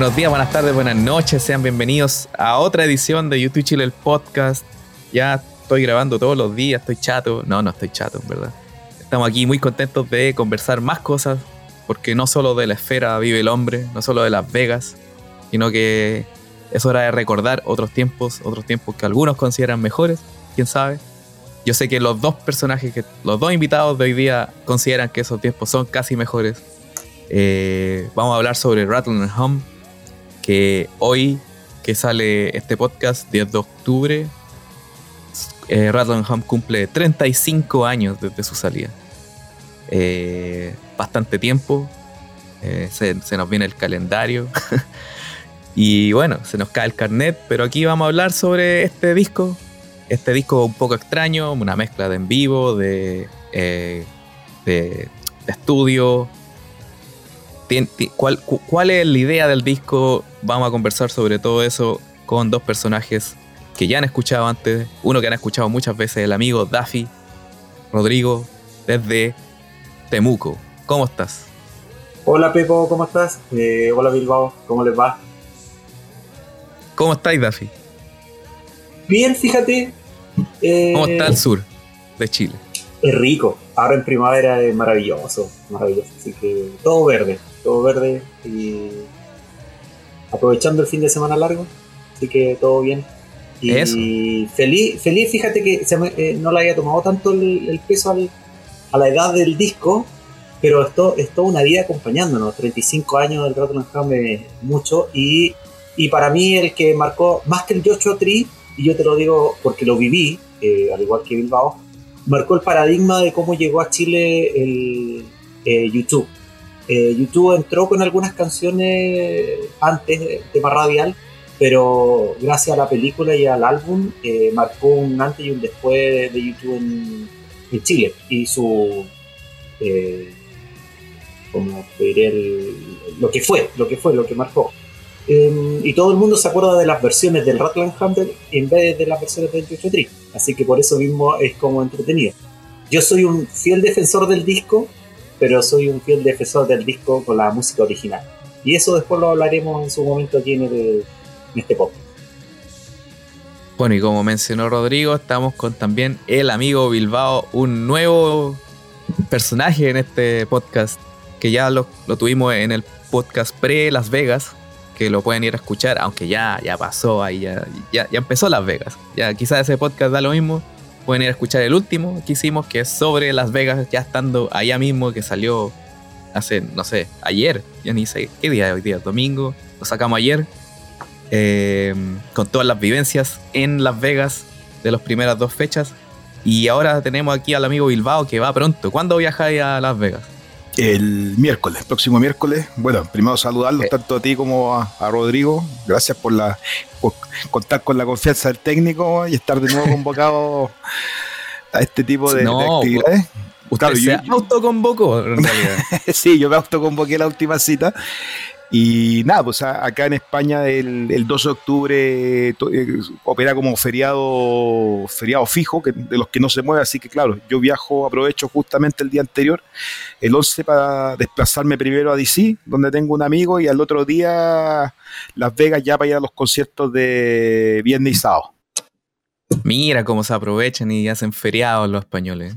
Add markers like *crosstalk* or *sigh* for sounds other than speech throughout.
Buenos días, buenas tardes, buenas noches, sean bienvenidos a otra edición de YouTube Chile el podcast. Ya estoy grabando todos los días, estoy chato. No, no estoy chato, en verdad. Estamos aquí muy contentos de conversar más cosas, porque no solo de la esfera vive el hombre, no solo de Las Vegas, sino que es hora de recordar otros tiempos, otros tiempos que algunos consideran mejores, quién sabe. Yo sé que los dos personajes, que los dos invitados de hoy día consideran que esos tiempos son casi mejores. Eh, vamos a hablar sobre Rattle Hum, que hoy que sale este podcast, 10 de octubre, eh, Rattle Hum cumple 35 años desde su salida. Eh, bastante tiempo, eh, se, nos viene el calendario. *laughs* Y bueno, se nos cae el carnet, pero aquí vamos a hablar sobre este disco, este disco un poco extraño, una mezcla de en vivo, de, eh, estudio, ¿Cuál, ¿Cuál, es la idea del disco? Vamos a conversar sobre todo eso con dos personajes que ya han escuchado antes. Uno que han escuchado muchas veces, el amigo Daffy, Rodrigo, desde Temuco. ¿Cómo estás? Hola Pepo, ¿cómo estás? Eh, hola Bilbao, ¿cómo les va? ¿Cómo estáis, Daffy? Bien, fíjate. Eh, ¿Cómo está el sur de Chile? Es rico. Ahora en primavera es maravilloso, maravilloso. Así que todo verde todo verde y aprovechando el fin de semana largo, así que todo bien. Y feliz, feliz, fíjate que eh, no le haya tomado tanto el, peso a la edad del disco, pero esto es toda una vida acompañándonos. 35 años del Rattle Ham es mucho y, y, para mí el que marcó más que el Joshua Tree, y yo te lo digo porque lo viví, eh, al igual que Bilbao, marcó el paradigma de cómo llegó a Chile el eh, YouTube eh, YouTube entró con algunas canciones antes tema radial, pero gracias a la película y al álbum eh, marcó un antes y un después de YouTube en, en Chile y su eh, como diré lo que fue, lo que fue, lo que marcó. Em, y todo el mundo se acuerda de las versiones del Ratland Hunter en vez de las versiones del Joshua Tree. Así que por eso mismo es como entretenido. Yo soy un fiel defensor del disco, pero soy un fiel defensor del disco con la música original. Y eso después lo hablaremos en su momento aquí en, este podcast. Bueno, y como mencionó Rodrigo, estamos con también el amigo Bilbao, un nuevo personaje en este podcast, que ya lo, lo tuvimos en el podcast pre-Las Vegas, que lo pueden ir a escuchar, aunque ya, ya pasó ahí, ya, ya, ya empezó Las Vegas. Ya quizás ese podcast da lo mismo, pueden ir a escuchar el último que hicimos, que es sobre Las Vegas, ya estando allá mismo, que salió hace, no sé, ayer, yo ni sé qué día hoy día, domingo, lo sacamos ayer, eh, con todas las vivencias en Las Vegas de las primeras dos fechas. Y ahora tenemos aquí al amigo Bilbao que va pronto. ¿Cuándo viajáis a Las Vegas? El miércoles, próximo miércoles. Bueno, primero saludarlos eh. tanto a ti como a, a, Rodrigo. Gracias por la por contar con la confianza del técnico y estar de nuevo *laughs* convocado a este tipo de, no, de actividades. Usted claro, se yo, autoconvocó, en realidad. *laughs* sí, yo me autoconvoqué la última cita. Y nada, pues acá en España el, el 12 de octubre eh, opera como feriado, feriado fijo, que, de los que no se mueve, así que claro, yo viajo, aprovecho justamente el día anterior, el 11 para desplazarme primero a DC, donde tengo un amigo, y al otro día Las Vegas ya para ir a los conciertos de viernes y sábado. Mira cómo se aprovechan y hacen feriados los españoles.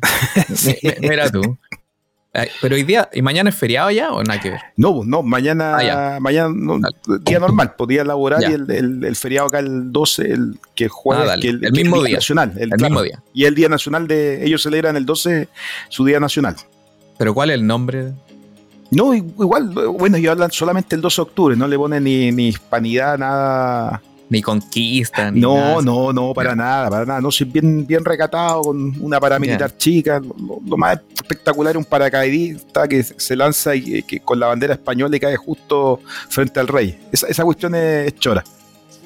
sí. Mira tú. *laughs* Pero hoy día, ¿y mañana es feriado ya o nada que ver? No, no, mañana, ah, mañana no, día normal, podía laborar y el, el, el, feriado acá el 12, el que jueves, ah, que el, el mismo día nacional, el, claro, mismo día. Y el día nacional de ellos celebran el 12 su día nacional. ¿Pero cuál es el nombre? No, igual, bueno, ellos hablan solamente el 12 de octubre, no le ponen ni, ni hispanidad, nada ni conquista. Ni no, nada. no, no, para yeah. nada, para nada. No, soy bien, bien recatado con una paramilitar yeah. chica. Lo, lo, más espectacular es un paracaidista que se lanza y que con la bandera española y cae justo frente al rey. Esa, esa cuestión es, es, chora.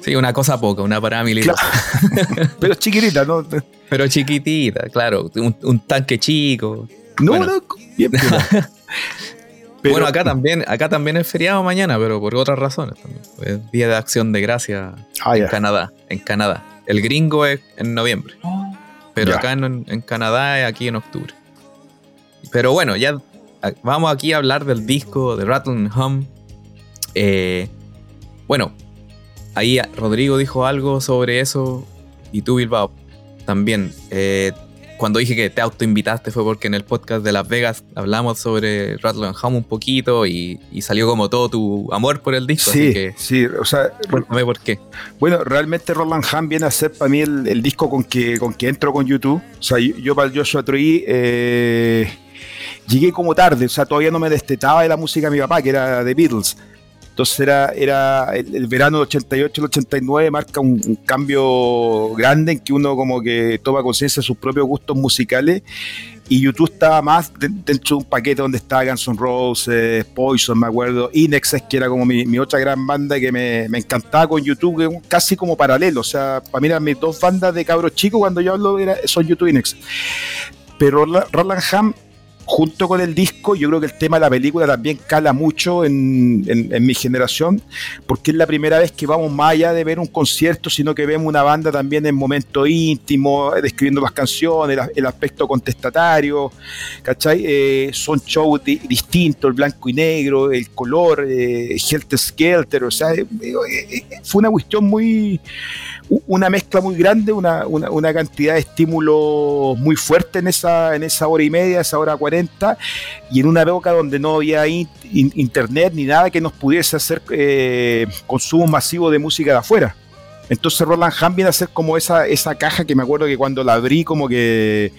Sí, una cosa poca, una paramilitar. Claro. *laughs* Pero chiquitita, ¿no? *laughs* Pero chiquitita, claro. Un, un tanque chico. No, bueno. no, bien, bien. *laughs* Pero, bueno, acá también, acá también es feriado mañana, pero por otras razones también. Es Día de Acción de Gracia ah, en yeah. Canadá. En Canadá. El gringo es en noviembre. Pero Ya. acá en, en Canadá es aquí en octubre. Pero bueno, ya a- vamos aquí a hablar del disco de Rattle and Hum. Eh, bueno, ahí Rodrigo dijo algo sobre eso y tú, Bilbao, también. Eh, cuando dije que te autoinvitaste fue porque en el podcast de Las Vegas hablamos sobre Rattle Home un poquito y, salió como todo tu amor por el disco. Sí, así que, sí, o sea, cuéntame por qué. Bueno, realmente Roland Ham viene a ser para mí el, disco con que, con que entro con YouTube. O sea, yo, para el Joshua Tree eh, llegué como tarde, o sea, todavía no me destetaba de la música de mi papá, que era de Beatles. Entonces era, era el, verano del 88, el 89 marca un, cambio grande en que uno como que toma conciencia de sus propios gustos musicales y YouTube estaba más dentro de un paquete donde estaba Guns N' Roses, Poison, me acuerdo, Inexes, que era como mi, otra gran banda que me, encantaba con YouTube, casi como paralelo, o sea, para mí eran mis dos bandas de cabros chicos cuando yo hablo era, son YouTube Inex. Pero Roland Ham junto con el disco, yo creo que el tema de la película también cala mucho en, mi generación, porque es la primera vez que vamos más allá de ver un concierto, sino que vemos una banda también en momento íntimo, eh, describiendo las canciones, el, aspecto contestatario, ¿cachai? Eh, son shows distintos, el blanco y negro, el color, eh, Helter Skelter, o sea, fue una cuestión muy una mezcla muy grande, una, una, cantidad de estímulos muy fuerte en esa, en esa hora y media, esa hora cuarenta, y en una época donde no había internet ni nada que nos pudiese hacer eh, consumo masivo de música de afuera. Entonces Roland Ham viene a ser como esa, esa caja que me acuerdo que cuando la abrí como que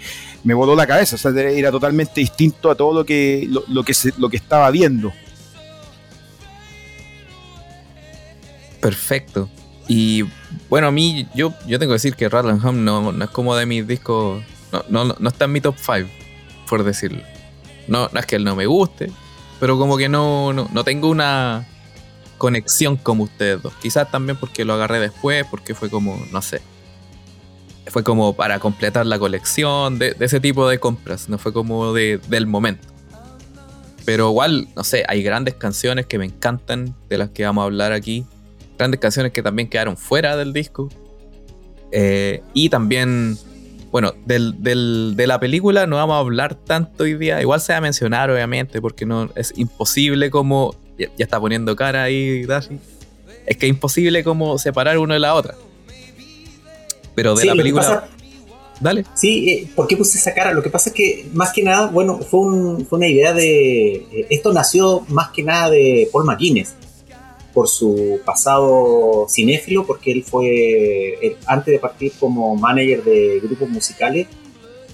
me voló la cabeza, o sea, era totalmente distinto a todo lo que, lo, que, lo que estaba viendo. Perfecto. Y bueno, a mí, yo, yo tengo que decir que Rattle Home no, no es como de mis discos. No, no, no está en mi top 5, por decirlo. No, no es que él no me guste, pero como que no, no, tengo una conexión como ustedes dos. Quizás también porque lo agarré después, porque fue como, no sé. Fue como para completar la colección, de, ese tipo de compras, no fue como de, del momento. Pero igual, no sé, hay grandes canciones que me encantan, de las que vamos a hablar aquí grandes canciones que también quedaron fuera del disco. Eh, y también, bueno, de la película no vamos a hablar tanto hoy día. Igual se va a mencionar, obviamente, porque no es imposible como. Ya, está poniendo cara ahí, Dashi. Es que es imposible como separar uno de la otra. Pero de la película. Dale. Sí, eh, ¿por qué puse esa cara? Lo que pasa es que, más que nada, bueno, fue, fue una idea de. Eh, esto nació más que nada de Paul McGuinness por su pasado cinéfilo, porque él fue, antes de partir como manager de grupos musicales,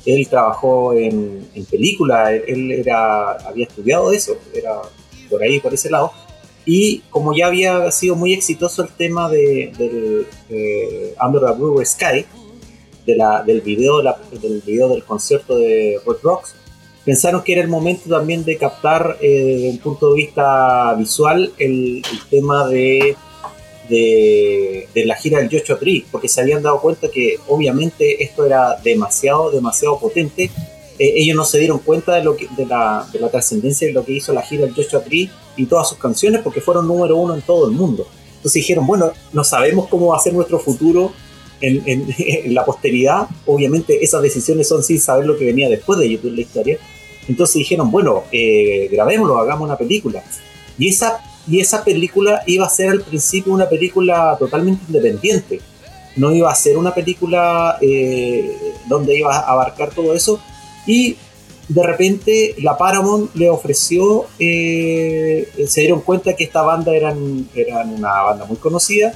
él trabajó en, películas, él, era, había estudiado eso, era por ahí, por ese lado, y como ya había sido muy exitoso el tema de, del Under the Blue Sky, de la, del, video, del video del concierto de Red Rocks, pensaron que era el momento también de captar eh, desde un punto de vista visual el, tema de, de, la gira del Joshua Tree, porque se habían dado cuenta que obviamente esto era demasiado, demasiado potente. Eh, ellos no se dieron cuenta de, lo que, de la, de la trascendencia de lo que hizo la gira del Joshua Tree y todas sus canciones, porque fueron número uno en todo el mundo. Entonces dijeron, bueno, no sabemos cómo va a ser nuestro futuro en, en, *laughs* la posteridad. Obviamente esas decisiones son sin saber lo que venía después de YouTube la historia. Entonces dijeron, bueno, eh, grabémoslo, hagamos una película. Y esa, y esa película iba a ser al principio una película totalmente independiente. No iba a ser una película eh, donde iba a abarcar todo eso. Y de repente la Paramount le ofreció, eh, se dieron cuenta que esta banda eran, eran una banda muy conocida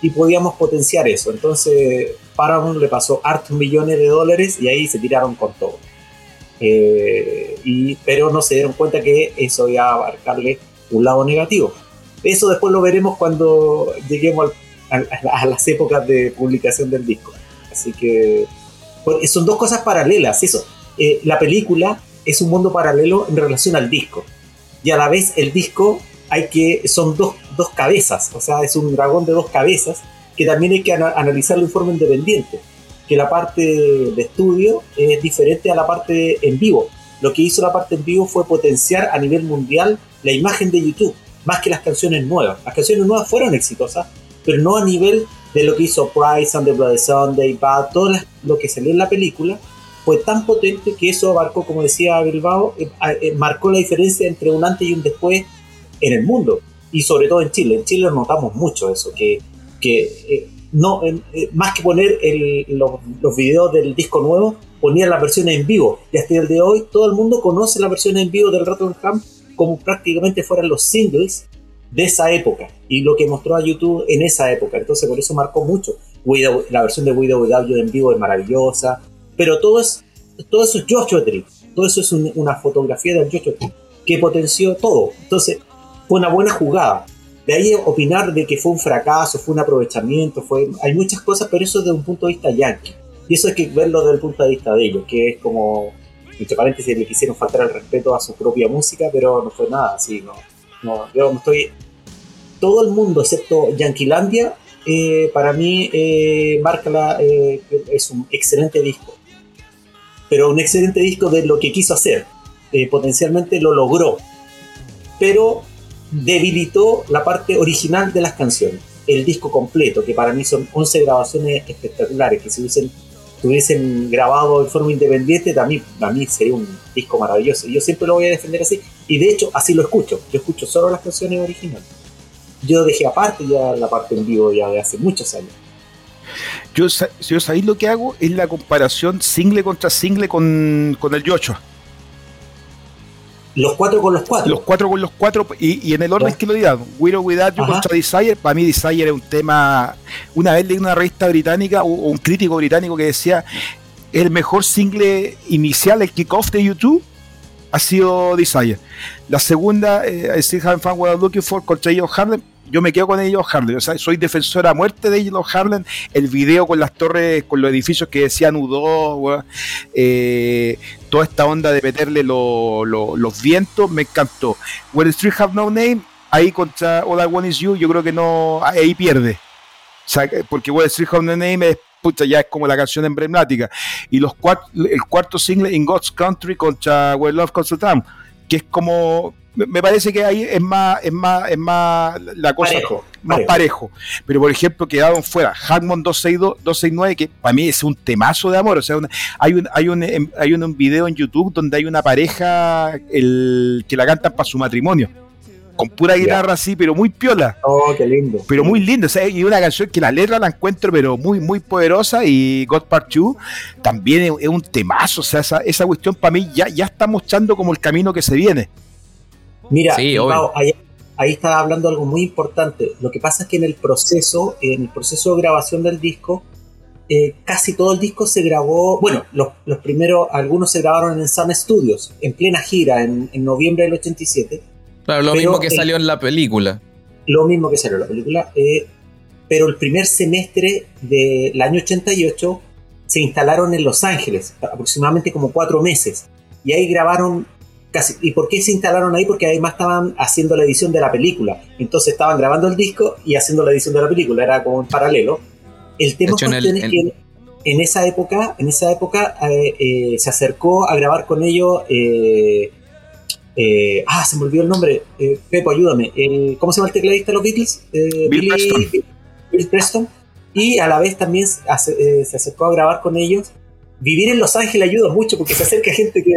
y podíamos potenciar eso. Entonces Paramount le pasó hartos millones de dólares y ahí se tiraron con todo. Eh, y, pero no se dieron cuenta que eso iba a abarcarle un lado negativo. Eso después lo veremos cuando lleguemos a, las épocas de publicación del disco. Así que son dos cosas paralelas. Eso, eh, la película es un mundo paralelo en relación al disco. Y a la vez el disco hay que son dos, dos cabezas, o sea, es un dragón de dos cabezas que también hay que analizarlo en forma independiente que la parte de estudio es diferente a la parte en vivo. Lo que hizo la parte en vivo fue potenciar a nivel mundial la imagen de YouTube, más que las canciones nuevas. Las canciones nuevas fueron exitosas, pero no a nivel de lo que hizo Price and the Bloody Sunday, Bad, todo lo que salió en la película fue tan potente que eso abarcó, como decía Bilbao, eh, eh, marcó la diferencia entre un antes y un después en el mundo. y sobre todo en Chile. En Chile notamos mucho eso, que, que eh, no, eh, más que poner los, los, videos del disco nuevo, ponían las versiones en vivo. Y hasta el día de hoy todo el mundo conoce las versiones en vivo del Camp como prácticamente fueran los singles de esa época y lo que mostró a YouTube en esa época. Entonces por eso marcó mucho. La versión de Widow Without en vivo es maravillosa, pero todo, es, todo eso es Joshua Tree. Todo eso es una fotografía del Joshua Tree que potenció todo. Entonces fue una buena jugada. De ahí opinar de que fue un fracaso, fue un aprovechamiento, fue, hay muchas cosas, pero eso desde un punto de vista yankee. Y eso hay que verlo desde el punto de vista de ellos, que es como, entre paréntesis, le quisieron faltar el respeto a su propia música, pero no fue nada así, no. no yo estoy. Todo el mundo, excepto Yanquilandia, eh, para mí eh, marca la, eh, es un excelente disco. Pero un excelente disco de lo que quiso hacer. potencialmente lo logró. Pero debilitó la parte original de las canciones. El disco completo, que para mí son 11 grabaciones espectaculares, que si hubiesen, hubiesen grabado en forma independiente, también para mí sería un disco maravilloso. Y yo siempre lo voy a defender así. Y de hecho, así lo escucho. Yo escucho solo las canciones originales. Yo dejé aparte ya la parte en vivo ya de hace muchos años. Yo, si yo sabéis lo que hago es la comparación single contra single con, con el Yocho. Los cuatro con los cuatro. Los cuatro con los cuatro y, en el orden que lo digan. Widow Without You contra Desire. Para mí Desire es un tema... Una vez leí una revista británica o un crítico británico que decía el mejor single inicial, el kickoff de YouTube ha sido Desire. La segunda, eh, I Still Haven't Found What I'm Looking For contra ellos Harlem. Yo me quedo con ellos Harlem. O sea, soy defensor a muerte de ellos Harlem. El video con las torres, con los edificios que decían U2, eh, toda esta onda de meterle los vientos, me encantó. When the Street Have No Name, ahí contra All I Want Is You, yo creo que no, ahí pierde. O sea, porque When the Street Have No Name es pucha, ya es como la canción emblemática. Y los el cuarto single, In God's Country, contra Where Love Comes to que es como, me parece que ahí es más, es más, es más la cosa más parejo. Pero por ejemplo, quedaron fuera Hammond 262, 269, que para mí es un temazo de amor. O sea, hay un, hay un, em, hay un, video en YouTube donde hay una pareja el, que la cantan para su matrimonio con pura guitarra así, pero muy piola. Oh, qué lindo. Pero muy lindo, o sea, y una canción que la letra la encuentro, pero muy, muy poderosa. Y God Part 2 también es, un temazo, o sea, esa, esa cuestión para mí ya, ya está mostrando como el camino que se viene. Mira, ahí, ahí estaba hablando algo muy importante. Lo que pasa es que en el proceso, en el proceso de grabación del disco, eh, casi todo el disco se grabó, bueno, los, los, primeros, algunos se grabaron en Sun Studios, en plena gira, en, en noviembre del 87, Claro, lo mismo que salió en la película. Lo mismo que salió en la película. Eh, pero el primer semestre del año 88 se instalaron en Los Ángeles, aproximadamente como cuatro meses. Y ahí grabaron casi. ¿Y por qué se instalaron ahí? Porque además estaban haciendo la edición de la película. Entonces estaban grabando el disco y haciendo la edición de la película. Era como en paralelo. El tema es que en esa época, en esa época eh, eh, se acercó a grabar con ellos eh, ah, se me olvidó el nombre. Eh, Pepo, ayúdame. El, ¿Cómo se llama el tecladista de los Beatles? Eh, Bill, Preston. Bill Preston. Y a la vez también se acercó a grabar con ellos. Vivir en Los Ángeles ayuda mucho porque se acerca gente que.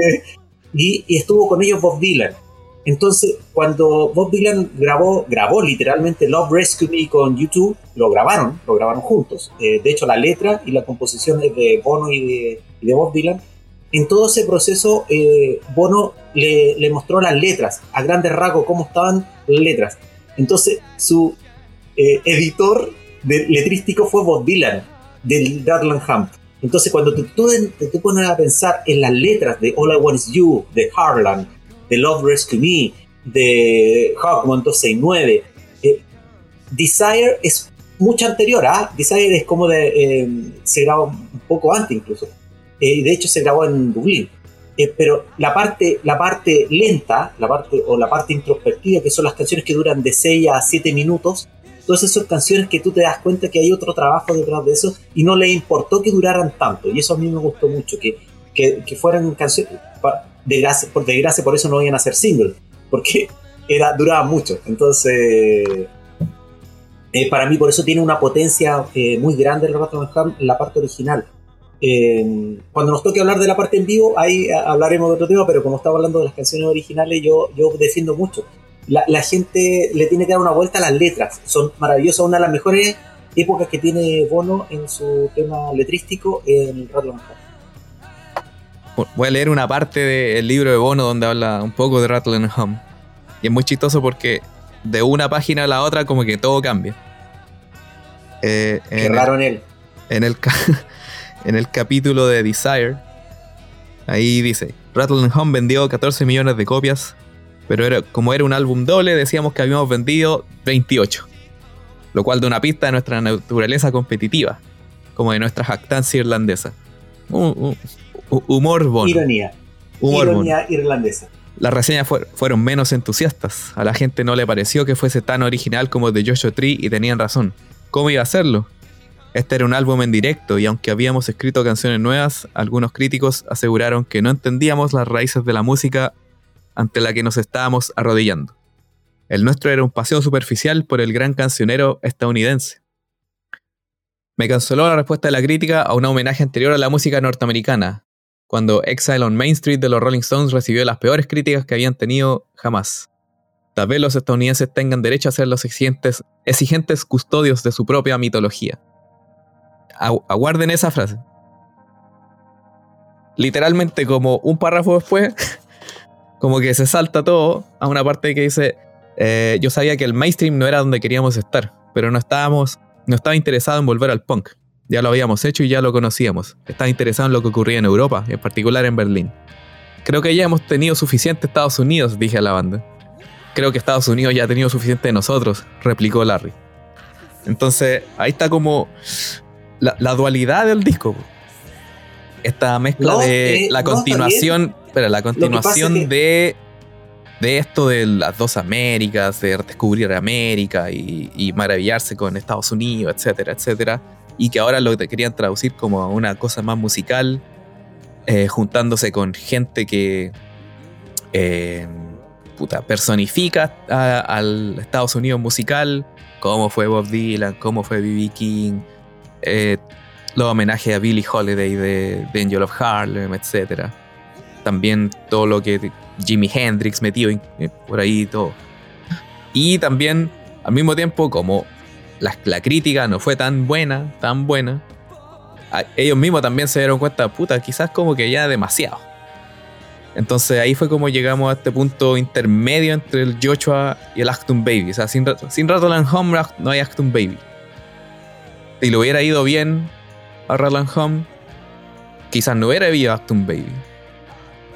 Y, estuvo con ellos Bob Dylan. Entonces, cuando Bob Dylan grabó, grabó literalmente Love Rescue Me con YouTube, lo grabaron, lo grabaron juntos. de hecho, la letra y la composición es de Bono y de, y de Bob Dylan en todo ese proceso, eh, Bono le, mostró las letras, a grandes rasgos, cómo estaban las letras. Entonces, su eh, editor de letrístico fue Bob Dylan, del Darlan Hump. Entonces, cuando tú, te, pones a pensar en las letras de All I Want Is You, de Harlan, de Love Rescue Me, de Hawkman 269, eh, Desire es mucho anterior, ¿ah? Desire es como de. se graba un poco antes incluso eh, de hecho se grabó en Dublín. Eh, pero la parte, la parte lenta, la parte, o la parte introspectiva, que son las canciones que duran de 6 a 7 minutos, todas esas canciones que tú te das cuenta que hay otro trabajo detrás de eso y no le importó que duraran tanto. Y eso a mí me gustó mucho, que, que, fueran canciones, por desgracia por eso no iban a ser singles, porque *laughs* era, duraba mucho. Entonces, eh, para mí por eso tiene una potencia muy grande el Ham, la parte original cuando nos toque hablar de la parte en vivo, ahí hablaremos de otro tema, pero como estaba hablando de las canciones originales, yo, yo defiendo mucho la, gente le tiene que dar una vuelta a las letras. Son maravillosas, una de las mejores épocas que tiene Bono en su tema letrístico en Rattle Hum. Voy a leer una parte del libro de Bono donde habla un poco de Rattle and Hum. Y es muy chistoso porque de una página a la otra como que todo cambia. Eh, en raro en él. En el, *laughs* en el capítulo de Desire, ahí dice, Rattle and Hum vendió 14 millones de copias, pero era, como era un álbum doble, decíamos que habíamos vendido 28. Lo cual da una pista de nuestra naturaleza competitiva, como de nuestra jactancia irlandesa. humor bono. Ironía. Ironía irlandesa. Las reseñas fueron menos entusiastas. A la gente no le pareció que fuese tan original como The Joshua Tree y tenían razón. ¿Cómo iba a hacerlo? Este era un álbum en directo y aunque habíamos escrito canciones nuevas, algunos críticos aseguraron que no entendíamos las raíces de la música ante la que nos estábamos arrodillando. El nuestro era un paseo superficial por el gran cancionero estadounidense. Me canceló la respuesta de la crítica a un homenaje anterior a la música norteamericana, cuando Exile on Main Street de los Rolling Stones recibió las peores críticas que habían tenido jamás. Tal vez los estadounidenses tengan derecho a ser los exigentes, exigentes custodios de su propia mitología. Aguarden esa frase. Literalmente como un párrafo después, como que se salta todo a una parte que dice, eh, yo sabía que el mainstream no era donde queríamos estar, pero no estábamos, no estaba interesado en volver al punk. Ya lo habíamos hecho y ya lo conocíamos. Estaba interesado en lo que ocurría en Europa, en particular en Berlín. Creo que ya hemos tenido suficiente Estados Unidos, dije a la banda. Creo que Estados Unidos ya ha tenido suficiente de nosotros, replicó Larry. Entonces, ahí está como la, dualidad del disco. Esta mezcla de eh, la continuación, pero la continuación de de esto de las dos Américas, de descubrir América y, maravillarse con Estados Unidos, etcétera, etcétera, y que ahora lo querían traducir como una cosa más musical, eh, juntándose con gente que eh, puta, personifica al Estados Unidos musical, como fue Bob Dylan, como fue B.B. King, eh, los homenajes a Billie Holiday de, Angel of Harlem, etc. También todo lo que Jimi Hendrix metió eh, por ahí todo. Y también, al mismo tiempo, como la, la crítica no fue tan buena, tan buena, ellos mismos también se dieron cuenta, puta, quizás como que ya demasiado. Entonces ahí fue como llegamos a este punto intermedio entre el Joshua y el Acton Baby. O sea, sin, sin Home no hay Acton Baby si le hubiera ido bien a Rattle Home, quizás no hubiera habido Acton Baby.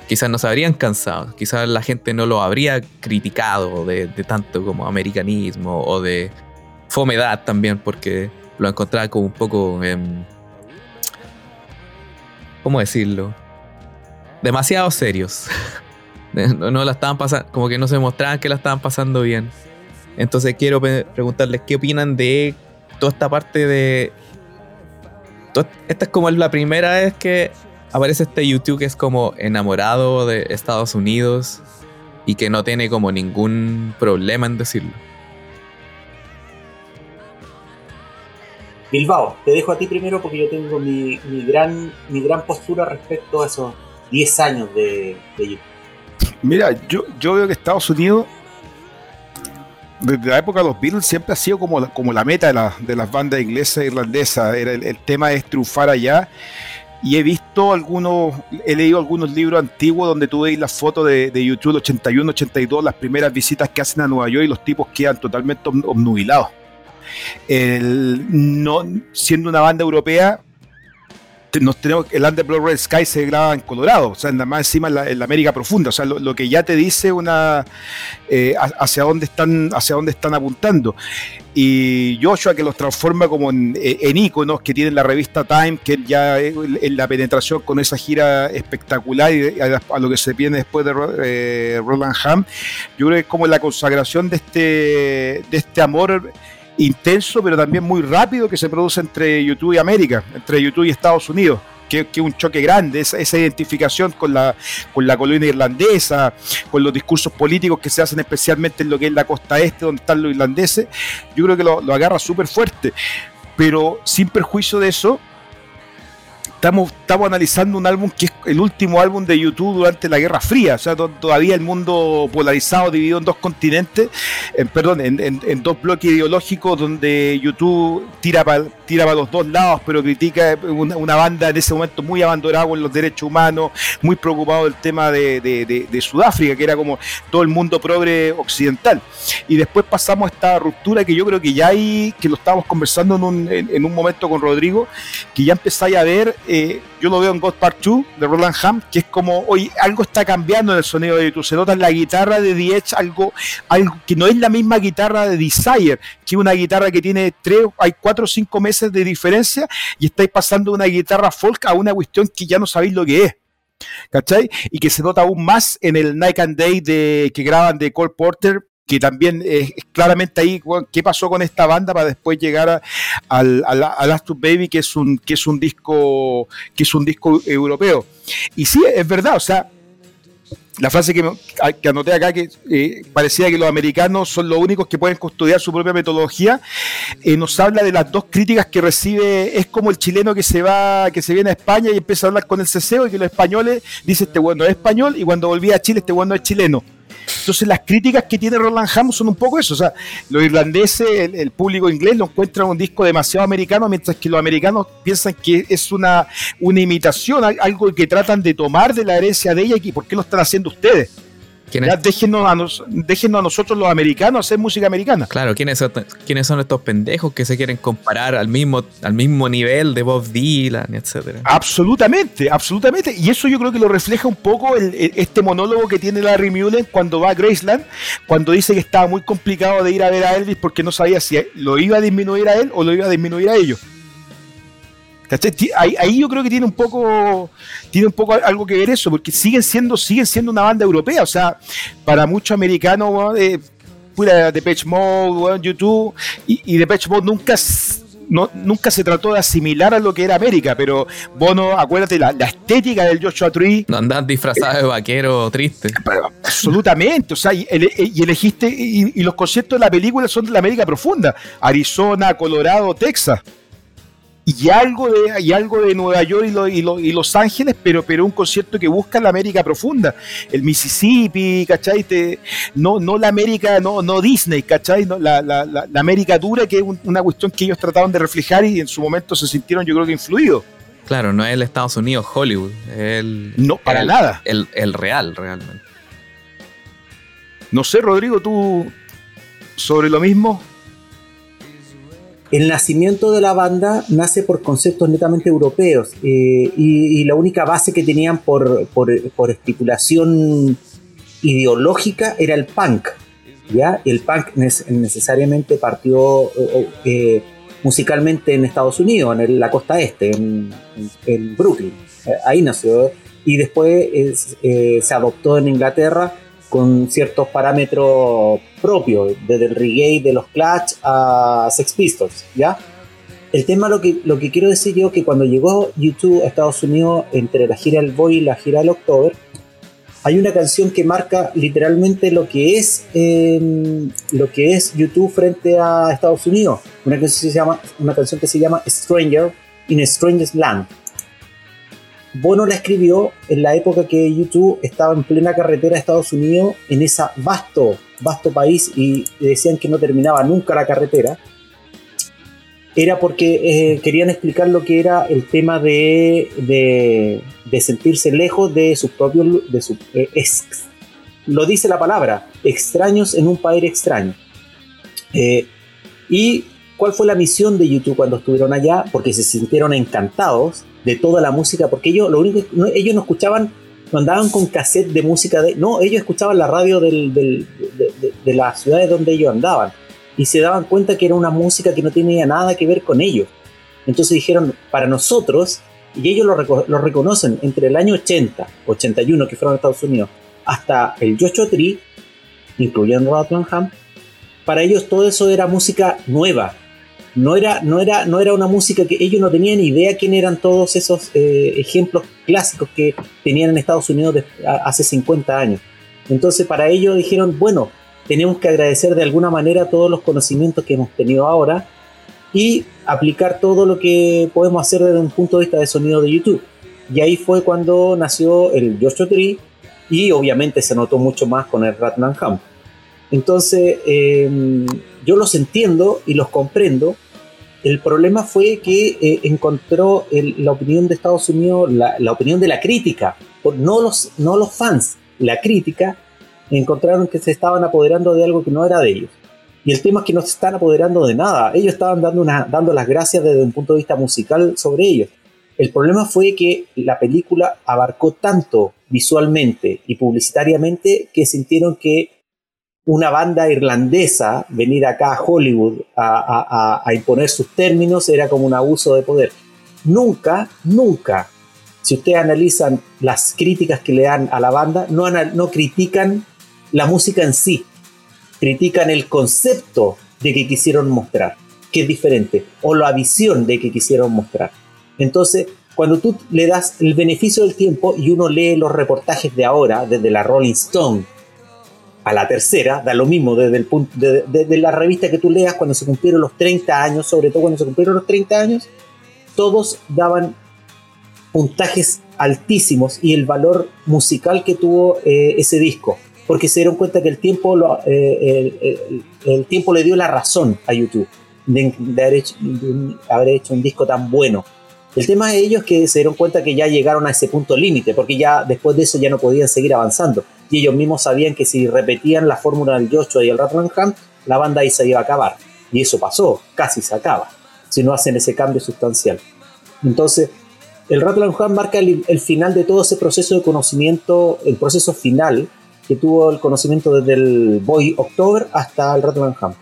Quizás no se habrían cansado, quizás la gente no lo habría criticado de, tanto como americanismo o de fomedad también, porque lo encontraba como un poco. ¿Cómo decirlo? Demasiado serios. *laughs* no, la estaban pasando, como que no se mostraban que la estaban pasando bien. Entonces quiero preguntarles qué opinan de toda esta parte de. esta es como la primera vez que aparece este YouTube que es como enamorado de Estados Unidos y que no tiene como ningún problema en decirlo. Bilbao, te dejo a ti primero porque yo tengo mi, gran, mi gran postura respecto a esos 10 años de, de YouTube. Mira, yo, yo veo que Estados Unidos desde la época de los Beatles siempre ha sido como la, como la meta de, las bandas inglesas e irlandesas. Era el, tema es triunfar allá. Y he visto algunos, he leído algunos libros antiguos donde tú veis las fotos de, de YouTube 81, 82, las primeras visitas que hacen a Nueva York y los tipos quedan totalmente obnubilados. no, siendo una banda europea, nos tenemos, el Underblood Red Sky se graba en Colorado, o sea, nada más encima en la, América profunda, o sea, lo, que ya te dice una eh, hacia dónde están, hacia dónde están apuntando. Y Joshua que los transforma como en, en íconos que tienen la revista Time, que ya en la penetración con esa gira espectacular y a, lo que se viene después de eh, Roland Ham, yo creo que es como la consagración de este, de este amor intenso, pero también muy rápido que se produce entre YouTube y América, entre YouTube y Estados Unidos. Que, es un choque grande, esa, esa, identificación con la, con la colonia irlandesa, con los discursos políticos que se hacen especialmente en lo que es la costa este, donde están los irlandeses, yo creo que lo, agarra súper fuerte. Pero sin perjuicio de eso, estamos, estamos analizando un álbum que es el último álbum de YouTube durante la Guerra Fría, o sea, todavía el mundo polarizado, dividido en dos continentes, perdón, en, dos bloques ideológicos donde YouTube tira para tira para los dos lados, pero critica una, banda en ese momento muy abandonada con los derechos humanos, muy preocupado del tema de, Sudáfrica, que era como todo el mundo progre occidental. Y después pasamos a esta ruptura que yo creo que ya hay, que lo estábamos conversando en un, en, un momento con Rodrigo, que ya empezáis a ver, eh, yo lo veo en God Part 2 de Roland Ham, que es como, hoy algo está cambiando en el sonido de YouTube, se nota en la guitarra de The algo, algo que no es la misma guitarra de Desire, que una guitarra que tiene tres, hay cuatro o cinco meses de diferencia y estáis pasando una guitarra folk a una cuestión que ya no sabéis lo que es. ¿Cachai? Y que se nota aún más en el Night and Day de, que graban de Cole Porter, que también es, claramente ahí qué pasó con esta banda para después llegar al, Last Baby, que es un, que es un disco, que es un disco europeo. Y sí, es verdad, o sea, la frase que, que, anoté acá, que eh, parecía que los americanos son los únicos que pueden custodiar su propia metodología, eh, nos habla de las dos críticas que recibe, es como el chileno que se va, que se viene a España y empieza a hablar con el ceseo y que los españoles dicen este bueno es español y cuando volvía a Chile este bueno es chileno. Entonces las críticas que tiene Roland Hamm son un poco eso, o sea, los irlandeses, el, público inglés lo encuentran un disco demasiado americano, mientras que los americanos piensan que es una, una imitación, algo que tratan de tomar de la herencia de ella y por qué lo están haciendo ustedes. Ya déjenos, a a nosotros los americanos hacer música americana. Claro, ¿quiénes son, ¿quiénes son estos pendejos que se quieren comparar al mismo, al mismo nivel de Bob Dylan, etcétera? Absolutamente, absolutamente. Y eso yo creo que lo refleja un poco este monólogo que tiene Larry Mullen cuando va a Graceland, cuando dice que estaba muy complicado de ir a ver a Elvis porque no sabía si lo iba a disminuir a él o lo iba a disminuir a ellos. Ahí, yo creo que tiene un poco tiene un poco algo que ver eso, porque siguen siendo, siguen siendo una banda europea. O sea, para muchos americanos, eh, pura Depeche Mode, YouTube, y, y Depeche Mode nunca no, nunca se trató de asimilar a lo que era América, pero Bono, acuérdate, la, estética del Joshua Tree. No andan disfrazados de vaquero triste. absolutamente, o sea, y, elegiste, y, los conciertos de la película son de la América profunda, Arizona, Colorado, Texas y algo de, y algo de Nueva York y, y, Los Ángeles, pero, pero un concierto que busca la América profunda, el Mississippi, ¿cachai? no, no la América, no, no Disney, ¿cachai? la, la, la, América dura, que es una cuestión que ellos trataban de reflejar y en su momento se sintieron, yo creo que influidos. Claro, no es el Estados Unidos, Hollywood, el, no, para nada. El, el real, realmente. No sé, Rodrigo, tú sobre lo mismo. El nacimiento de la banda nace por conceptos netamente europeos eh, y, la única base que tenían por, por, estipulación ideológica era el punk. ¿ya? El punk necesariamente partió eh, musicalmente en Estados Unidos, en la costa este, en, Brooklyn. Eh, ahí nació. Y después se adoptó en Inglaterra con ciertos parámetros propios, desde el reggae de los Clash a Sex Pistols, ¿ya? El tema, lo que, lo que quiero decir yo, que cuando llegó YouTube a Estados Unidos, entre la gira del Boy y la gira del October, hay una canción que marca literalmente lo que es em, lo que es YouTube frente a Estados Unidos. Una canción, se llama, una canción que se llama Stranger in Stranger's Land. Bono la escribió en la época que YouTube estaba en plena carretera a Estados Unidos, en ese vasto, vasto país, y decían que no terminaba nunca la carretera. Era porque eh, querían explicar lo que era el tema de, de, sentirse lejos de sus propios. De su, eh, lo dice la palabra, extraños en un país extraño. Eh, y cuál fue la misión de YouTube cuando estuvieron allá, porque se sintieron encantados de toda la música, porque ellos, lo único, no, ellos no escuchaban, no andaban con cassette de música, de, no, ellos escuchaban la radio del, de, de, las ciudades donde ellos andaban y se daban cuenta que era una música que no tenía nada que ver con ellos. Entonces dijeron, para nosotros, y ellos lo, lo reconocen, entre el año 80, 81 que fueron a Estados Unidos, hasta el Joshua Tree, incluyendo Rottenham, para ellos todo eso era música nueva, no era, no era, no era una música que ellos no tenían idea quién eran todos esos eh, ejemplos clásicos que tenían en Estados Unidos hace 50 años. Entonces para ellos dijeron, bueno, tenemos que agradecer de alguna manera todos los conocimientos que hemos tenido ahora y aplicar todo lo que podemos hacer desde un punto de vista de sonido de YouTube. Y ahí fue cuando nació el Joshua Tree y obviamente se notó mucho más con el Ratman Ham. Entonces, em, yo los entiendo y los comprendo. El problema fue que eh, encontró la opinión de Estados Unidos, la, opinión de la crítica, no los, fans, la crítica, encontraron que se estaban apoderando de algo que no era de ellos. Y el tema es que no se están apoderando de nada. Ellos estaban dando, dando las gracias desde un punto de vista musical sobre ellos. El problema fue que la película abarcó tanto visualmente y publicitariamente que sintieron que una banda irlandesa venir acá a Hollywood a, imponer sus términos era como un abuso de poder. Nunca, nunca, si ustedes analizan las críticas que le dan a la banda, no, no critican la música en sí, critican el concepto de que quisieron mostrar, que es diferente, o la visión de que quisieron mostrar. Entonces, cuando tú le das el beneficio del tiempo y uno lee los reportajes de ahora, desde la Rolling Stone a la tercera, da lo mismo desde, el punto, de, la revista que tú leas cuando se cumplieron los 30 años, sobre todo cuando se cumplieron los 30 años, todos daban puntajes altísimos y el valor musical que tuvo eh, ese disco, porque se dieron cuenta que el tiempo, eh, el, tiempo le dio la razón a YouTube de, de haber hecho un disco tan bueno el tema de ellos es que se dieron cuenta que ya llegaron a ese punto límite, porque ya después de eso ya no podían seguir avanzando. Y ellos mismos sabían que si repetían la fórmula del Joshua y el Ratlingham, la banda ahí se iba a acabar. Y eso pasó, casi se acaba, si no hacen ese cambio sustancial. Entonces, el Ratlingham marca el, final de todo ese proceso de conocimiento, el proceso final que tuvo el conocimiento desde el Boy October hasta el Ratlingham.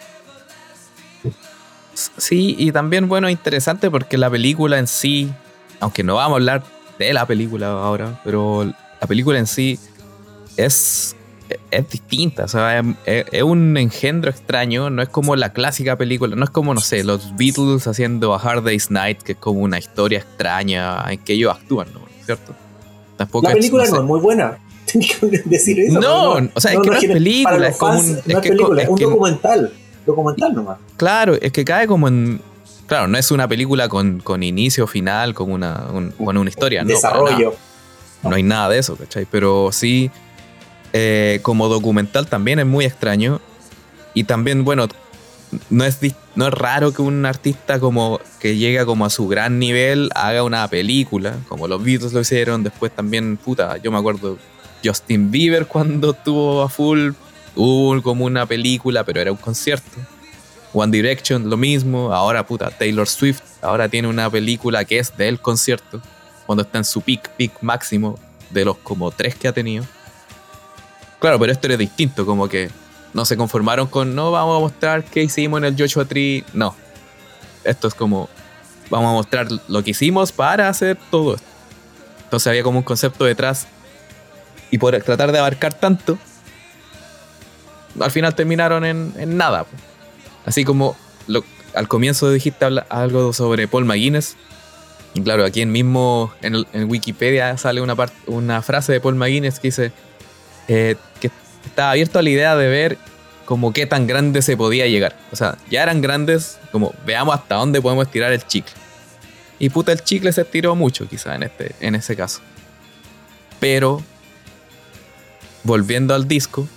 Sí, y también, bueno, interesante porque la película en sí, aunque no vamos a hablar de la película ahora, pero la película en sí es, es distinta, o sea, es, un engendro extraño, no es como la clásica película, no es como, no sé, los Beatles haciendo A Hard Day's Night, que es como una historia extraña en que ellos actúan, ¿no? ¿Cierto? Tampoco la película no, es muy buena. *laughs* Tengo que decir eso. No, o sea, es que no, es película, es como un, es, película, es un documental documental nomás. Claro, es que cae como en. Claro, no es una película con, con inicio, final, como una, una historia. No, Desarrollo. No hay nada de eso, ¿cachai? Pero sí, eh, como documental también es muy extraño. Y también, bueno, no es, no es raro que un artista como que llega como a su gran nivel haga una película, como los Beatles lo hicieron, después también, puta, yo me acuerdo Justin Bieber *laughs* cuando estuvo a full Hubo como una película, pero era un concierto. One Direction, lo mismo. Ahora, puta, Taylor Swift, ahora tiene una película que es del concierto, cuando está en su peak, peak máximo de los como tres que ha tenido. Claro, pero esto era distinto, como que no se conformaron con, no, vamos a mostrar qué hicimos en el Joshua Tree. No. Esto es como, vamos a mostrar lo que hicimos para hacer todo esto. Entonces había como un concepto detrás. Y por tratar de abarcar tanto, al final terminaron en, nada. Así como al comienzo dijiste algo sobre Paul McGuinness. Y claro, aquí en mismo en, Wikipedia sale una, una frase de Paul McGuinness que dice eh, que estaba abierto a la idea de ver como qué tan grande se podía llegar. O sea, ya eran grandes, como veamos hasta dónde podemos estirar el chicle. Y puta, el chicle se estiró mucho quizá en, este, en ese caso. Pero, volviendo al disco,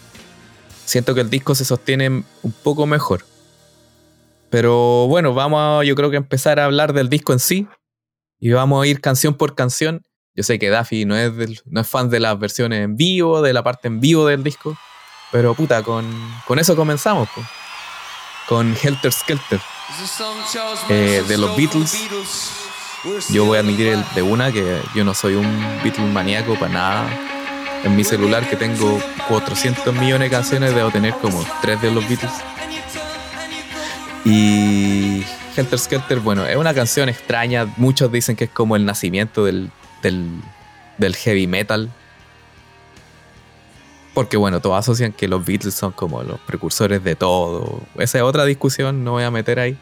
siento que el disco se sostiene un poco mejor. Pero bueno, vamos yo creo que empezar a hablar del disco en sí. Y vamos a ir canción por canción. Yo sé que Daffy no es, no es fan de las versiones en vivo, de la parte en vivo del disco. Pero puta, con, con eso comenzamos. Con Helter Skelter. Eh, de los Beatles. Yo voy a admitir el, de una que yo no soy un Beatles maníaco para nada en mi celular que tengo 400 millones de canciones, debo tener como 3 de los Beatles. Y Helter Skelter, bueno, es una canción extraña. Muchos dicen que es como el nacimiento del, del, heavy metal. Porque bueno, todos asocian que los Beatles son como los precursores de todo. Esa es otra discusión, no voy a meter ahí.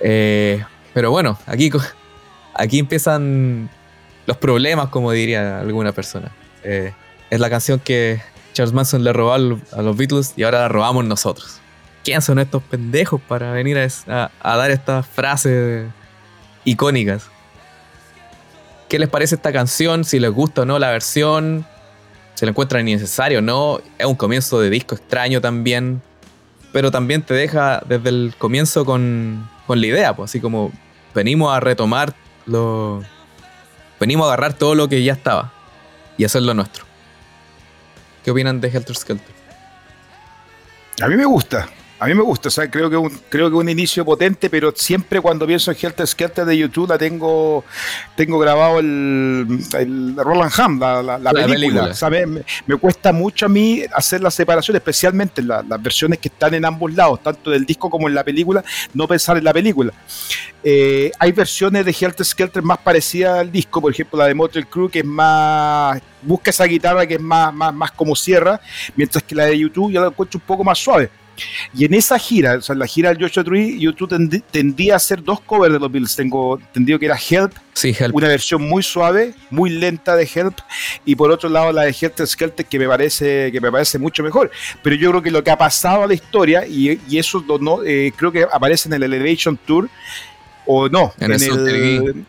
Eh, pero bueno, aquí, *laughs* aquí empiezan los problemas, como diría alguna persona. Eh, es la canción que Charles Manson le robó a los Beatles y ahora la robamos nosotros. ¿quién son estos pendejos para venir a, dar estas frases icónicas? ¿Qué les parece esta canción? Si les gusta o no la versión, si la encuentran innecesario o no. Es un comienzo de disco extraño también, pero también te deja desde el comienzo con, con la idea, pues así como venimos a retomar lo... Venimos a agarrar todo lo que ya estaba y hacerlo nuestro. ¿Qué opinan de Helter Skelter? A mí me gusta. A mí me gusta, o sea, creo que un, creo que un inicio potente, pero siempre cuando pienso en Helter Skelter de YouTube la tengo, tengo grabado el, el Roland Ham, la, película. me, cuesta mucho a mí hacer la separación, especialmente en las versiones que están en ambos lados, tanto del disco como en la película, no pensar en la película. Eh, hay versiones de Helter Skelter más parecidas al disco, por ejemplo la de Motel Crew, que es más busca esa guitarra que es más, más, más como sierra, mientras que la de YouTube yo la encuentro un poco más suave. Y en esa gira, o sea, en la gira del Joshua Tree, YouTube tendía a hacer dos covers de los Beatles. Tengo entendido que era Help, una versión muy suave, muy lenta de Help, y por otro lado la de Helter Skelter que me parece que me parece mucho mejor. Pero yo creo que lo que ha pasado a la historia y, eso no, eh, creo que aparece en el Elevation Tour o no, en, el,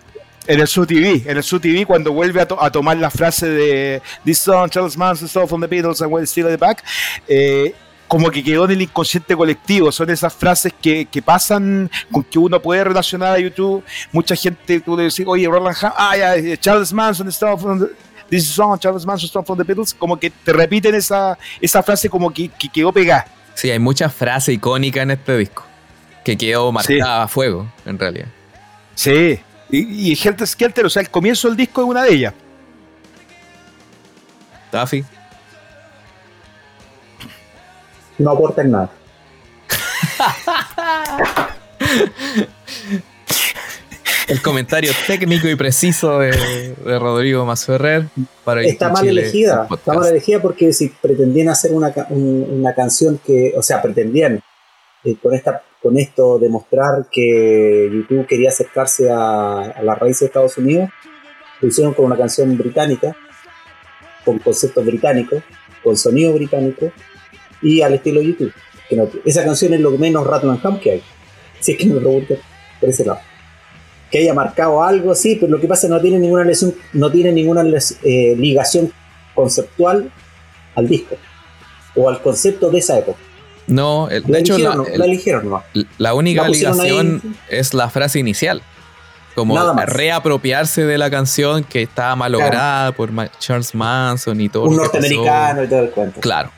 en el Su TV, en el Su TV cuando vuelve a, tomar la frase de This song, Charles Manson, stole from the Beatles and we're still at the back. Eh, como que quedó en el inconsciente colectivo. Son esas frases que, que, pasan, con que uno puede relacionar a YouTube. Mucha gente puede decir, oye, Roland ah, ya, eh, Charles Manson the, This song, Charles Manson está from the Beatles. Como que te repiten esa, esa frase como que, que quedó pegada. Sí, hay muchas frases icónicas en este disco. Que quedó marcada a fuego, en realidad. Sí. Y, y Helter Skelter, o sea, el comienzo del disco es una de ellas. Taffy no aporten nada. *laughs* El comentario técnico y preciso de, Rodrigo Mazuerrer para Está mal elegida, está mal elegida porque si pretendían hacer una, canción que, o sea, pretendían eh, con esta con esto demostrar que YouTube quería acercarse a, a la raíz de Estados Unidos, lo hicieron con una canción británica, con conceptos británicos, con sonido británico, y al estilo YouTube. esa canción es lo menos Ratman que hay. *laughs* Si es que me preguntan por ese lado. Que haya marcado algo, sí, pero lo que pasa es que no tiene ninguna lesión, no tiene ninguna eh, ligación conceptual al disco o al concepto de esa época. No, de hecho, la, no. la única ligación es la frase inicial. Como reapropiarse de la canción que estaba malograda por Charles Manson y todo. Un norteamericano y todo el cuento. Claro.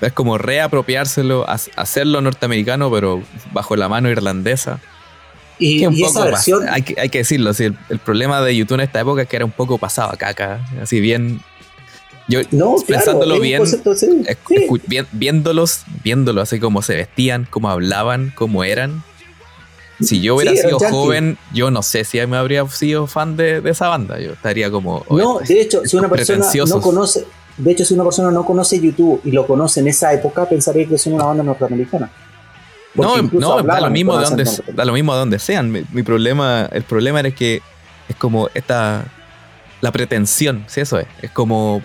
Es como reapropiárselo, hacerlo norteamericano, pero bajo la mano irlandesa. Y, esa versión. Hay que, hay que decirlo, el, problema de YouTube en esta época es que era un poco pasado a caca. Así bien. Yo pensándolo bien, viéndolos, viéndolo así como se vestían, cómo hablaban, cómo eran. Si yo hubiera sido joven, yo no sé si me habría sido fan de, de esa banda. Yo estaría como. No, de hecho, si una persona no conoce, de hecho, si una persona no conoce YouTube y lo conoce en esa época, pensaría que son una banda norteamericana. no, no da lo mismo de donde, da lo mismo de donde sean. Mi, problema, el problema era que es como esta la pretensión, sí eso es, es como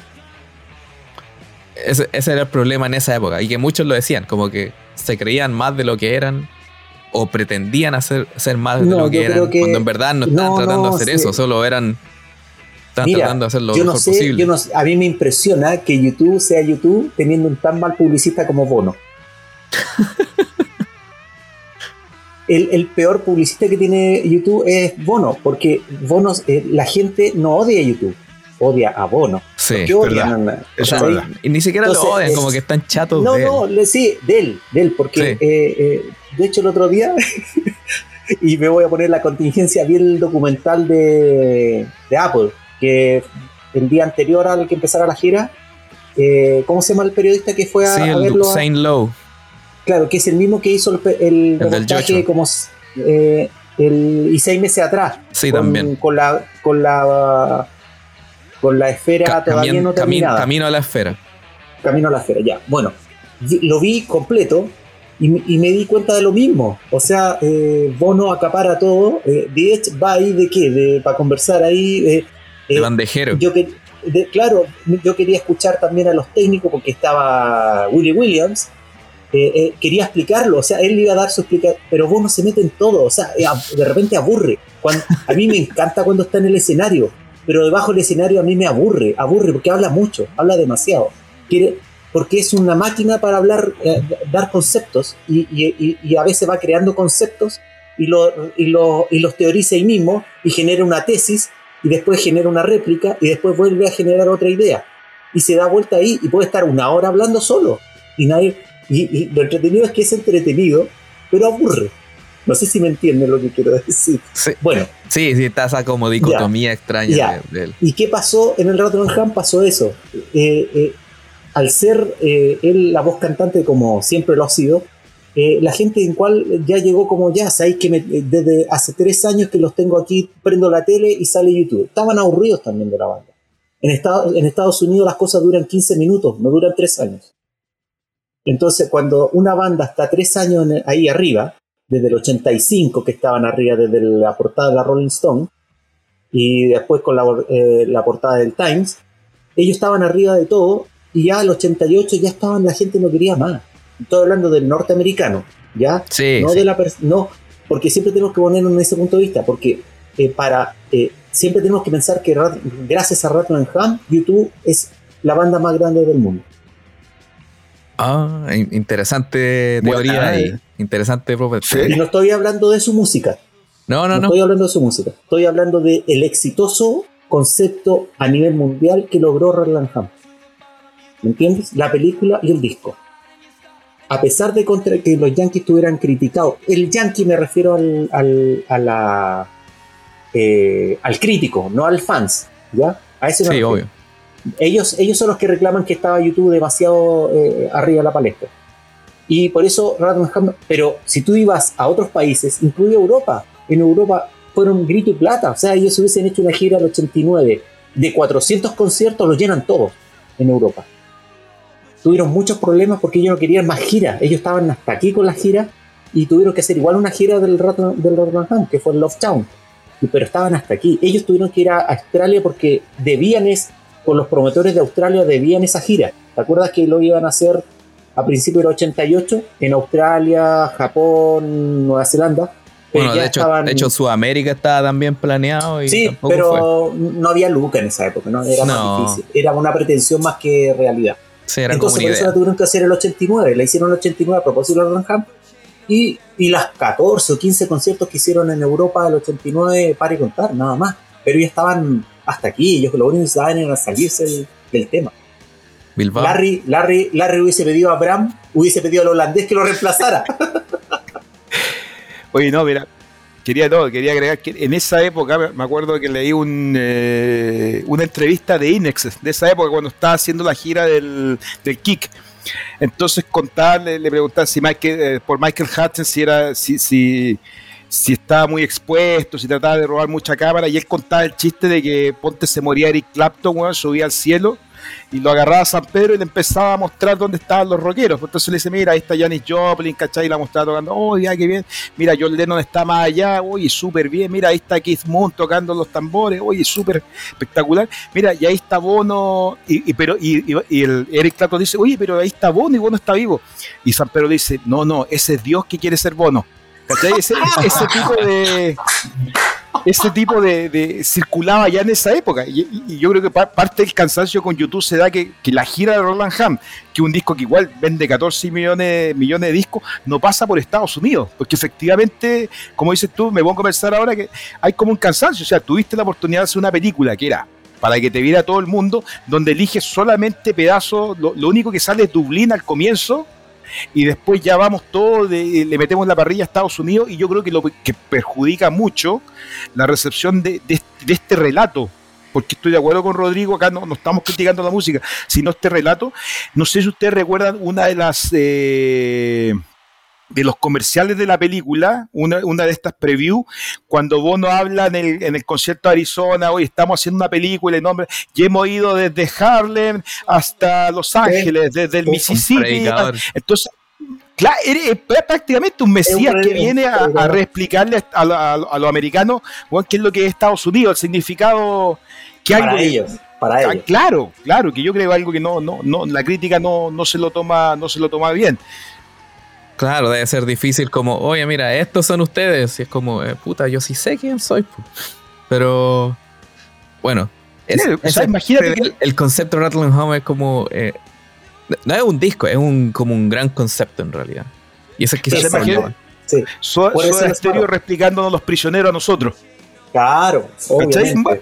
ese, era el problema en esa época y que muchos lo decían, como que se creían más de lo que eran o pretendían hacer, ser más de lo que eran, cuando en verdad no estaban tratando de hacer eso, solo eran están tratando de hacer lo yo no sé, posible. Yo no, a mí me impresiona que YouTube sea YouTube teniendo un tan mal publicista como Bono. *laughs* el, peor publicista que tiene YouTube es Bono, porque Bono, eh, la gente no odia a YouTube, odia a Bono. Sí, odian, Y ni siquiera lo odian, como que están chatos no, de No, no, sí, de él, de él, porque eh, eh, de hecho el otro día, *laughs* y me voy a poner la contingencia, vi el documental de, de Apple que el día anterior al que empezara la gira, eh, ¿cómo se llama el periodista que fue a, sí, el Saint Lowe. Claro, que es el mismo que hizo el, reportaje como eh, el, y seis meses atrás. Sí, también. Con la, con la con la esfera todavía no terminada. camino a la esfera. Camino a la esfera, ya. Bueno, lo vi completo y, me di cuenta de lo mismo. O sea, eh, Bono acapara todo. Eh, va ahí de qué? De, para conversar ahí. De eh, bandejero. Yo que, claro, yo quería escuchar también a los técnicos porque estaba Willie Williams eh, eh, quería explicarlo, o sea, él iba a dar su explicación, pero vos no se mete en todo, o sea, eh, de repente aburre. Cuando, a mí me encanta cuando está en el escenario, pero debajo del escenario a mí me aburre, aburre porque habla mucho, habla demasiado. Quiere, porque es una máquina para hablar, dar conceptos y, y, a veces va creando conceptos y, lo, y, lo, y los teoriza ahí mismo y genera una tesis y después genera una réplica y después vuelve a generar otra idea. Y se da vuelta ahí y puede estar una hora hablando solo. Y nadie y, lo entretenido es que es entretenido pero aburre. No sé si me entienden lo que quiero decir. Bueno. Sí sí está esa como dicotomía extraña de, él. y qué pasó en el Ham pasó eso. Eh, eh, al ser eh, él la voz cantante como siempre lo ha sido la gente en cual ya llegó como ya, sabéis que desde hace tres años que los tengo aquí, prendo la tele y sale YouTube. Estaban aburridos también de la banda. En, Estados Unidos las cosas duran 15 minutos, no duran 3 años. Entonces, cuando una banda está 3 años ahí arriba, desde el 85 que estaban arriba desde la portada de la Rolling Stone, y después con la, eh, la portada del Times, ellos estaban arriba de todo, y ya al 88 ya estaban, la gente no quería más. Estoy hablando del norteamericano, ¿ya? Sí, no de la no, porque siempre tenemos que ponerlo en ese punto de vista, porque eh, para eh, siempre tenemos que pensar que gracias a Ham, YouTube es la banda más grande del mundo. Ah, interesante teoría y interesante Y no estoy hablando de su música. No, no, no. No estoy hablando de su música. Estoy hablando del el exitoso concepto a nivel mundial que logró Ham. ¿Me entiendes? La película y el disco. A pesar de que los Yankees estuvieran criticados, el Yankee me refiero al, a la eh, al crítico, no al fans, ¿ya? A ese sí, obvio. Ellos, ellos son los que reclaman que estaba YouTube demasiado eh, arriba de la palestra. Y por eso, pero si tú ibas a otros países, incluye Europa, en Europa fueron grito y plata, o sea, ellos hubiesen hecho una gira del 89 de 400 conciertos, los llenan todos en Europa. Tuvieron muchos problemas porque ellos no querían más gira, ellos estaban hasta aquí con la gira y tuvieron que hacer igual una gira del del que fue Love Town pero estaban hasta aquí. Ellos tuvieron que ir a Australia porque debían, es, con los promotores de Australia, debían esa gira. ¿Te acuerdas que lo iban a hacer a principios del 88 en Australia, Japón, Nueva Zelanda? Bueno, de, hecho, de hecho, Sudamérica estaba también planeado. Y sí, pero no había luca en esa época, ¿no? Era más difícil. Era una pretensión más que realidad. Sí, Entonces, por eso la tuvieron que hacer el 89. La hicieron el 89 a propósito de Ranham y, las 14 o 15 conciertos que hicieron en Europa del 89, para y contar, nada más. Pero ya estaban hasta aquí, ellos lo único que necesitaban era salirse del, tema. Larry, Larry, Larry hubiese pedido a Bram, hubiese pedido al holandés que lo reemplazara. *laughs* Oye, no, mira, quería todo, quería agregar que en esa época me acuerdo que leí un, eh, una entrevista de Inex, de esa época cuando estaba haciendo la gira del, del Kick entonces contarle, le preguntaba si Michael, eh, por Michael Hudson si era, si, si, si estaba muy expuesto, si trataba de robar mucha cámara, y él contaba el chiste de que Ponte se moría Eric Clapton, subía al cielo y lo agarraba a San Pedro y le empezaba a mostrar dónde estaban los rockeros. Pues entonces le dice, mira, ahí está Janis Joplin, ¿cachai? Y la mostraba tocando, oh, ya, qué bien. Mira, John Lennon está más allá, oye, súper bien. Mira, ahí está Keith Moon tocando los tambores, oye, súper espectacular. Mira, y ahí está Bono, y, pero, y, el Eric Clapton dice, oye, pero ahí está Bono y Bono está vivo. Y San Pedro dice, no, no, ese es Dios que quiere ser Bono. ¿Cachai? ese tipo de, ese tipo de, circulaba ya en esa época. Y, yo creo que parte del cansancio con YouTube se da que, la gira de Roland Ham, que un disco que igual vende 14 millones, millones de discos, no pasa por Estados Unidos. Porque efectivamente, como dices tú, me pongo a pensar ahora que hay como un cansancio. O sea, tuviste la oportunidad de hacer una película que era para que te viera todo el mundo, donde eliges solamente pedazos, lo, lo único que sale es Dublín al comienzo y después ya vamos todos, le metemos la parrilla a Estados Unidos y yo creo que lo que perjudica mucho la recepción de, este relato porque estoy de acuerdo con Rodrigo, acá no, estamos criticando la música, sino este relato. No sé si ustedes recuerdan una de las eh, de los comerciales de la película, una, una de estas previews, cuando Bono habla en el, en el concierto de Arizona, hoy estamos haciendo una película y, nombre, y hemos ido desde Harlem hasta Los Ángeles, desde el Mississippi. Entonces, claro, es prácticamente un mesías que viene a, a reexplicarle a, a, los americanos qué es lo que es Estados Unidos, el significado que hay. Para ellos. Para ah, ellos. Claro, claro, que yo creo algo que no, no, no, la crítica no, no se lo toma, no se lo toma bien. Claro, debe ser difícil como, oye, mira, estos son ustedes. Y es como, eh, puta, yo sí sé quién soy. pu. Pero, bueno. es- Claro, o sea, imagínate que- el, el concepto de Rattling Home es como... eh, no es un disco, es un, como un gran concepto en realidad. Y eso es quizás. Sí, Soda les Stereo replicándonos los prisioneros a nosotros. claro, obviamente.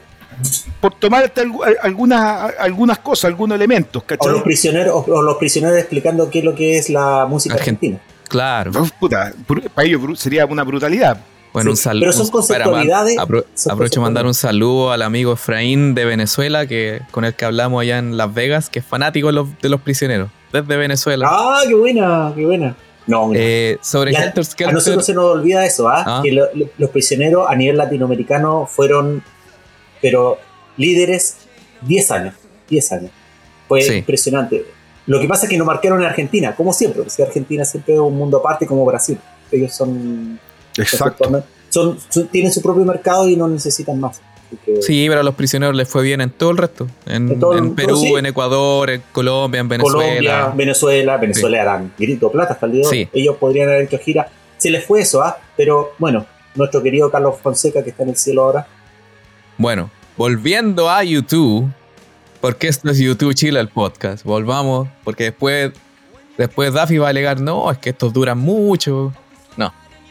Por tomarte algu- algunas, algunas cosas, algunos elementos, O los prisioneros, o, los prisioneros explicando qué es lo que es la música Argen- argentina. Claro. Puta, para ellos sería una brutalidad. Bueno, Sí, un saludo. pero son conceptualidades, son aprovecho de mandar un saludo al amigo Efraín de Venezuela, que con el que hablamos allá en Las Vegas, que es fanático de los, de los prisioneros, desde Venezuela. Ah, qué buena, qué buena. No. Eh, sobre Ya, Helter a nosotros se nos olvida eso, ¿ah? Ah. que lo- lo- los prisioneros a nivel latinoamericano fueron, pero líderes 10 años, 10 años. Fue Sí. impresionante. Lo que pasa es que no marcaron en Argentina, como siempre, porque Argentina siempre es un mundo aparte como Brasil. Ellos son, Exacto. son, son- tienen su propio mercado y no necesitan más. Así que- Sí, pero a los prisioneros les fue bien en todo el resto. En, En todo el- en Perú, todo, sí. en Ecuador, en Colombia, en Colombia, Venezuela. Venezuela, Venezuela eran grito plata hasta el día. Sí. Ellos podrían haber hecho gira. Se les fue eso, ¿ah? Pero bueno, nuestro querido Carlos Fonseca, que está en el cielo ahora, Bueno, volviendo a YouTube, porque esto es YouTube Chile el podcast. Volvamos, porque después, después Daffy va a alegar, no, es que estos duran mucho.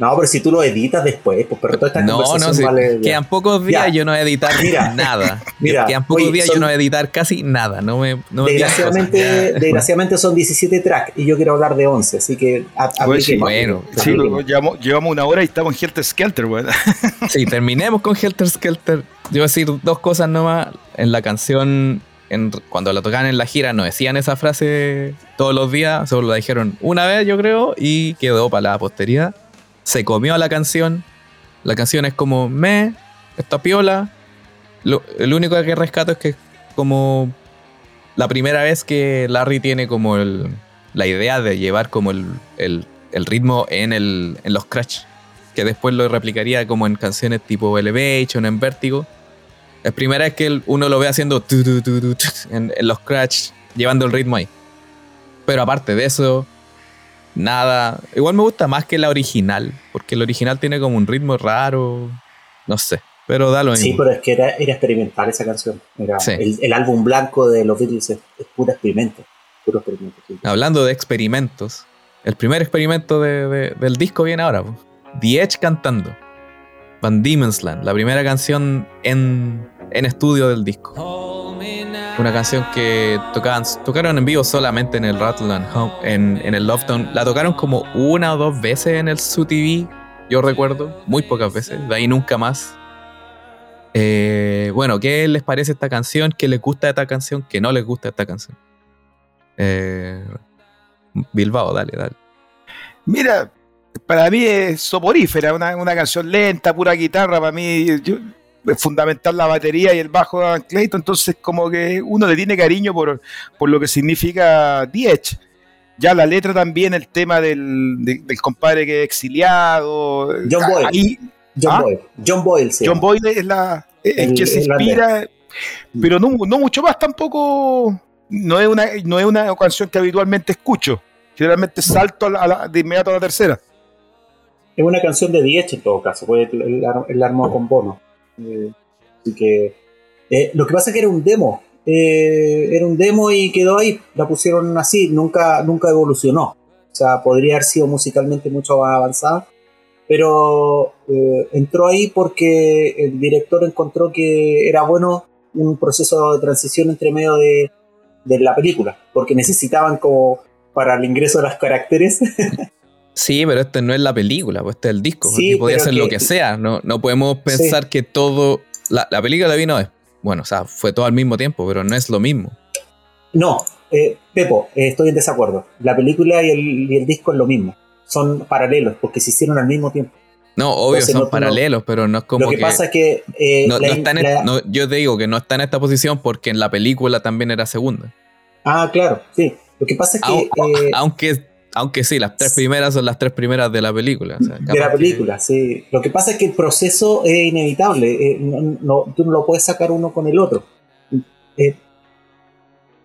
No, pero si tú lo editas después, pues, pero toda esta No, no, sí, vale. quedan pocos días Ya. yo no voy a editar Mira, nada. *laughs* mira, quedan pocos oye, días son- yo no voy a editar casi nada. No me, no me Desgraciadamente, cosas. Desgraciadamente *laughs* son 17 tracks y yo quiero hablar de 11, así que a- Pues sí, bueno, Sí, Apliquemos. lo- llevamos, llevamos una hora y estamos en Helter Skelter, weón. Sí, terminemos con Helter Skelter. Yo voy a decir dos cosas nomás. En la canción, en- cuando la tocaban en la gira, no decían esa frase todos los días, solo la dijeron una vez, yo creo, y quedó para la posteridad. Se comió la canción. La canción es como me, esta piola. Lo, el único que rescato es que como la primera vez que Larry tiene como el, la idea de llevar como el, el- el ritmo en, en los scratch que después lo replicaría como en canciones tipo Elevation, en Vértigo. Es primera vez que uno lo ve haciendo tu, tu, tu, tu, tu, en, en los scratch, llevando el ritmo ahí. Pero aparte de eso, nada. Igual me gusta más que la original, porque la original tiene como un ritmo raro, no sé. Pero da lo Sí, mismo. pero es que era, era experimental esa canción. Era Sí. el, el álbum blanco de los Beatles es, es puro experimento. Puro experimento. sí. Hablando de experimentos, el primer experimento de- de- del disco viene ahora. po. The Edge cantando. Van Diemen's Land, la primera canción en, en estudio del disco. Una canción que tocaban, tocaron en vivo solamente en el Rattleland Home, en, en el Love Town. La tocaron como una o dos veces en el Su TV, yo recuerdo, muy pocas veces, de ahí nunca más. Eh, bueno, ¿qué les parece esta canción? ¿Qué les gusta esta canción? ¿Qué no les gusta esta canción? Eh, Bilbao, dale, dale. Mira, para mí es soporífera, una, una canción lenta, pura guitarra, para mí yo- es fundamental la batería y el bajo de Adam Clayton, entonces como que uno le tiene cariño por, por lo que significa Edge. Ya la letra también, el tema del, de- del compadre que es exiliado. John Boyle. Ahí, John ¿Ah? Boyle. John Boyle, sí. John Boyle es la el, El- que se el inspira, pero no, no mucho más tampoco. No es una no es una canción que habitualmente escucho. Generalmente salto a la- a la- de inmediato a la tercera. Es una canción de Diez en todo caso, pues el, el armó con Bono. Eh, así que. eh, lo que pasa es que era un demo. Eh, era un demo y quedó ahí. La pusieron así, nunca, nunca evolucionó. O sea, podría haber sido musicalmente mucho más avanzada. Pero eh, entró ahí porque el director encontró que era bueno un proceso de transición entre medio de, de la película. Porque necesitaban como para el ingreso de los caracteres *laughs* Sí, pero este no es la película, pues este es el disco. Sí, porque podía ser que- lo que sea. No, no podemos pensar que todo. La, la película vino es. Bueno, o sea, fue todo al mismo tiempo, pero no es lo mismo. No, eh, Pepo, eh, estoy en desacuerdo. La película y el, y el disco es lo mismo. Son paralelos porque se hicieron al mismo tiempo. No, obvio, Entonces, son no- no- paralelos, pero no es como lo que, que. pasa es que. eh, no, la- está en la- yo te digo que no está en esta posición porque en la película también era segunda. Ah, claro, sí. Lo que pasa es que. Eh, aunque, aunque sí, las tres primeras son las tres primeras de la película. o sea, de la que- película, sí. Lo que pasa es que el proceso es inevitable. eh, no, no- tú no lo puedes sacar uno con el otro. Eh,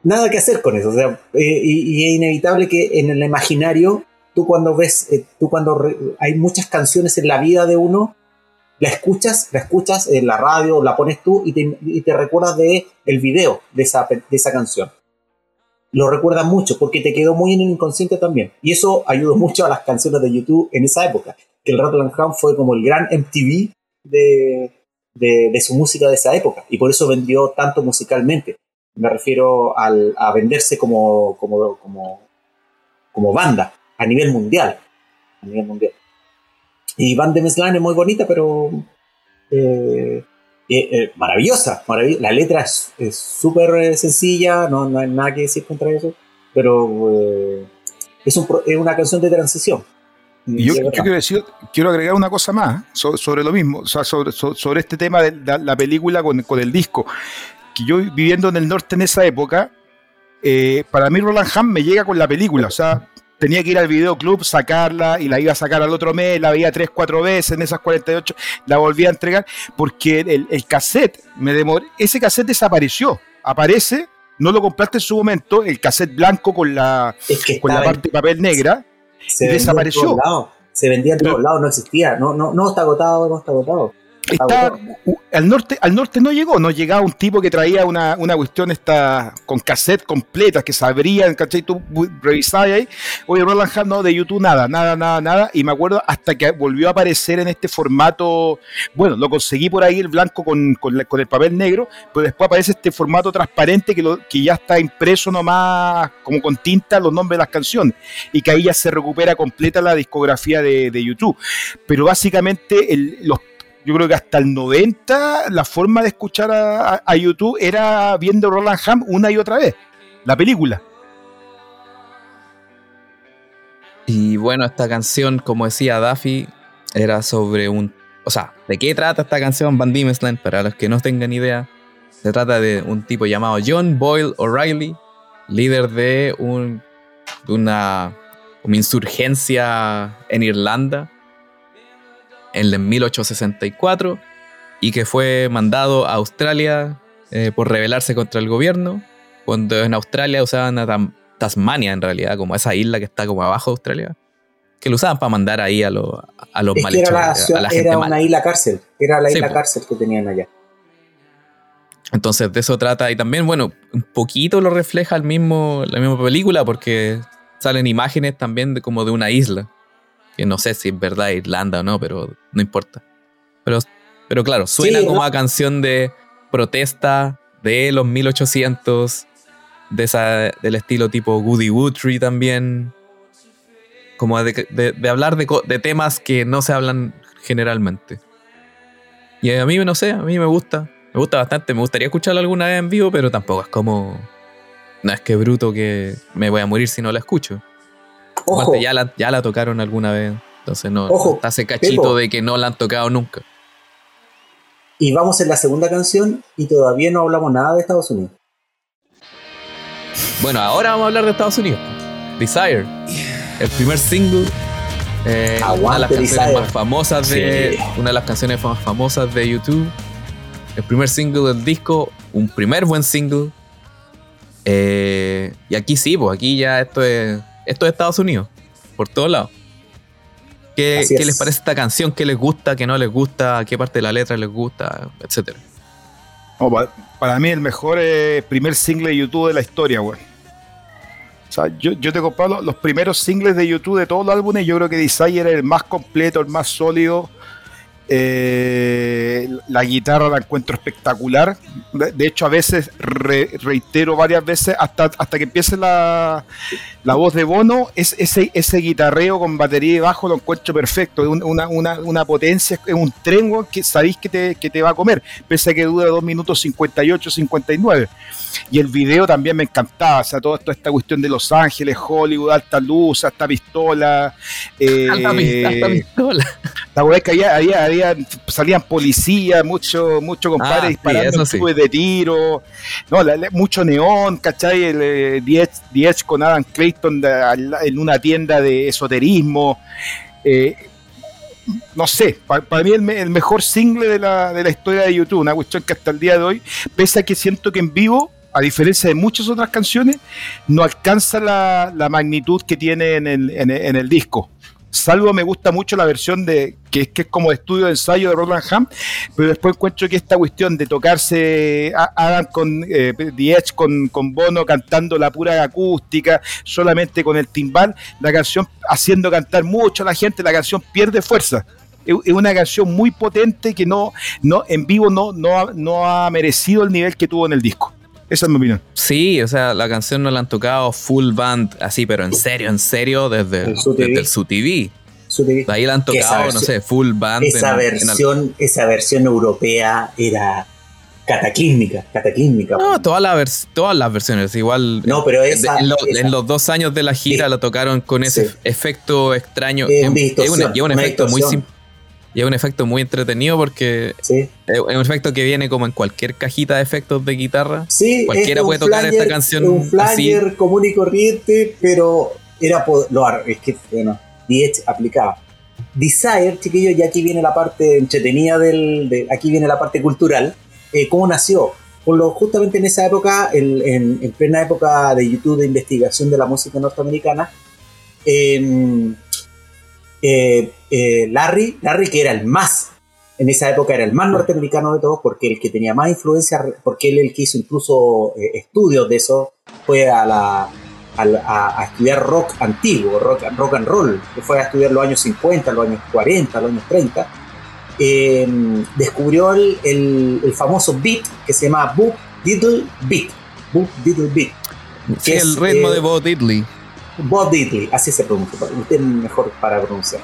nada que hacer con eso. O sea, eh, y, y es inevitable que en el imaginario tú cuando ves, tú cuando hay muchas canciones en la vida de uno, la escuchas, la escuchas en la radio, la pones tú y te, y te recuerdas de el video de esa, de esa canción. Lo recuerdas mucho porque te quedó muy en el inconsciente también. Y eso ayudó mucho a las canciones de YouTube en esa época. Que el Rattle and fue como el gran MTV de, de, de, su música de esa época. Y por eso vendió tanto musicalmente. Me refiero al, a venderse como, como, como, como banda a nivel mundial. A nivel mundial. Y Van de Meslan es muy bonita, pero eh, eh, eh, maravillosa, La letra es súper sencilla, no, no, hay nada que decir contra eso, pero es, un, es, una canción de transición. yo, quiero, decir, quiero agregar una cosa más sobre, lo mismo, o sea, sobre, sobre, este tema de la, película con, con, el disco. Que yo viviendo en el norte en esa época, para mí Roland Hamm me llega con la película, o sea, tenía que ir al videoclub, sacarla y la iba a sacar al otro mes, la veía tres, cuatro veces en esas 48, la volví a entregar porque el, el cassette, me demoré, ese cassette desapareció, aparece, no lo compraste en su momento, el cassette blanco con la, con la parte de papel negra, se desapareció. Se vendía en todos lados, no existía, no, no, no está agotado, no está agotado. Está, al, norte, al norte no llegó, no llegaba un tipo que traía una, una cuestión esta, con cassette completas que se abrían, ¿cachai? Tú revisabas ahí, oye, Roland Hunt, no, de YouTube nada, nada, nada, nada, y me acuerdo hasta que volvió a aparecer en este formato, bueno, lo conseguí por ahí el blanco con, con, el papel negro, pero después aparece este formato transparente que, lo, que ya está impreso nomás como con tinta los nombres de las canciones, y que ahí ya se recupera completa la discografía de, de YouTube. Pero básicamente el, los yo creo que hasta el 90 la forma de escuchar a, YouTube era viendo Roland Ham una y otra vez, la película. Y bueno, esta canción, como decía Daffy, era sobre un... O sea, ¿de qué trata esta canción Van Dimesland? Para los que no tengan idea, se trata de un tipo llamado John Boyle O'Reilly, líder de, un, de una, una insurgencia en Irlanda en el 1864 y que fue mandado a Australia eh, por rebelarse contra el gobierno, cuando en Australia usaban a Tasmania en realidad, como esa isla que está como abajo de Australia, que lo usaban para mandar ahí a, los a los malhechores. Era, era una isla cárcel, era la isla cárcel que tenían allá. Entonces de eso trata y también, bueno, un poquito lo refleja el mismo, la misma película porque salen imágenes también de, como de una isla que no sé si es verdad Irlanda o no, pero no importa. Pero, pero claro, suena como a canción de protesta de los 1800, de esa, del estilo tipo Goody Woodtree también. Como de, hablar de, temas que no se hablan generalmente. Y a mí, no sé, a mí me gusta. Me gusta bastante. Me gustaría escucharla alguna vez en vivo, pero tampoco es como. No es que bruto que me voy a morir si no la escucho. Ojo. Ya la, ya la tocaron alguna vez. Entonces no, está ese cachito de que no la han tocado nunca. Y vamos en la segunda canción y todavía no hablamos nada de Estados Unidos. Bueno, ahora vamos a hablar de Estados Unidos. Desire. El primer single. Eh, una de las canciones más famosas de. Una de las canciones más famosas de YouTube. El primer single del disco. Un primer buen single. Eh, y aquí sí, pues aquí ya esto es esto es Estados Unidos, por todos lados. ¿Qué, les parece esta canción? ¿Qué les gusta? ¿Qué no les gusta? ¿Qué parte de la letra les gusta? Etcétera. para, mí el mejor eh, primer single de YouTube de la historia, güey. O sea, yo, yo te comparo los, primeros singles de YouTube de todos los álbumes. Yo creo que Desire era el más completo, el más sólido. Eh, la guitarra la encuentro espectacular. De, hecho, a veces reitero varias veces hasta, hasta que empiece la, la voz de Bono, es, ese, ese guitarreo con batería y bajo lo encuentro perfecto. Es una, una, una, potencia, es un tren que sabéis que te, que te va a comer, pese a que dura 2 minutos 58, 59. Y el video también me encantaba, o sea, toda, esta cuestión de Los Ángeles, Hollywood, alta luz, hasta pistola. Eh, alta, pistola. La verdad es que había, había, salían policías, mucho, mucho compadre ah, disparando de tiro, no, mucho neón, ¿cachai? El 10 eh, con Adam Clayton en una tienda de esoterismo. Eh, no sé, para, mí el, el, mejor single de la, de la historia de YouTube, una cuestión que hasta el día de hoy, pese a que siento que en vivo a diferencia de muchas otras canciones, no alcanza la, magnitud que tiene en el, disco. Salvo me gusta mucho la versión de que es, que es como de estudio de ensayo de Roland Ham, pero después encuentro que esta cuestión de tocarse hagan con eh, The con, con, Bono cantando la pura acústica, solamente con el timbal, la canción haciendo cantar mucho a la gente, la canción pierde fuerza es una canción muy potente que no, no en vivo no, no, no ha merecido el nivel que tuvo en el disco. Esa es mi opinión. Sí, o sea, la canción no la han tocado full band, así, pero en serio, en serio, desde el Su TV. Ahí la han tocado, no sé, full band. Esa, versión, esa versión europea era cataclísmica, cataclísmica. No, todas, todas las versiones, igual. No, pero esa, en, los dos años de la gira la tocaron con ese efecto extraño. Es, un, efecto muy simple y es un efecto muy entretenido porque es un efecto que viene como en cualquier cajita de efectos de guitarra. Sí, Cualquiera puede tocar esta canción. Un flyer común y corriente, pero era lo es que bueno, DH aplicaba. Desire, chiquillos, y aquí viene la parte entretenida del. aquí viene la parte cultural. Eh, ¿Cómo nació? Por lo, justamente en esa época, en, plena época de YouTube de investigación de la música norteamericana, eh, eh, eh, Larry, Larry que era el más, en esa época era el más norteamericano de todos, porque el que tenía más influencia, porque él el que hizo incluso eh, estudios de eso, fue a, la, a, estudiar rock antiguo, rock, rock and roll, que fue a estudiar los años 50, los años 40, los años 30. descubrió el, el, famoso beat que se llama Boop Diddle Beat. Boop Diddle Beat. Que es, el ritmo de Bo Diddley. Bob Diddley, así se pronuncia, usted es mejor para pronunciar.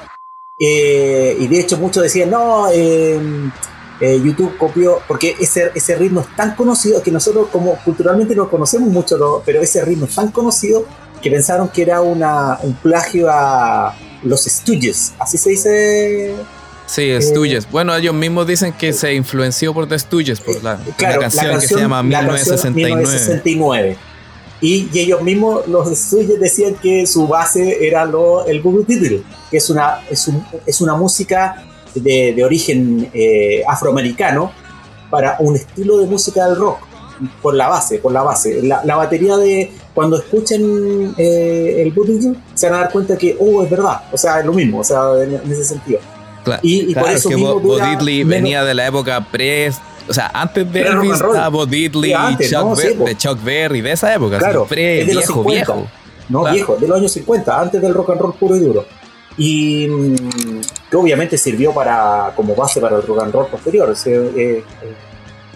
Eh, y de hecho muchos decían, no, em, eh, YouTube copió, porque ese, ese ritmo es tan conocido que nosotros como culturalmente no conocemos mucho, pero ese ritmo es tan conocido que pensaron que era una, un plagio a los Stooges, así se dice. Sí, eh, Stooges. bueno, ellos mismos dicen que se influenció por The Stooges, por la, canción, que se llama 1969. Y, ellos mismos, los suyos, decían que su base era lo, el Google Diddle, que es una, es, un, es una música de, de origen eh, afroamericano para un estilo de música del rock, por la base, por la base. La, la batería de, cuando escuchen eh, el Google se van a dar cuenta que, oh, es verdad, o sea, es lo mismo, o sea, en, ese sentido. y, por eso que mismo Bo, Diddley venía de la época pre o sea, antes de Elvis estaba Bo Diddley y Chuck de Chuck Berry, de esa época. Claro, de viejo, viejo. No, viejo, de los años 50, antes del rock and roll puro y duro. Y mm, que obviamente sirvió para como base para el rock and roll posterior. Es, eh,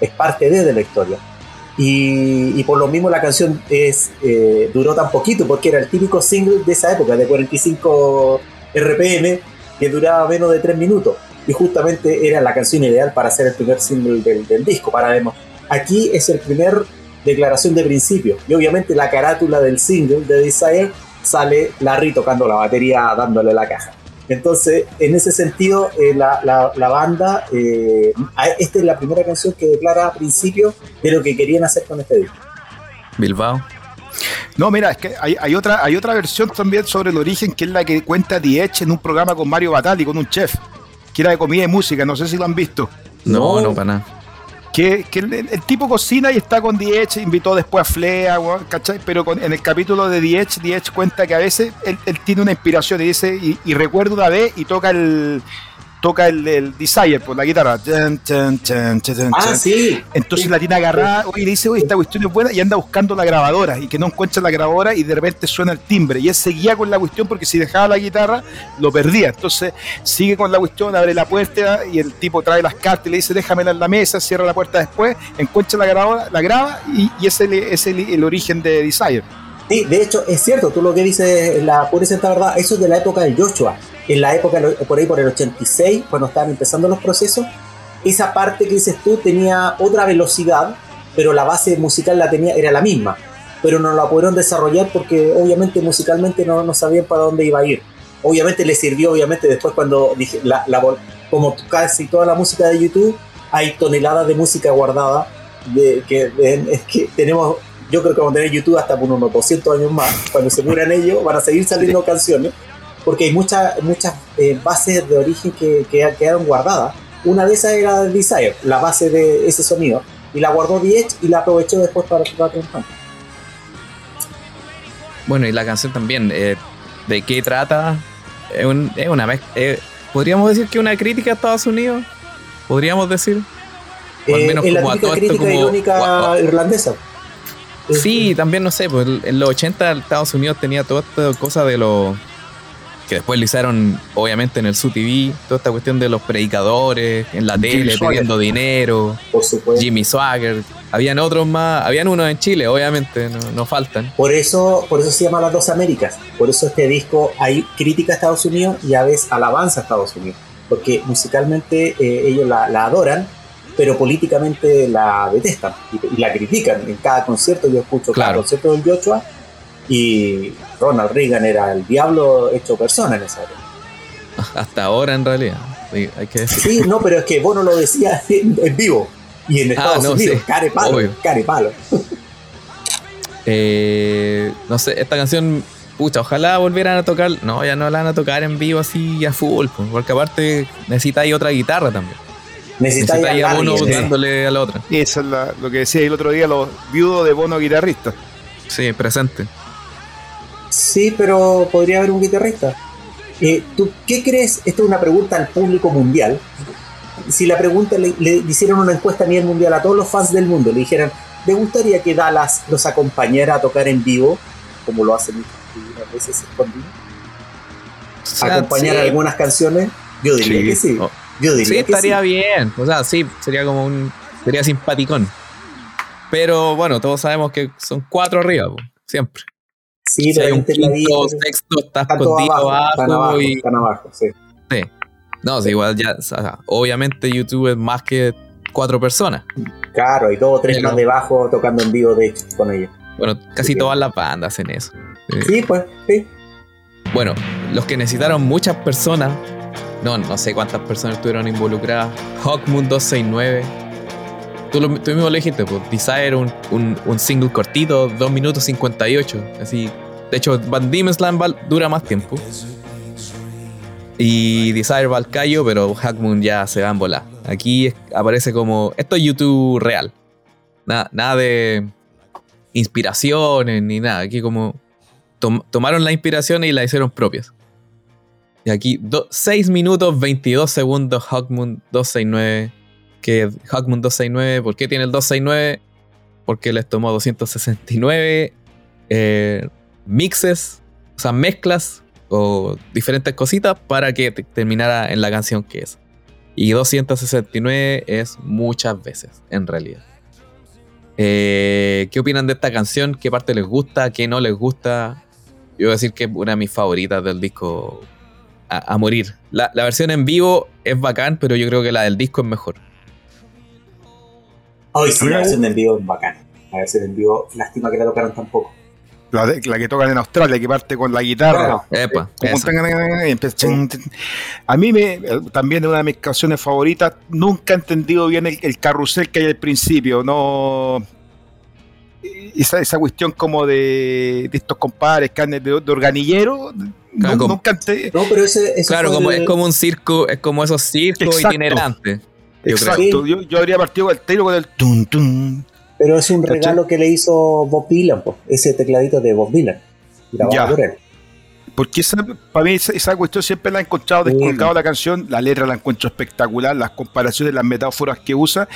es parte de, de, la historia. Y, y, por lo mismo la canción es, eh, duró tan poquito, porque era el típico single de esa época, de 45 RPM, que duraba menos de 3 minutos y justamente era la canción ideal para hacer el primer single del, disco, para demo. Aquí es el primer declaración de principio y obviamente la carátula del single de Desire sale Larry tocando la batería dándole la caja. Entonces, en ese sentido, eh, la, la, banda, eh, esta es la primera canción que declara a principio de lo que querían hacer con este disco. Bilbao. No, mira, es que hay, hay, otra, hay otra versión también sobre el origen que es la que cuenta Diech en un programa con Mario Batali, con un chef que era de comida y música, no sé si lo han visto. No, no, para nada. Que, el, tipo cocina y está con Diech, invitó después a Flea, ¿cachai? Pero en el capítulo de Diech, Diech cuenta que a veces él, tiene una inspiración y dice, y, y recuerda una vez y toca el, toca el, el Desire por la guitarra. ah, sí. Entonces la tiene agarrada y le dice, oye, esta cuestión es buena y anda buscando la grabadora y que no encuentra la grabadora y de repente suena el timbre. Y él seguía con la cuestión porque si dejaba la guitarra lo perdía. Entonces sigue con la cuestión, abre la puerta y el tipo trae las cartas y le dice, déjamela en la mesa, cierra la puerta después, encuentra la grabadora, la graba y, y ese es el, el origen de Desire. Sí, de hecho, es cierto, tú lo que dices, la pura y verdad, eso es de la época del Joshua. En la época, por ahí por el 86, cuando estaban empezando los procesos, esa parte que dices tú tenía otra velocidad, pero la base musical la tenía, era la misma. Pero no la pudieron desarrollar porque obviamente musicalmente no, no sabían para dónde iba a ir. Obviamente le sirvió, obviamente después cuando dije, la, la, como casi toda la música de YouTube, hay toneladas de música guardada de, que, tenemos yo creo que vamos a tener YouTube hasta por unos 200 años más. Cuando se mueran ellos, van a seguir saliendo canciones, porque hay muchas muchas eh, bases de origen que, que, quedaron guardadas. Una de esas era Desire, la base de ese sonido. y la guardó The y la aprovechó después para tocar triunfante. Bueno, y la canción también, eh, ¿de qué trata? Es, una eh, ¿Podríamos decir que una crítica a Estados Unidos? ¿Podríamos decir? O al eh, menos como la típica crítica irónica irlandesa. Sí, también no sé, pues en los 80 Estados Unidos tenía toda esta cosa de los que después le hicieron, obviamente, en el SUTV, toda esta cuestión de los predicadores, en la tele, pidiendo dinero, Por supuesto. Jimmy Swagger. Habían otros más, habían unos en Chile, obviamente, no, faltan. Por eso, por eso se llama Las Dos Américas. Por eso este disco hay crítica a Estados Unidos y a veces alabanza a Estados Unidos. Porque musicalmente eh, ellos la, adoran, pero políticamente la detestan y, la critican. En cada concierto yo escucho cada concierto del Joshua y Ronald Reagan era el diablo hecho persona en esa época. *laughs* Hasta ahora en realidad. hay que Sí, no, pero es que vos no lo decías *laughs* en, vivo. Y en ah, Estados Unidos, care palo, care palo. *laughs* Eh, no sé, esta canción, pucha, ojalá volvieran a tocar. No, ya no la van a tocar en vivo así a full, pues, porque aparte necesitáis otra guitarra también. Necesitáis necesita a uno dándole a la otra. Eso es lo que decía el otro día, los viudos de Bono guitarrista. Sí, presente. Sí, pero podría haber un guitarrista. Eh, ¿Tú qué crees? Esta es una pregunta al público mundial. Si la pregunta le, hicieron una encuesta a nivel mundial a todos los fans del mundo, le dijeran, ¿te gustaría que Dallas los acompañara a tocar en vivo, como lo hacen muchas veces escondido? acompañar algunas canciones, yo diría que sí. Oh. Yo diría sí, estaría sí. bien. O sea, sí, sería como un. Sería simpaticón. Pero bueno, todos sabemos que son cuatro arriba, siempre. Sí, si hay un quinto, sexto, está escondido abajo, y... están abajo, sí. Sí. No, igual ya, obviamente YouTube es más que cuatro personas. Claro, y dos o tres más debajo tocando en vivo, de hecho, con ellos. Bueno, casi todas las bandas hacen eso. Sí, pues, sí. Bueno, los que necesitaron muchas personas, no, no sé cuántas personas estuvieron involucradas. Hawkmoon 269. Tú, mismo lo dijiste, pues Desire, un, un, single cortito, 2 minutos 58. Así. De hecho, Van Diemen's dura más tiempo. Y Desire va al callo, pero Hackmoon ya se va en volar. Aquí aparece como. Esto es YouTube real. Nada, nada de inspiraciones ni nada. Aquí como. tomaron la inspiración y la hicieron propias. Y aquí 6 minutos 22 segundos Hawkmoon 269. Que Hawkmoon 269, ¿por qué tiene el 269? Porque les tomó 269 eh, mixes, o sea, mezclas o diferentes cositas para que terminara en la canción que es. Y 269 es muchas veces, en realidad. Eh, ¿Qué opinan de esta canción? ¿Qué parte les gusta? ¿Qué no les gusta? Yo voy a decir que es una de mis favoritas del disco a, morir. La, versión en vivo es bacán, pero yo creo que la del disco es mejor. Hoy sí, la versión en vivo es bacán. La versión en vivo, lástima que la tocaron tampoco. La, la, que tocan en Australia, que parte con la guitarra. Epa, a mí me, también es una de mis canciones favoritas. Nunca he entendido bien el, carrusel que hay al principio. No, esa, esa cuestión como de, estos compadres, carnes de, organillero. Nunca No, pero ese, claro, como, es como un circo, es como esos circos itinerantes. Exacto, yo, yo, habría partido el tiro con el tum tum pero es un regalo que le hizo Bob Dylan, ese tecladito de Bob Dylan. Ya. Porque para mí esa, cuestión siempre la he encontrado descolgado la canción, la letra la encuentro espectacular, las comparaciones, las metáforas que usa,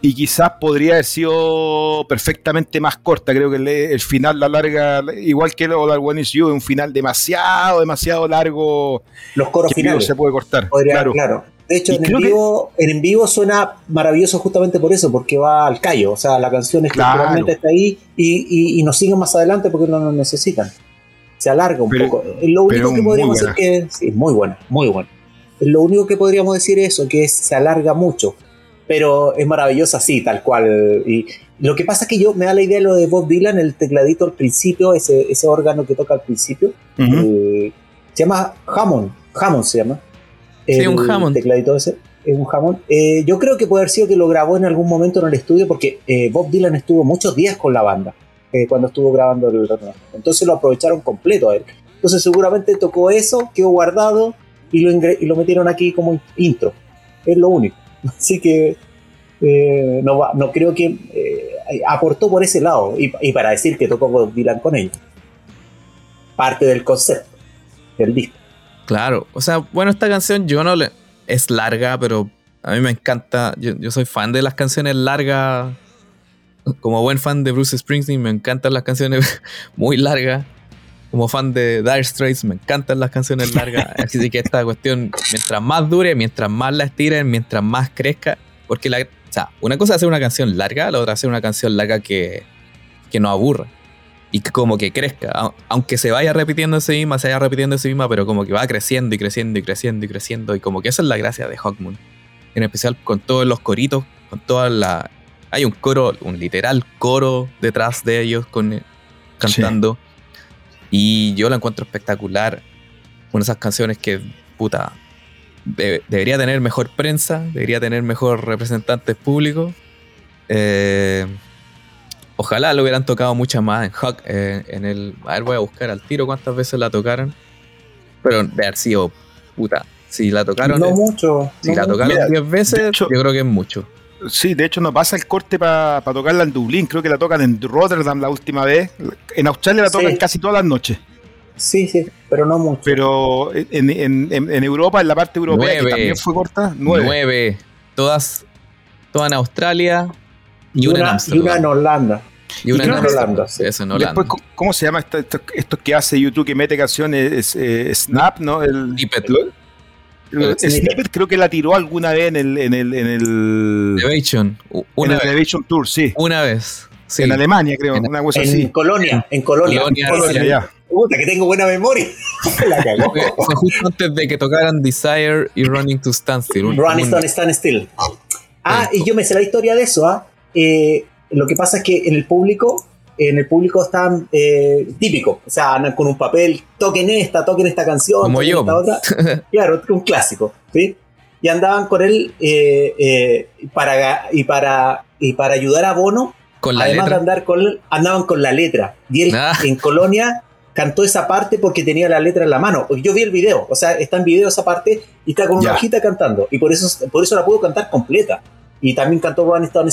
y quizás podría haber sido perfectamente más corta. Creo que el, final la larga, igual que lo de One Is You, un final demasiado, demasiado largo. Los coros finales. se puede cortar. claro. claro. De hecho, en en, vivo, en vivo suena maravilloso justamente por eso, porque va al callo. O sea, la canción estructuralmente está ahí y, y, nos siguen más adelante porque no nos necesitan. Se alarga un poco. Lo único que podríamos decir que sí, muy buena, muy buena. Lo único que podríamos decir es eso, que se alarga mucho. Pero es maravillosa así, tal cual. Y lo que pasa es que yo me da la idea de lo de Bob Dylan, el tecladito al principio, ese, ese órgano que toca al principio. Eh, se llama Hammond. Hammond se llama sí, un Hammond. tecladito ese. Es un Hammond. Eh, yo creo que puede haber sido que lo grabó en algún momento en el estudio porque eh, Bob Dylan estuvo muchos días con la banda eh, cuando estuvo grabando el Entonces lo aprovecharon completo a él. Entonces seguramente tocó eso, quedó guardado y lo, y lo metieron aquí como intro. Es lo único. *laughs* Así que eh, no, no creo que eh, aportó por ese lado. Y, y, para decir que tocó Bob Dylan con ella. Parte del concepto del disco. Claro, o sea, bueno, esta canción yo no le. Es larga, pero a mí me encanta. Yo soy fan de las canciones largas. Como buen fan de Bruce Springsteen, me encantan las canciones *laughs* muy largas como fan de Dire Straits, me encantan las canciones largas. *laughs* Así que esta cuestión, mientras más dure, mientras más la estiren, mientras más crezca. Porque la, o sea, una cosa es hacer una canción larga, la otra es hacer una canción larga que, que no aburra. Y que como que crezca. Aunque se vaya repitiendo en sí misma, se vaya repitiendo en sí misma, pero como que va creciendo y creciendo y creciendo y creciendo. Y como que esa es la gracia de Hawkmoon. En especial con todos los coritos, con toda la. Hay un coro, un literal coro detrás de ellos con, cantando. Sí. Y yo la encuentro espectacular. Una de esas canciones que, puta, de, debería tener mejor prensa, debería tener mejor representantes públicos. Eh, ojalá lo hubieran tocado muchas más en Hawk, eh, en el. A ver, voy a buscar al tiro cuántas veces la tocaron. Pero de haber sido, puta, si la tocaron. No mucho. Si no la tocaron 10 veces, hecho, yo creo que es mucho. Sí, de hecho nos pasa el corte para pa tocarla en Dublín. Creo que la tocan en Rotterdam la última vez. En Australia la tocan sí. casi todas las noches. Sí, sí, pero no mucho. Pero en, en, en, Europa, en la parte europea, nueve, que también fue corta, nueve. nueve. Todas, todas en Australia y, y una, una, en Amsterdam. Y una en Holanda. Y una y en. Holanda, sí. Eso en Holanda. Después, ¿cómo se llama esto, esto, esto, que hace YouTube que mete canciones? Eh, Snap, ¿no? El, Snippet. El, Snippet creo que la tiró alguna vez en el en el en el Elevation, una en el Elevation Tour, sí. Una vez. Sí. En Alemania, creo, en, una cosa en así. Colonia, en Colonia. Colonia, Colonia, ya. Puta, que tengo buena memoria. *laughs* la cagó. Fue, fue, justo antes de que tocaran Desire y Running to Standstill. Un, Running to Standstill. Ah, y yo me sé la historia de eso. ¿ah? Eh, lo que pasa es que en el público, en el público están eh, típicos. O sea, andan con un papel, toquen esta, toquen esta canción. Como yo. Esta otra. *laughs* claro, un clásico. ¿sí? Y andaban con él eh, eh, para, y, para, y para ayudar a Bono. Con la además letra. de andar con él, andaban con la letra. Y él Ah. en Colonia cantó esa parte porque tenía la letra en la mano. Yo vi el video, o sea, está en video esa parte y está con una Ya. hojita cantando. Y por eso, por eso la pudo cantar completa. Y también cantó Stone.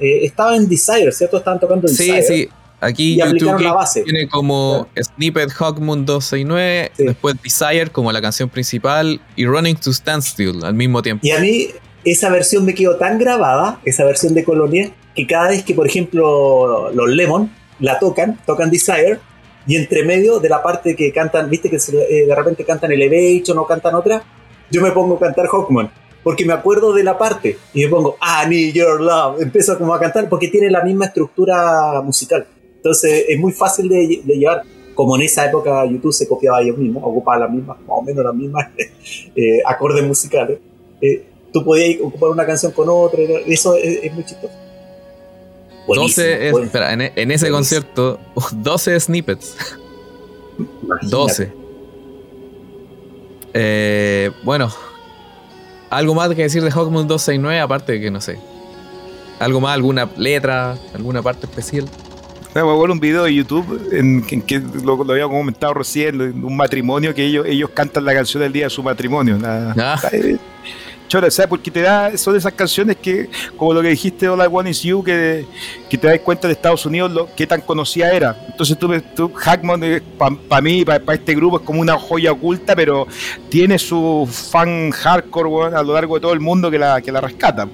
Eh, estaba en Desire, ¿cierto? Estaban tocando Sí, Desire. sí. Aquí Y aplicaron YouTube la base. tiene como Snippet Hawkmoon 269, Sí. después Desire como la canción principal y Running to Standstill al mismo tiempo. Y a mí esa versión me quedó tan grabada, esa versión de Colonia, que cada vez que, por ejemplo, los Lemon la tocan, tocan Desire, y entre medio de la parte que cantan, viste que eh, de repente cantan Elevation o cantan otra, yo me pongo a cantar Hawkman. Porque me acuerdo de la parte y me pongo I need your love. Empiezo como a cantar porque tiene la misma estructura musical. Entonces es muy fácil de, de llevar. Como en esa época YouTube se copiaba ellos mismos, ocupaba las mismas, más o menos las mismas *laughs* eh, acordes musicales. Eh, tú podías ocupar una canción con otra, eso es, es muy chistoso. 12 es, espera, en, en ese Buenísimo. concierto, 12 snippets. *laughs* Imagínate. 12. Eh, bueno, algo más que decir de Hawkmoon 269, aparte de que no sé. Algo más, alguna letra, alguna parte especial. Me acuerdo un video de YouTube en, en que lo, lo había comentado recién, un matrimonio que ellos, ellos cantan la canción del día de su matrimonio. La, Ah. eh, Chora, ¿sabes? Porque te da, son esas canciones que, como lo que dijiste, All I Want Is You, que, que te das cuenta de Estados Unidos lo, qué tan conocida era. Entonces tú, tú Hackman, para mí, para este grupo, es como una joya oculta, pero tiene su fan hardcore a lo largo de todo el mundo que la, que la rescata.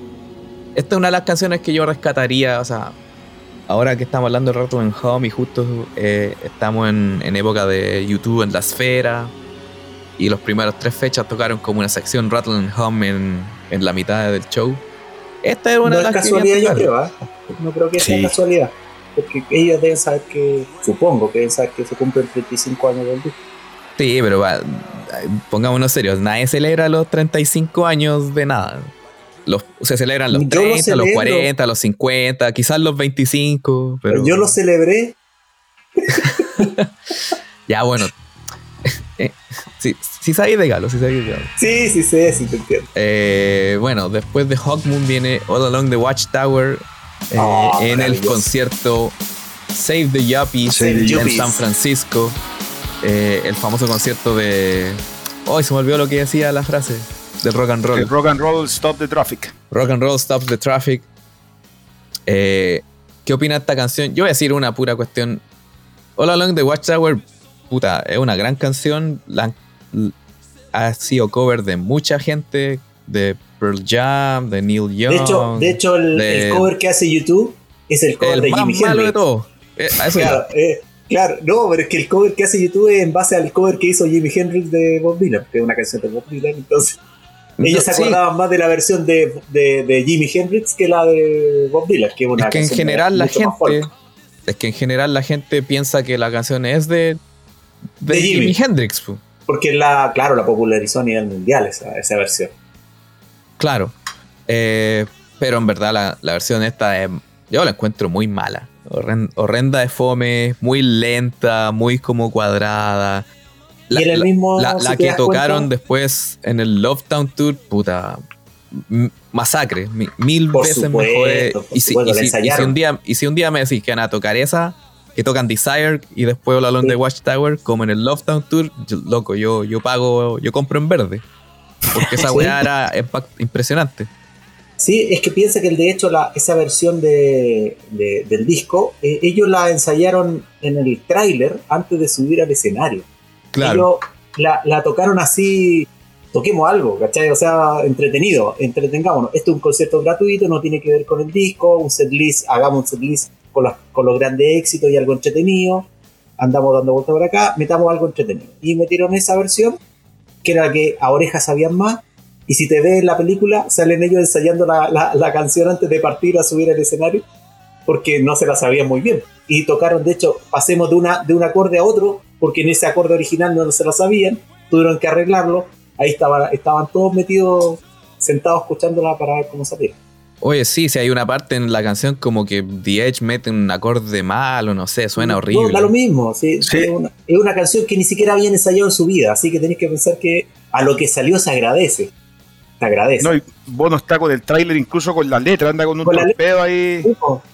Esta es una de las canciones que yo rescataría, o sea, ahora que estamos hablando el rato en Home y justo eh, estamos en, en época de YouTube en la esfera y los primeros tres fechas tocaron como una sección Rattle and Home en, en la mitad del show. Esta es una no de es las que casualidad, yo creo, ¿ah? No creo que sea Sí. casualidad. Porque ellos deben saber que, supongo que deben saber que se cumplen 35 años del disco. Sí, pero va, pongámonos serios, nadie celebra los 35 años de nada. Los, se celebran los Yo lo 30, los celebro. 40, los 50, quizás los 25, pero Yo lo celebré. *laughs* ya bueno. *laughs* Eh, sí, sí sabéis de Galo, sí sabéis de Galo. Sí, sí, sí, sí, te entiendo. Eh, bueno, después de Hawkmoon viene All Along the Watchtower eh, Oh, en el concierto Save the Yuppies Save the en Yuppies. San Francisco. Eh, el famoso concierto de. Hoy se me olvidó lo que decía la frase del rock and roll. El rock and roll, stop the traffic. Rock and Roll Stops the Traffic. Eh, ¿Qué opina esta canción? Yo voy a decir una pura cuestión. All Along the Watchtower, puta, es una gran canción. La, ha sido cover de mucha gente, de Pearl Jam, de Neil Young. De hecho, de hecho el, cover que hace YouTube es el cover de Jimmy malo de todo. Eh, claro, eh, claro, no, pero es que el cover que hace YouTube es en base al cover que hizo Jimi Hendrix de Bob Dylan, que es una canción de Bob Dylan, entonces ellos se acordaban más de la versión de, de, Jimi Hendrix que la de Bob Dylan, que es una es que en general la gente es que en general la gente piensa que la canción es de, de, Jimi. Hendrix. Porque la, claro, la popularizó a nivel mundial esa, esa versión. Claro. Eh, pero en verdad la, la, versión esta es, yo la encuentro muy mala. horrenda de fome, muy lenta, muy como cuadrada. La, y el mismo, la, que tocaron después en el Love Town Tour, puta, masacre, mil veces mejor. Y si, un día, y si un día me decís que van a tocar esa, que tocan Desire y después la de Watchtower, como en el Love Town Tour, loco, yo, yo pago, yo compro en verde. Porque esa *laughs* weá era impresionante. Sí, es que piensa que de hecho la, esa versión de, del disco, eh, ellos la ensayaron en el tráiler antes de subir al escenario. Claro. la, la, tocaron así, toquemos algo, ¿cachai? O sea, entretenido, entretengámonos. Esto es un concierto gratuito, no tiene que ver con el disco, un setlist, hagamos un setlist con, los grandes éxitos y algo entretenido. Andamos dando vueltas por acá, metamos algo entretenido. Y metieron esa versión, que era la que a orejas sabían más. Y si te ves en la película, salen ellos ensayando la, la, la canción antes de partir a subir al escenario, porque no se la sabían muy bien. Y tocaron, de hecho, pasemos de, una, de un acorde a otro, porque en ese acorde original no se lo sabían, tuvieron que arreglarlo, ahí estaban, estaban todos metidos, sentados escuchándola para ver cómo salía. Oye, sí, si hay una parte en la canción como que The Edge mete un acorde malo, no sé, suena horrible. No, da lo mismo, sí, Es, una, canción que ni siquiera habían ensayado en su vida, así que tenéis que pensar que a lo que salió se agradece. Se agradece. No, y Bono está con el tráiler, incluso con la letra, anda con un torpedo ahí.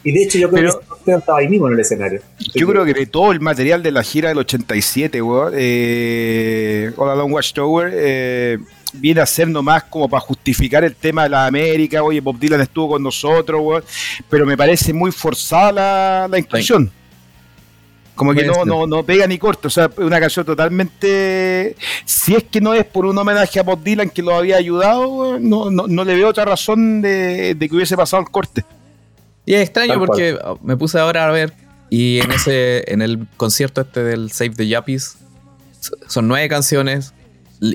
Y de hecho yo creo que estaba ahí mismo en el escenario. Yo creo que de todo el material de la gira del 87, weón, eh, All Along Watchtower, eh, viene a ser nomás como para justificar el tema de la América, oye, Bob Dylan estuvo con nosotros, weón, pero me parece muy forzada la, inclusión. Como que no, no, no pega ni corto, o sea, es una canción totalmente... Si es que no es por un homenaje a Bob Dylan que lo había ayudado, no, no, le veo otra razón de, que hubiese pasado el corte. Y es extraño porque me puse ahora a ver y en ese en el concierto este del Save the Yuppies son nueve canciones,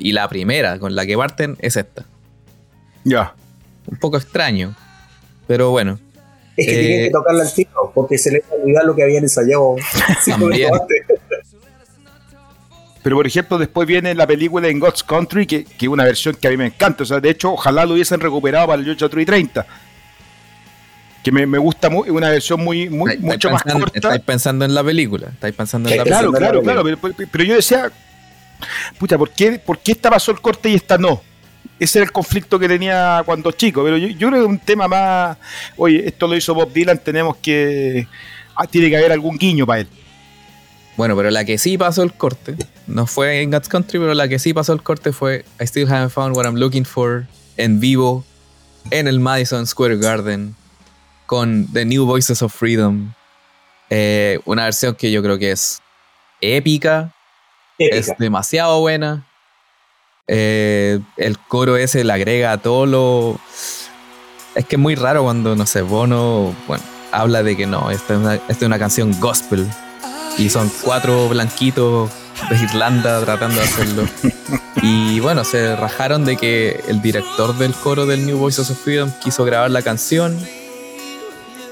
y la primera con la que parten es esta. Ya. Un poco extraño. Pero bueno. Es que tienen que eh, tocarla al chico, porque se les olvidar lo que habían ensayado. *laughs* Pero por ejemplo, después viene la película en God's Country, que es una versión que a mí me encanta. O sea, de hecho, ojalá lo hubiesen recuperado para el 830. Que me, me gusta muy, una versión muy, muy mucho más corta. Estáis pensando en la película. Estáis pensando en la película. Claro, claro, claro. pero, yo decía, pucha, ¿por qué, ¿por qué esta pasó el corte y esta no? Ese era el conflicto que tenía cuando chico, pero yo, creo que un tema más, oye, esto lo hizo Bob Dylan, tenemos que, ah, tiene que haber algún guiño para él. Bueno, pero la que sí pasó el corte, no fue en God's Country, pero la que sí pasó el corte fue I Still Haven't Found What I'm Looking For en vivo en el Madison Square Garden con The New Voices of Freedom. Eh, una versión que yo creo que es épica, es demasiado buena. Eh, el coro ese le agrega a todo lo. Es que es muy raro cuando, no sé, Bono, bueno, habla de que no, esta es una, esta es una canción gospel. Y son cuatro blanquitos de Irlanda tratando de hacerlo. Y bueno, se rajaron de que el director del coro del New Voices of Freedom quiso grabar la canción.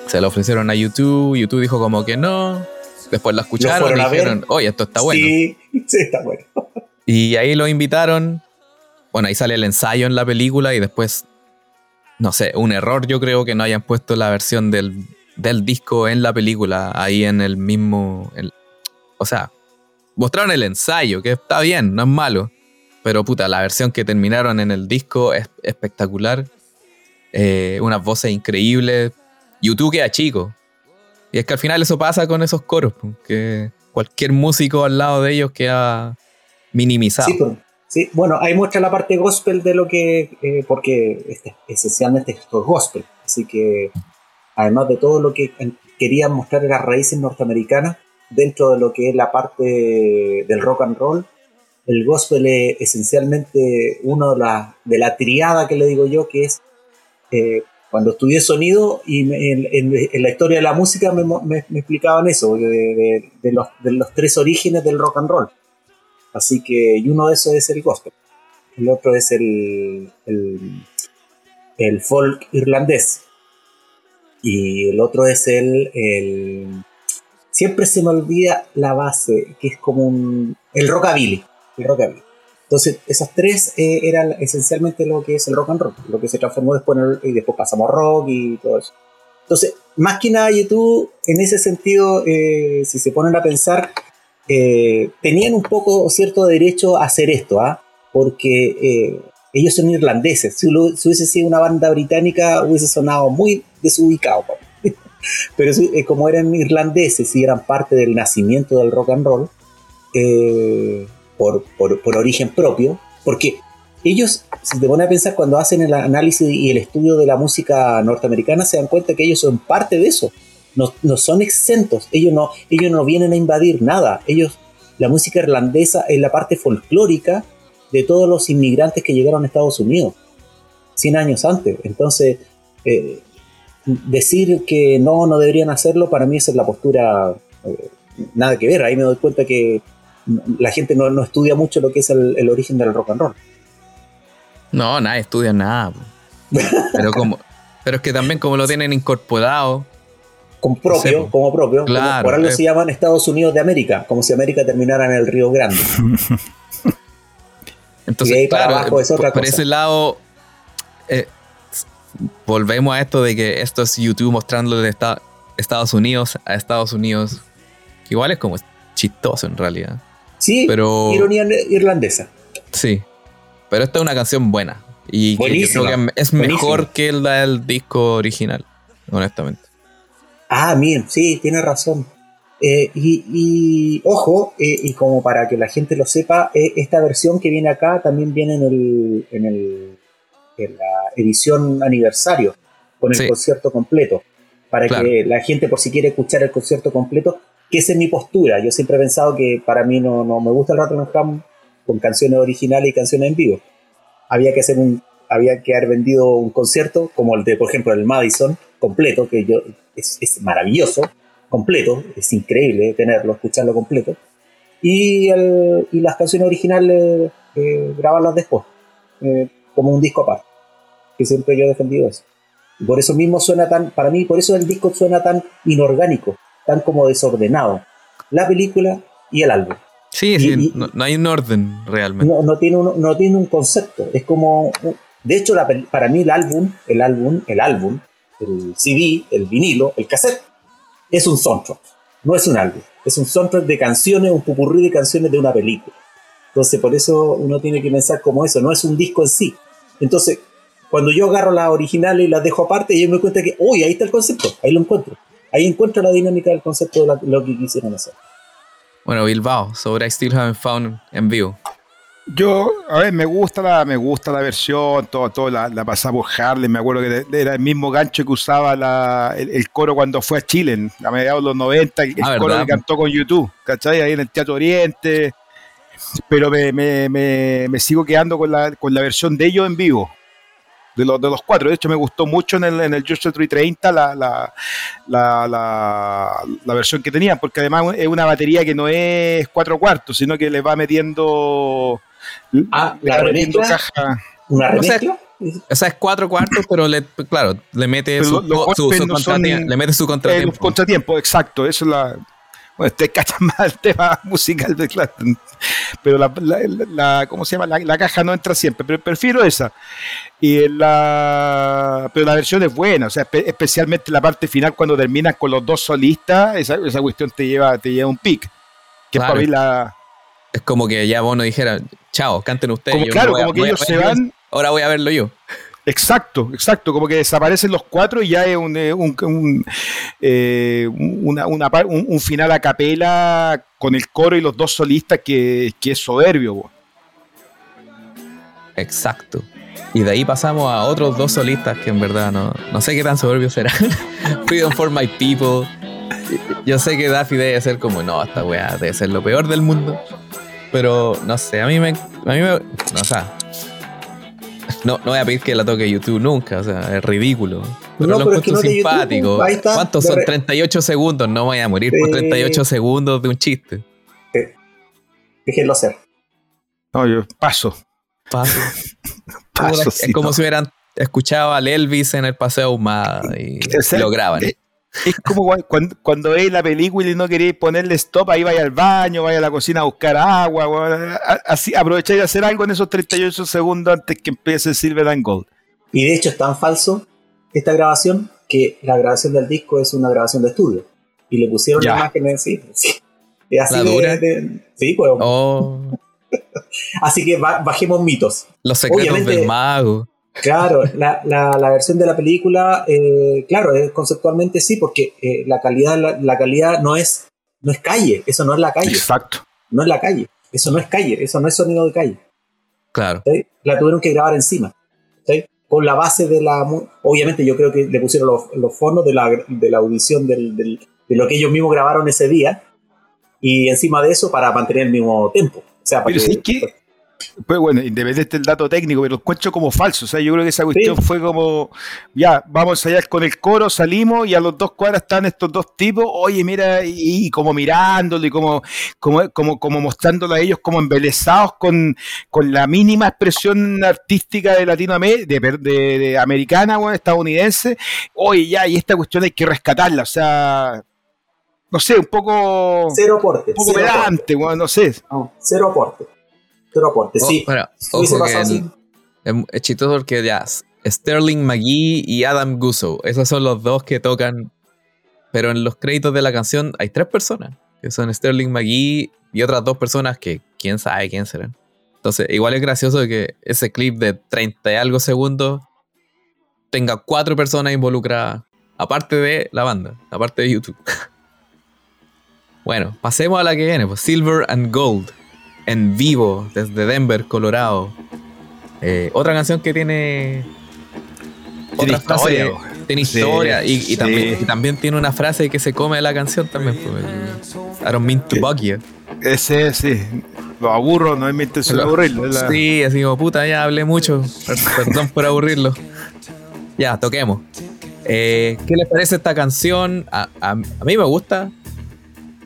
Se la ofrecieron a YouTube. YouTube dijo como que no. Después la escucharon y dijeron, oye, esto está bueno. Sí, *laughs* sí, está bueno. Y ahí lo invitaron. Bueno, ahí sale el ensayo en la película y después, no sé, un error yo creo que no hayan puesto la versión del, disco en la película, ahí en el mismo... o sea, mostraron el ensayo, que está bien, no es malo. Pero puta, la versión que terminaron en el disco es espectacular. Eh, unas voces increíbles. YouTube queda chico. Y es que al final eso pasa con esos coros, que cualquier músico al lado de ellos queda minimizado. Sí, Sí, bueno, ahí muestra la parte gospel de lo que, eh, porque esencialmente esto es gospel, así que además de todo lo que querían mostrar las raíces norteamericanas dentro de lo que es la parte del rock and roll, el gospel es esencialmente uno de la, de la triada que le digo yo, que es eh, cuando estudié sonido y en, la historia de la música me, explicaban eso, de, los, de, los, tres orígenes del rock and roll. Así que, y uno de esos es el gospel. El otro es el, el, folk irlandés. Y el otro es el, el, Siempre se me olvida la base, que es como un... El rockabilly. El rockabilly. Entonces, esas tres eh, eran esencialmente lo que es el rock and roll, lo que se transformó después en el, y después pasamos rock y todo eso. Entonces, más que nada, YouTube, en ese sentido, eh, si se ponen a pensar, eh, tenían un poco cierto derecho a hacer esto, ¿ah? porque ellos son irlandeses. Si, hubiese sido una banda británica, hubiese sonado muy desubicado. *laughs* Pero como eran irlandeses y eran parte del nacimiento del rock and roll, eh, por, por, origen propio, porque ellos, si te pones a pensar, cuando hacen el análisis y el estudio de la música norteamericana, se dan cuenta que ellos son parte de eso, no, no son exentos, ellos no, ellos no vienen a invadir nada, ellos, la música irlandesa es la parte folclórica de todos los inmigrantes que llegaron a Estados Unidos, 100 años antes, entonces... Eh, decir que no, no deberían hacerlo, para mí es la postura eh, nada que ver. Ahí me doy cuenta que la gente no, estudia mucho lo que es el, origen del rock and roll. No, nadie estudia nada. pero como, pero es que también como lo tienen incorporado. Con propio, como propio. Claro, por algo se llaman Estados Unidos de América, como si América terminara en el Río Grande. *laughs* Entonces, claro, por, ese lado, eh, volvemos a esto de que esto es YouTube mostrando de Estados Unidos a Estados Unidos. Igual es como chistoso en realidad. Sí, pero, ironía irlandesa. Sí, pero esta es una canción buena. Y que es mejor que la del disco original, honestamente. Ah, bien, sí, tiene razón. Eh, y, ojo, eh, y como para que la gente lo sepa, eh, esta versión que viene acá también viene en, el, en, el, en la edición aniversario, con el concierto completo. Para que la gente, por si quiere escuchar el concierto completo, que esa es mi postura. Yo siempre he pensado que para mí no, no me gusta el Rotterdam con canciones originales y canciones en vivo. Había que hacer un, había que haber vendido un concierto como el de, por ejemplo, el Madison completo, que yo es, es maravilloso, completo, es increíble tenerlo, escucharlo completo. Y, el, y las canciones originales eh, grabarlas después, eh, como un disco aparte, que siempre yo he defendido eso. Y por eso mismo suena tan, para mí, por eso el disco suena tan inorgánico, tan como desordenado. La película y el álbum. Sí, no, hay un orden realmente. No, tiene un, no tiene un concepto. Es como. De hecho, para mí el álbum, el álbum, el álbum, el CD, el vinilo, el cassette, es un soundtrack. No es un álbum. Es un soundtrack de canciones, un pupurrí de canciones de una película. Entonces, por eso uno tiene que pensar como eso. No es un disco en sí. Entonces, cuando yo agarro las originales y las dejo aparte, yo me doy cuenta que, uy, ahí está el concepto. Ahí lo encuentro ahí encuentro la dinámica del concepto de lo que quisieron hacer. Bueno, Bilbao, sobre I Still Haven't Found en vivo. Yo, a ver, me gusta la, me gusta la versión, todo, todo la, la pasaba por Harlem, me acuerdo que era el mismo gancho que usaba la, el, coro cuando fue a Chile, a mediados de los 90, el ah, coro que cantó con YouTube, ¿cachai? Ahí en el Teatro Oriente, pero me, me, me, me sigo quedando con la, con la versión de ellos en vivo, de los, de los cuatro. De hecho, me gustó mucho en el, en el Joshua 330 la, la, la, la, versión que tenían, porque además es una batería que no es cuatro cuartos, sino que le va metiendo, ah, la metiendo caja. ¿Una remezcla? O sea, es cuatro cuartos, pero le, claro, le mete su, su, contratiempo, le mete su contratiempo. contratiempo, exacto. Eso es la, bueno, te cachas más el tema musical *laughs* de Clapton. Pero la, la, ¿cómo se llama? La, caja no entra siempre, pero prefiero esa. Y la, pero la versión es buena, o sea, especialmente la parte final cuando terminas con los dos solistas, esa, esa cuestión te lleva, te lleva un pic. Que para mí la... Es como que ya vos no dijera, chao, canten ustedes. Como, claro, como que ellos se van. Ahora voy a verlo yo. Exacto, exacto, como que desaparecen los cuatro y ya es un, eh, un, eh, un, final a capela con el coro y los dos solistas que, es soberbio. Exacto. Y de ahí pasamos a otros dos solistas que en verdad no, no sé qué tan soberbios serán. *laughs* Freedom for My People. Yo sé que Daffy debe ser como, no, esta weá debe ser lo peor del mundo. Pero no sé, a mí me. A mí me no, o sea, no, no voy a pedir que la toque YouTube nunca, o sea, es ridículo. Pero No, lo pero es que encuentro no es simpático. YouTube, ahí está. ¿Cuántos son? re- 38 segundos, no voy a morir por Sí. 38 segundos de un chiste. Déjenlo ser. No, yo paso. Paso. *laughs* Paso. es sí, como si hubieran escuchado al Elvis en el paseo ahumada y, O sea, y lo graban. eh, Es como cua- cuando, cuando veis la película y no queréis ponerle stop, ahí vaya al baño, vaya a la cocina a buscar agua, weón. Así aprovecháis de hacer algo en esos 38 segundos antes que empiece Silver and Gold. Y de hecho es tan falso esta grabación que la grabación del disco es una grabación de estudio. Y le pusieron Ya. imágenes sí, sí. Y así ¿La de- dura? de- sí, pues. Oh, *laughs* Así que ba- bajemos mitos. los secretos Obviamente- del mago. Claro, la, la- la versión de la película, eh, claro, conceptualmente sí, porque eh, la calidad, la, la calidad no es, no es calle, eso no es la calle, Exacto. no es la calle, eso no es calle, eso no es sonido de calle. Claro. ¿sí? La tuvieron que grabar encima, ¿sí? con la base de la, obviamente yo creo que le pusieron los, los fondos de la, de la audición del, del- de lo que ellos mismos grabaron ese día y encima de eso para mantener el mismo tempo. O sea, para Pero que- sí que, pues bueno, independiente del dato técnico, pero lo encuentro como falso. O sea, yo creo que esa cuestión Sí. fue como, ya, vamos a ensayar con el coro, salimos y a los dos cuadras están estos dos tipos, oye, mira, y, y como mirándolo y como, como, como, como mostrándolo a ellos como embelesados con, con la mínima expresión artística de Latinoamérica, de, de- de americana, bueno, estadounidense. Oye, ya, y esta cuestión hay que rescatarla. O sea, no sé, un poco, cero aporte. un poco pedante, bueno, no sé. No, cero aporte. Cero aporte, Oh, sí. pero, ojo que es, chistoso porque ya Sterling McGee y Adam Gusso, esos son los dos que tocan. Pero en los créditos de la canción hay tres personas, que son Sterling McGee y otras dos personas que quién sabe quién serán. Entonces, igual es gracioso que ese clip de 30 y algo segundos tenga cuatro personas involucradas, aparte de la banda, aparte de YouTube. *laughs* bueno, pasemos a la que viene, pues Silver and Gold, en vivo, desde Denver, Colorado. Eh, otra canción que tiene. Tiene otra frase- historia, bo. tiene Sí, historia y, y sí. también, y también tiene una frase que se come de la canción también. I don't mean to bug you. Ese, sí. Lo aburro, no es mi intención de aburrirlo. la- Sí, así como puta, ya hablé mucho. Per- Perdón por aburrirlo. Ya, toquemos. Eh, ¿Qué les parece esta canción? A, a- a mí me gusta.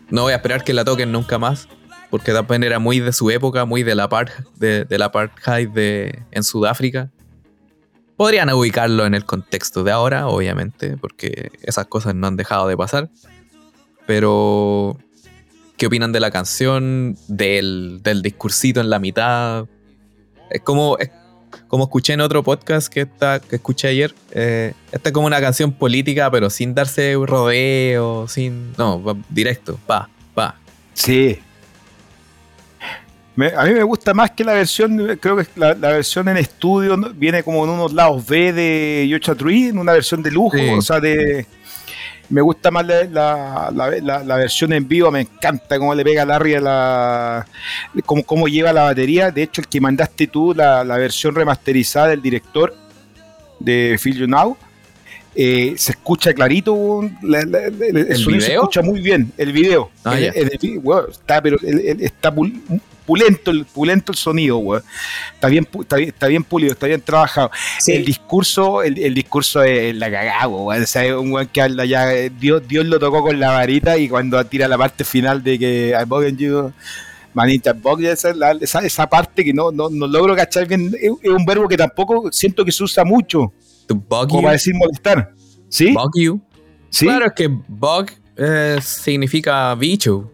No voy a esperar que la toquen nunca más. Porque también era muy de su época, muy de la part de, la apartheid de, en Sudáfrica. Podrían ubicarlo en el contexto de ahora, obviamente, porque esas cosas no han dejado de pasar. Pero, ¿qué opinan de la canción? Del, del discursito en la mitad. Es como, como escuché en otro podcast que, está, que escuché ayer. eh, esta es como una canción política, pero sin darse rodeo, sin. No, directo, pa, pa. Sí. Me- a mí me gusta más que la versión, creo que la, la versión en estudio ¿no? viene como en unos lados B de Yocha Tree, en una versión de lujo, Sí. o sea, de... Me gusta más la, la- versión en vivo, me encanta cómo le pega Larry a la... Cómo, cómo lleva la batería. De hecho, el que mandaste tú, la, la versión remasterizada del director de Feel You Now, eh, se escucha clarito, la- la- la- el, ¿El sonido se video? escucha muy bien, el video. Ah, El- el está, pero está pulento, el, pulento el sonido, weón. Está bien, está, bien, está bien pulido, está bien trabajado. Sí. El discurso, el, el discurso es la cagada, weón. O sea, es un weón que habla ya, eh, Dios, Dios lo tocó con la varita y cuando tira la parte final de que I bug you, manita, bug, esa, la- esa, esa parte que no, no, no logro cachar bien, es, es un verbo que tampoco siento que se usa mucho, To bug como you. para decir molestar. ¿Sí? Bug you. ¿Sí? Claro, es que bug eh, significa bicho.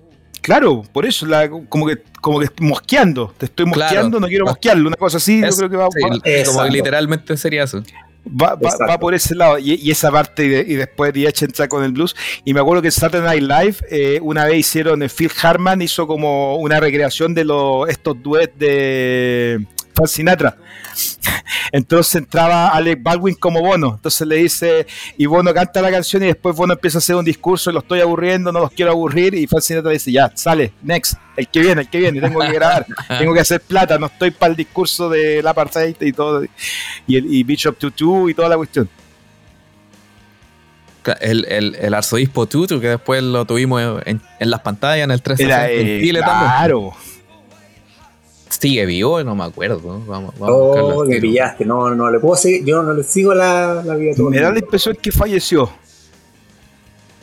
Claro, por eso, la, como que como que mosqueando, te estoy Claro. mosqueando, no quiero mosquearlo, una cosa así, Es- yo creo que va, sí, va- como que literalmente sería eso. va, va- por ese lado. Y, y esa parte, y, de- y después DH entra con el blues. Y me acuerdo que en Saturday Night Live, eh, una vez hicieron, eh, Phil Harman hizo como una recreación de los estos duets de Frank Sinatra. *laughs* Entonces entraba Alec Baldwin como Bono. Entonces le dice, y Bono canta la canción y después Bono empieza a hacer un discurso, lo estoy aburriendo, no los quiero aburrir. Y Frank Sinatra dice, ya, sale, next, el que viene, el que viene, tengo que grabar, *laughs* tengo que hacer plata, no estoy para el discurso de la apartheid y todo. Y, el, y Bishop Tutu y toda la cuestión. El, el, el, arzobispo Tutu, que después lo tuvimos en, en las pantallas en el 360 Era, en eh, Chile claro. Sigue vivo, no me acuerdo. Vamos, Oh, me pillaste. No, no le puedo seguir. Yo no le sigo la, la vida. Me da la impresión que falleció.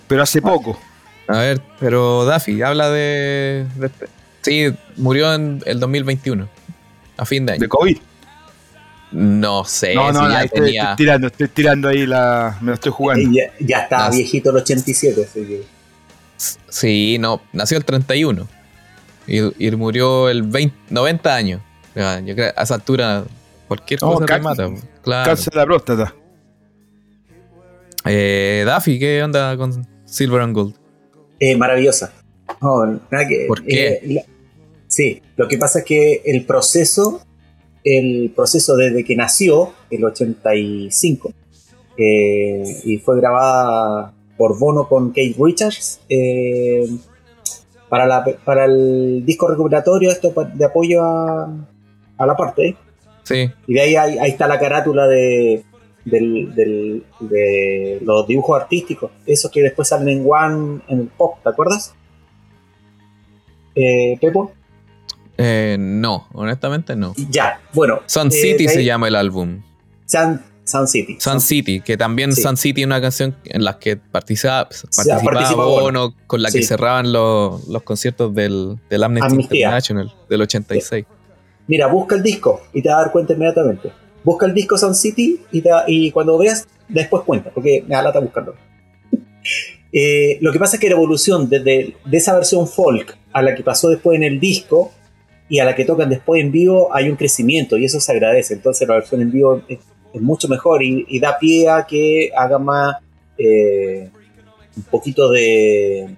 Pero hace poco. A ver, pero Daffy, habla de, de este- Sí, murió en el 2021, a fin de año. De COVID. No sé No, no, si ya ahí estoy, tenía... estoy tirando, estoy tirando ahí la. Me la estoy jugando. Ya, ya está Nas- viejito el 87. Así que. Sí, no, nació el 31 y, y murió el 20, 90 años. Ya, Yo creo a esa altura cualquier No, cosa te mata. Claro. Cáncer de la próstata. Eh, Daffy, ¿qué onda con Silver and Gold? Eh, maravillosa. No, nada que- ¿Por qué? eh, la- sí, lo que pasa es que el proceso, el proceso desde que nació, el 85, eh, y fue grabada por Bono con Kate Richards, eh, para, la- para el disco recuperatorio, esto de apoyo a, a la parte, Sí, y de ahí, ahí, ahí está la carátula de, del- del- de los dibujos artísticos, esos que después salen en One, en el pop, ¿te acuerdas? Eh, Pepo. eh, no, honestamente no. Ya, bueno. Sun eh, City se llama el álbum. Sun, Sun City. Sun City, que también Sí. Sun City es una canción en la que participa, participa participaba Bono. Bono, con la que Sí. cerraban los, los conciertos del, del Amnesty Amnistía. International del 86. Mira, busca el disco y te vas a dar cuenta inmediatamente. Busca el disco Sun City y, te- y cuando veas, después cuenta, porque me da lata buscarlo. *laughs* Eh, lo que pasa es que la evolución desde de esa versión folk a la que pasó después en el disco y a la que tocan después en vivo hay un crecimiento y eso se agradece. Entonces la versión en vivo es, mucho mejor y, da pie a que haga más eh, un poquito de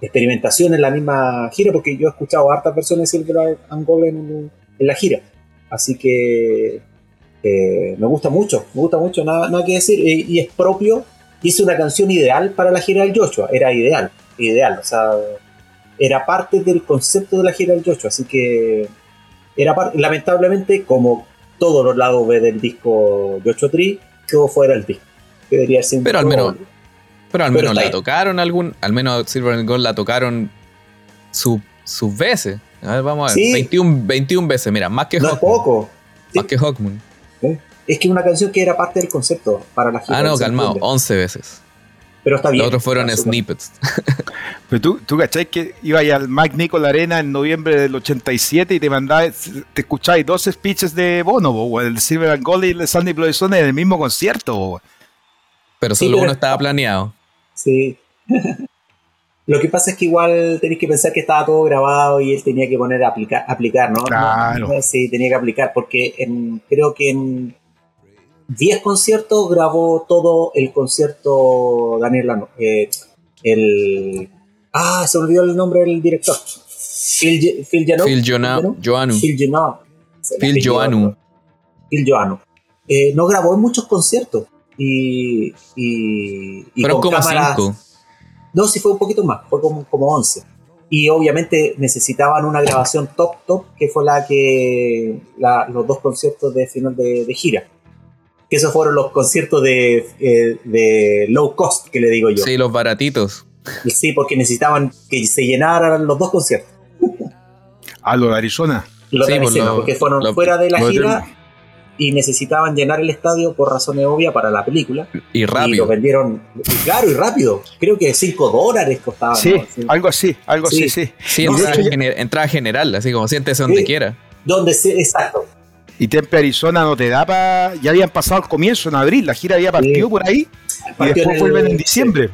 experimentación en la misma gira, porque yo he escuchado hartas versiones de Silver and Gold en, en la gira. Así que eh, me gusta mucho, me gusta mucho, nada, nada que decir. Y, y es propio, hice una canción ideal para la gira del Joshua, era ideal, ideal, o sea, era parte del concepto de la gira del Joshua, así que era lamentablemente, como todos los lados B del disco Joshua Tree, quedó fuera del disco. Debería ser Pero al menos- Pero al menos la ahí. tocaron algún, al menos Silver and Gold la tocaron su- sus veces. A ver, vamos a ver. Sí. 21, 21 veces, mira, más que no es Hawkmoon. poco. Más que Hawkmoon. Es que una canción que era parte del concepto para la gira. Ah, no, ¿se calmado, entiende? 11 veces. Pero está bien. Los otros fueron snippets. *laughs* Pero tú, tú cachai que iba ahí al Mac Nicol Arena en noviembre del 87 y te mandaba, te escuchabas dos speeches de Bono, bo, el Silver and Gold y el Sandy Bloodstone en el mismo concierto. bo. Pero Sí, solo pero- uno estaba planeado. Sí. *laughs* Lo que pasa es que igual tenéis que pensar que estaba todo grabado y él tenía que poner a aplicar, aplicar ¿no? Claro. No, Sí, tenía que aplicar porque en, creo que en 10 conciertos grabó todo el concierto Daniel Lano. eh, el... Ah, se olvidó el nombre del director. Phil, Phil Phil Joanu. Phil me Phil Joanu. Phil Joanu. Eh, no grabó en muchos conciertos. Y, y, y Fueron con como cámaras- 5. no, sí fue un poquito más, fue como, como 11. Y obviamente necesitaban una grabación top top, que fue la que la- los dos conciertos de final de, de gira. Que esos fueron los conciertos de, eh, de low cost, que le digo yo. Sí, los baratitos. Sí, porque necesitaban que se llenaran los dos conciertos. A lo de Arizona. Los Sí, de pues escena, lo- porque fueron lo- fuera de la de- gira y necesitaban llenar el estadio por razones obvias para la película. Y Y lo rápido. vendieron, y claro, y rápido. Creo que 5 dólares costaban. Sí, algo así, algo Sí. así, sí. Sí, No, entrada, gener- general, así como siéntese donde Sí. quiera. Donde se, exacto. Y Tempe Arizona no te da para. Ya habían pasado el comienzo en abril, la gira había partido Sí. por ahí y después en el- vuelven en diciembre.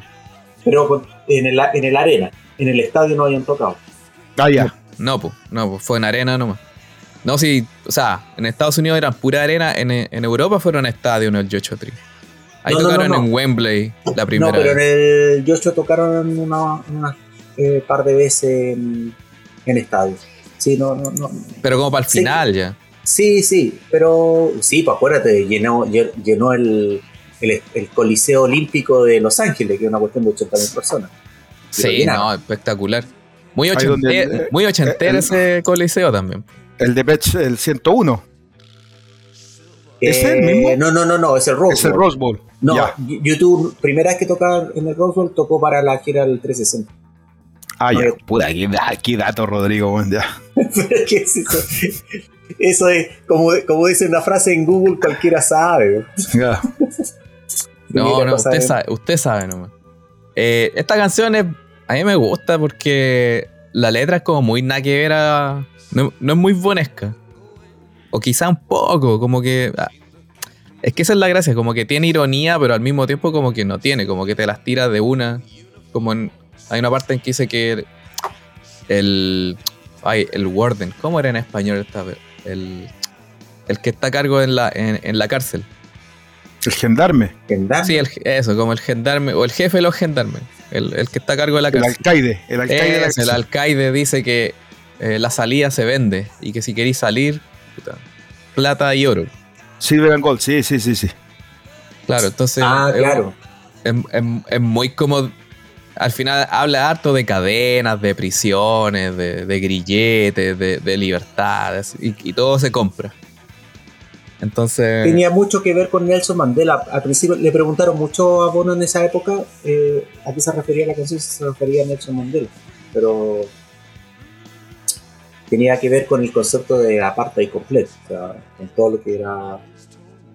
pero en el, en el arena, en el estadio no habían tocado. Ah, ya. No, pues, no, pues fue en arena nomás. No, sí, o sea, en Estados Unidos eran pura arena, en, en Europa fueron estadio en el Joshua Tree. Ahí No, no, tocaron no, no. en Wembley la primera no, pero vez. en el Joshua tocaron una, una eh, par de veces en, en estadio. Sí, no, no, no. Pero como para el Sí. final ya. Sí, sí, pero sí, pues acuérdate, llenó, llenó el, el, Coliseo Olímpico de Los Ángeles, que es una cuestión de 80.000 personas. Sí, no, espectacular. Muy, ochentero, muy ochentero ese Coliseo también. El de Pech, el 101. ¿Es el mismo? Eh, no, no, no, no, es el Rose Es el Rose Bowl. No, YouTube, primera vez que toca en el Rose Bowl, tocó para la gira del 360. Ah, ya, puta, qué, dato, Rodrigo, ya. *laughs* ¿qué es eso? Eso es, como, como dice una frase en Google, cualquiera sabe. no, no, usted sabe, usted sabe nomás. Eh, esta canción es, a mí me gusta porque la letra es como muy nada que no, es muy bonesca. O quizá un poco, como que... Ah, es que esa es la gracia, como que tiene ironía, pero al mismo tiempo como que no tiene, como que te las tira de una. Como hay una parte en que dice que el... Ay, el warden, ¿cómo era en español esta vez? El, el que está a cargo en la, en, la cárcel. El gendarme. Sí, eso, como el gendarme, o el jefe de los gendarmes, el, que está a cargo de la cárcel. El alcaide. El alcaide, el alcaide dice que eh, la salida se vende y que si queréis salir, plata y oro. Silver and Gold, sí, sí, sí, sí. Claro, entonces. Ah, claro. Es, muy como. Al final habla harto de cadenas, de prisiones, de, grilletes, de, libertades, y, todo se compra. Entonces. Tenía mucho que ver con Nelson Mandela. Al principio le preguntaron mucho a Bono en esa época eh, a qué se refería la canción, si se refería a Nelson Mandela. Pero tenía que ver con el concepto de apartheid completo, o sea, con todo lo que era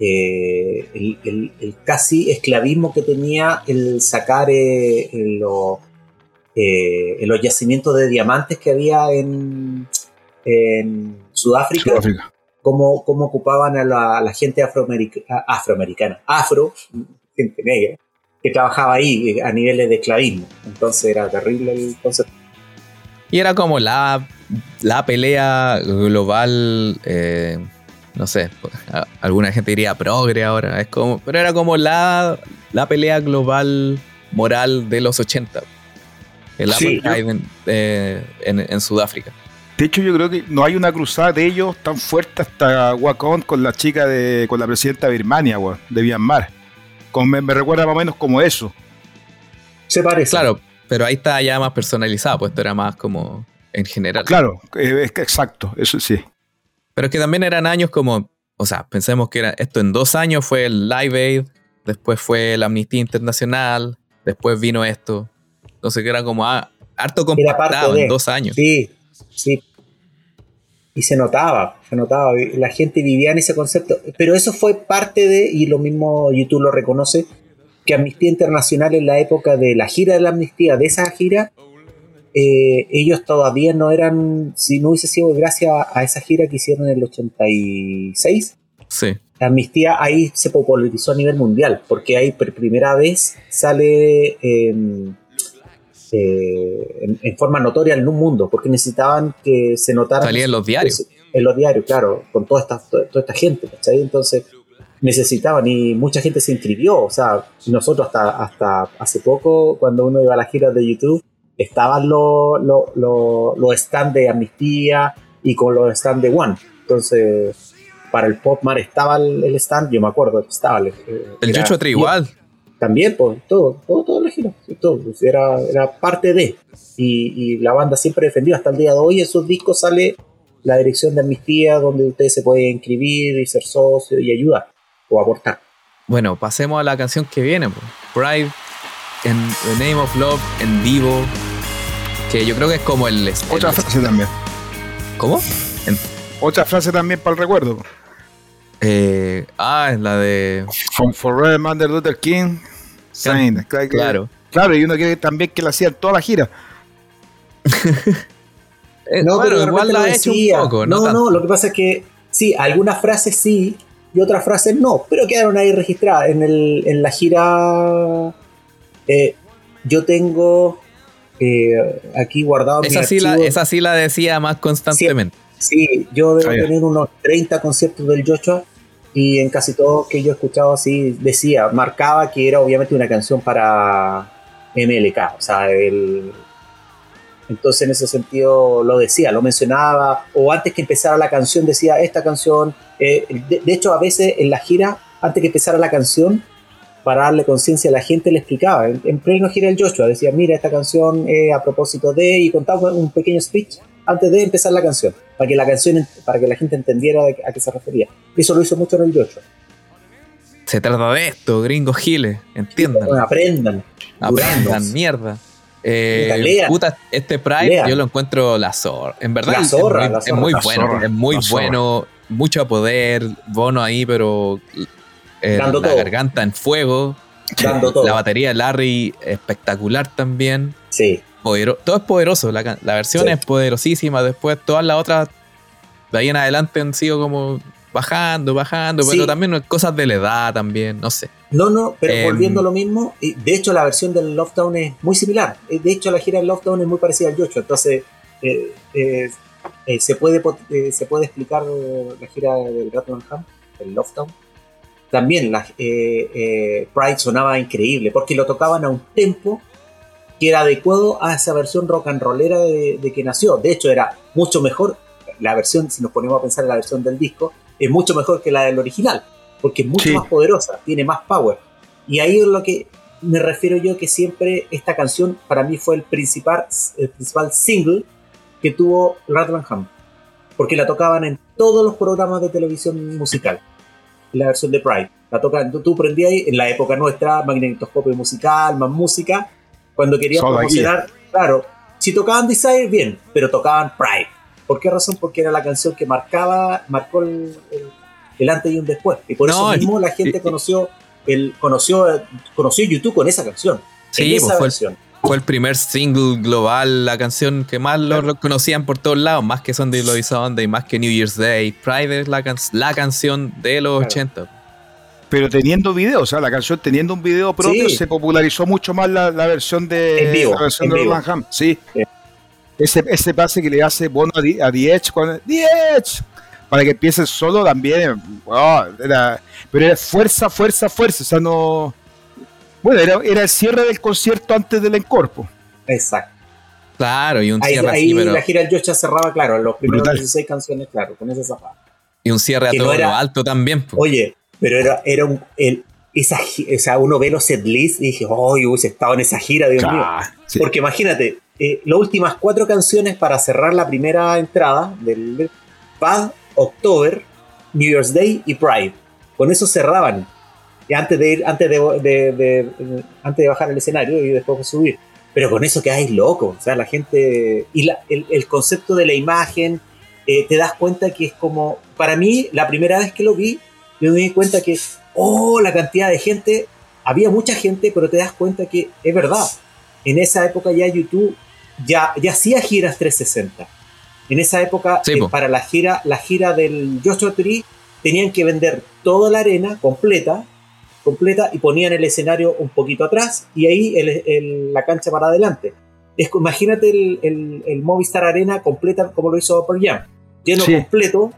eh, el, casi esclavismo que tenía el sacar eh, los, eh, los yacimientos de diamantes que había en, en Sudáfrica, Cómo, ocupaban a la, gente afroamericana, afro, gente negra, que trabajaba ahí a niveles de esclavismo. Entonces era terrible el concepto. Y era como la, la pelea global, eh, no sé, alguna gente diría progre ahora, es como, pero era como la, la pelea global moral de los 80. El apartheid eh, en, Sudáfrica. De hecho, yo creo que no hay una cruzada de ellos tan fuerte hasta Wakon con la chica de, con la presidenta de Birmania, de Myanmar. me, me, recuerda más o menos como eso. Se parece. Claro, pero ahí está ya más personalizado, pues esto era más como en general. Claro, eh, es que exacto, eso sí. Pero es que también eran años como, o sea, pensemos que era esto en dos años fue el Live Aid, después fue la Amnistía Internacional, después vino esto. Entonces que era como ah, harto compactado en dos años. Sí, sí. Y se notaba, se notaba, la gente vivía en ese concepto. Pero eso fue parte de, y lo mismo YouTube lo reconoce, que Amnistía Internacional en la época de la gira de la amnistía, de esa gira, eh, ellos todavía no eran, si no hubiese sido gracias a, esa gira que hicieron en el 86, sí. la amnistía ahí se popularizó a nivel mundial, porque ahí por primera vez sale em, eh, en, forma notoria en un mundo, porque necesitaban que se notara... Salía en los diarios. En los diarios, claro, con toda esta, toda esta gente, ¿cachai? Entonces necesitaban y mucha gente se inscribió. O sea, nosotros hasta, hasta hace poco, cuando uno iba a las giras de YouTube, estaban los los stands de Amnistía y con los stands de One. Entonces, para el Popmar estaba el, stand, yo me acuerdo que estaba. El, el Yucho igual. También, pues, todo, todo, todo la gira, todo, pues, era, era parte de. Y, y, la banda siempre defendió hasta el día de hoy. En sus discos sale la dirección de Amnistía, donde usted se puede inscribir y ser socio y ayudar o aportar. Bueno, pasemos a la canción que viene, Pride en The Name of Love en vivo, que yo creo que es como el... Otra frase también. ¿Cómo? Otra frase también para el recuerdo. Eh, ah, es la de... From Forever Martin Luther King. claro. Claro, y uno quiere también que la hacían toda la gira. *laughs* Eh, no, pero igual la ha hecho un poco. No, no, no, lo que pasa es que sí, algunas frases sí, y otras frases no, pero quedaron ahí registradas. En, el, en la gira eh, yo tengo eh, aquí guardado esa sí, la, esa sí la decía más constantemente. Sí, yo debo tener unos 30 conciertos del Joshua y en casi todos que yo he escuchado así decía, marcaba que era obviamente una canción para MLK, o sea, el, Entonces en ese sentido lo decía, lo mencionaba, o antes que empezara la canción decía esta canción. Eh, de, hecho, a veces en la gira, antes que empezara la canción, para darle conciencia a la gente, le explicaba. En, pleno gira el Joshua decía, mira, esta canción es a propósito de, y contaba un pequeño speech antes de empezar la canción, para que la canción, para que la gente entendiera a qué se refería. Eso lo hizo mucho en el Joshua. Se trata de esto, gringos giles, entiendan. aprendan. Aprendan, mierda. Eh, puta, este Pride yo lo encuentro la zorra. En verdad es, muy, bueno, es muy bueno, mucho poder, Bono ahí, pero eh, la garganta en fuego. La batería de Larry espectacular también. Sí. todo es poderoso, la, versión es poderosísima. Después todas las otras de ahí en adelante han sido como bajando, bajando, pero también cosas de la edad también, no sé. No, no, pero em, volviendo a lo mismo, de hecho la versión del Lockdown es muy similar. Eh, de hecho la gira del Lockdown es muy parecida al Yocho, entonces eh, eh, se, puede, se puede explicar la gira del Ham, el Lockdown. También la, Pride sonaba increíble porque lo tocaban a un tempo que era adecuado a esa versión rock and rollera de, de que nació. De hecho era mucho mejor la versión, si nos ponemos a pensar en la versión del disco, es mucho mejor que la del original, porque es mucho más poderosa, tiene más power. Y ahí es lo que me refiero yo que siempre esta canción para mí fue el principal, el principal single que tuvo Ratman porque la tocaban en todos los programas de televisión musical, la versión de Pride. La tocaban, tú, prendías ahí en la época nuestra, magnetoscopio musical, más música, cuando querías promocionar, claro, si tocaban Desire, bien, pero tocaban Pride ¿Por qué razón? Porque era la canción que marcaba, marcó el, antes y un después. Y por eso mismo la gente conoció, el, conoció, conoció YouTube con esa canción. Sí, esa pues fue, El, fue el primer single global, la canción que más lo conocían por todos lados, más que Sunday Love is y más que New Year's Day. Pride es la, la canción de los 80 pero teniendo video, o sea, la canción teniendo un video propio, se popularizó mucho más la, versión de, vivo, la versión de Ham. Sí. Ese, ese pase que le hace Bono a, Diech, Diech, para que empiece solo también, oh, pero era fuerza, fuerza, fuerza, o sea, no... Bueno, era, era el cierre del concierto antes del encorpo. Exacto. Claro, y un cierre ahí, así, pero... la gira del Yocha cerraba, claro, los primeros 16 canciones, claro, con esa zafada. Y un cierre a todo lo alto también. Oye, pero era, era un, el, esa, o sea, uno ve los setlist y dije, oh, hubiese estado en esa gira, Dios mío. Porque imagínate, eh, las últimas cuatro canciones para cerrar la primera entrada del Bad, October, New Year's Day y Pride. Con eso cerraban. Antes de ir, antes de, antes de bajar al escenario y después subir. Pero con eso quedáis loco. O sea, la gente. Y el, concepto de la imagen, eh, te das cuenta que es como. Para mí, la primera vez que lo vi, yo me di cuenta que. Oh, la cantidad de gente. Había mucha gente, pero te das cuenta que es verdad. En esa época ya YouTube ya, ya hacía giras 360. En esa época, eh, para la gira, la gira del Joshua Tree, tenían que vender toda la arena completa, completa y ponían el escenario un poquito atrás y ahí la cancha para adelante. Es, imagínate el, Movistar Arena completa como lo hizo Upper Jam. Lleno completo,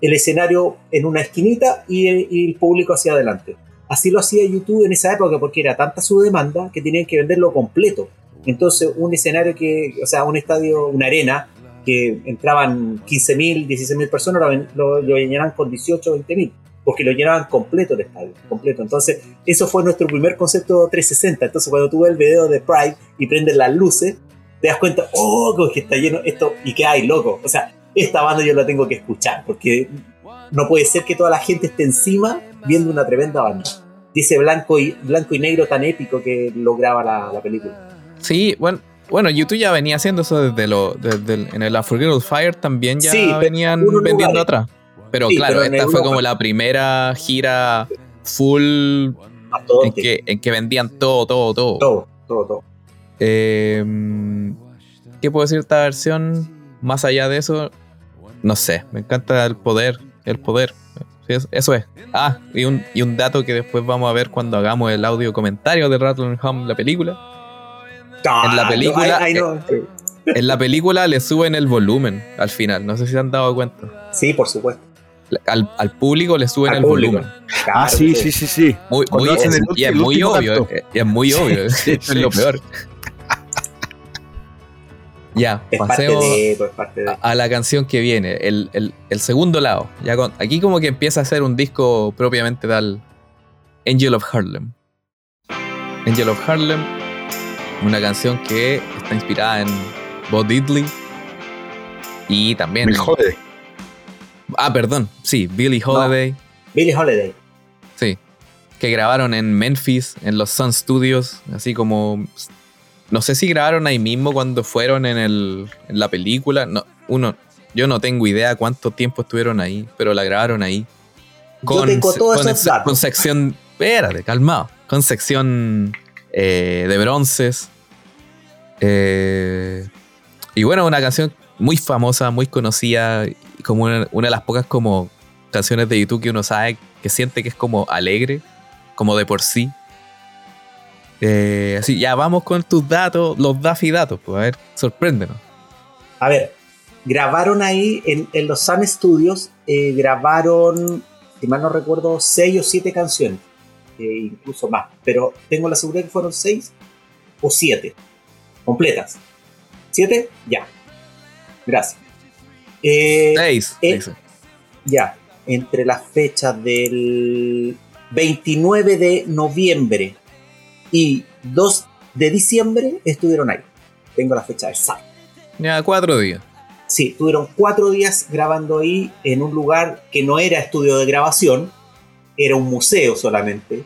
el escenario en una esquinita y el, público hacia adelante. Así lo hacía YouTube en esa época porque era tanta su demanda que tenían que venderlo completo. Entonces, un escenario que, o sea, un estadio, una arena, que entraban 15.000, 16.000 personas, lo, lo, llenaban con 18, 20.000, porque lo llenaban completo el estadio, completo. Entonces, eso fue nuestro primer concepto 360. Entonces, cuando tú ves el video de Pride y prendes las luces, te das cuenta, oh, que está lleno esto, y que hay, loco. O sea, esta banda yo la tengo que escuchar, porque no puede ser que toda la gente esté encima viendo una tremenda banda. Dice blanco y, blanco y negro tan épico que lograba la, la película. Sí, bueno, bueno, YouTube ya venía haciendo eso desde lo, desde en el Unforgettable Fire también ya venían vendiendo atrás. Pero claro, esta fue como la primera gira full en que, en que vendían todo, todo, todo. Todo, todo, todo. Em, ¿Qué puedo decir esta versión? Más allá de eso, no sé, me encanta el poder, el poder. eso es. Ah, y un, y un dato que después vamos a ver cuando hagamos el audio comentario de Rattle Home, la película en la película. Eh, en la película le suben el volumen al final. No sé si se han dado cuenta. Sí, por supuesto. Al, público le suben el volumen. ah, sí, sí, sí, sí. Muy, y es muy obvio. Y es muy obvio. es lo peor. Ya, Es parte pasemos de, pues, parte de. a, a la canción que viene, el, el- el segundo lado. Ya con- aquí como que empieza a ser un disco propiamente tal. Angel of Harlem. Angel of Harlem, una canción que está inspirada en Bo Diddley y también... Bill Holiday. Ah, perdón, sí, Billie Holiday. Billie Holiday. Sí. Que grabaron en Memphis, en los Sun Studios, así como. No sé si grabaron ahí mismo cuando fueron en, el, en la película. No, uno, yo no tengo idea cuánto tiempo estuvieron ahí, pero la grabaron ahí. Yo tengo con, esos se- datos. con sección. Espérate, calmado. Con sección eh, de bronces. Eh, y bueno, una canción muy famosa, muy conocida, como una, una de las pocas como canciones de YouTube que uno sabe que siente que es como alegre, como de por sí. Eh, así, ya vamos con tus datos, los Daffy datos, pues a ver, sorpréndenos. A ver, grabaron ahí en, en los Sun Studios, eh, grabaron, si mal no recuerdo, seis o siete canciones, eh, incluso más, pero tengo la seguridad que fueron seis o siete, completas. ¿Siete? Ya. Gracias. Eh, Seis, eh, dice. ya, entre las fechas del 29 de noviembre y 2 de diciembre estuvieron ahí. Tengo la fecha exacta. Ya, cuatro días. Sí, tuvieron cuatro días grabando ahí en un lugar que no era estudio de grabación, era un museo solamente.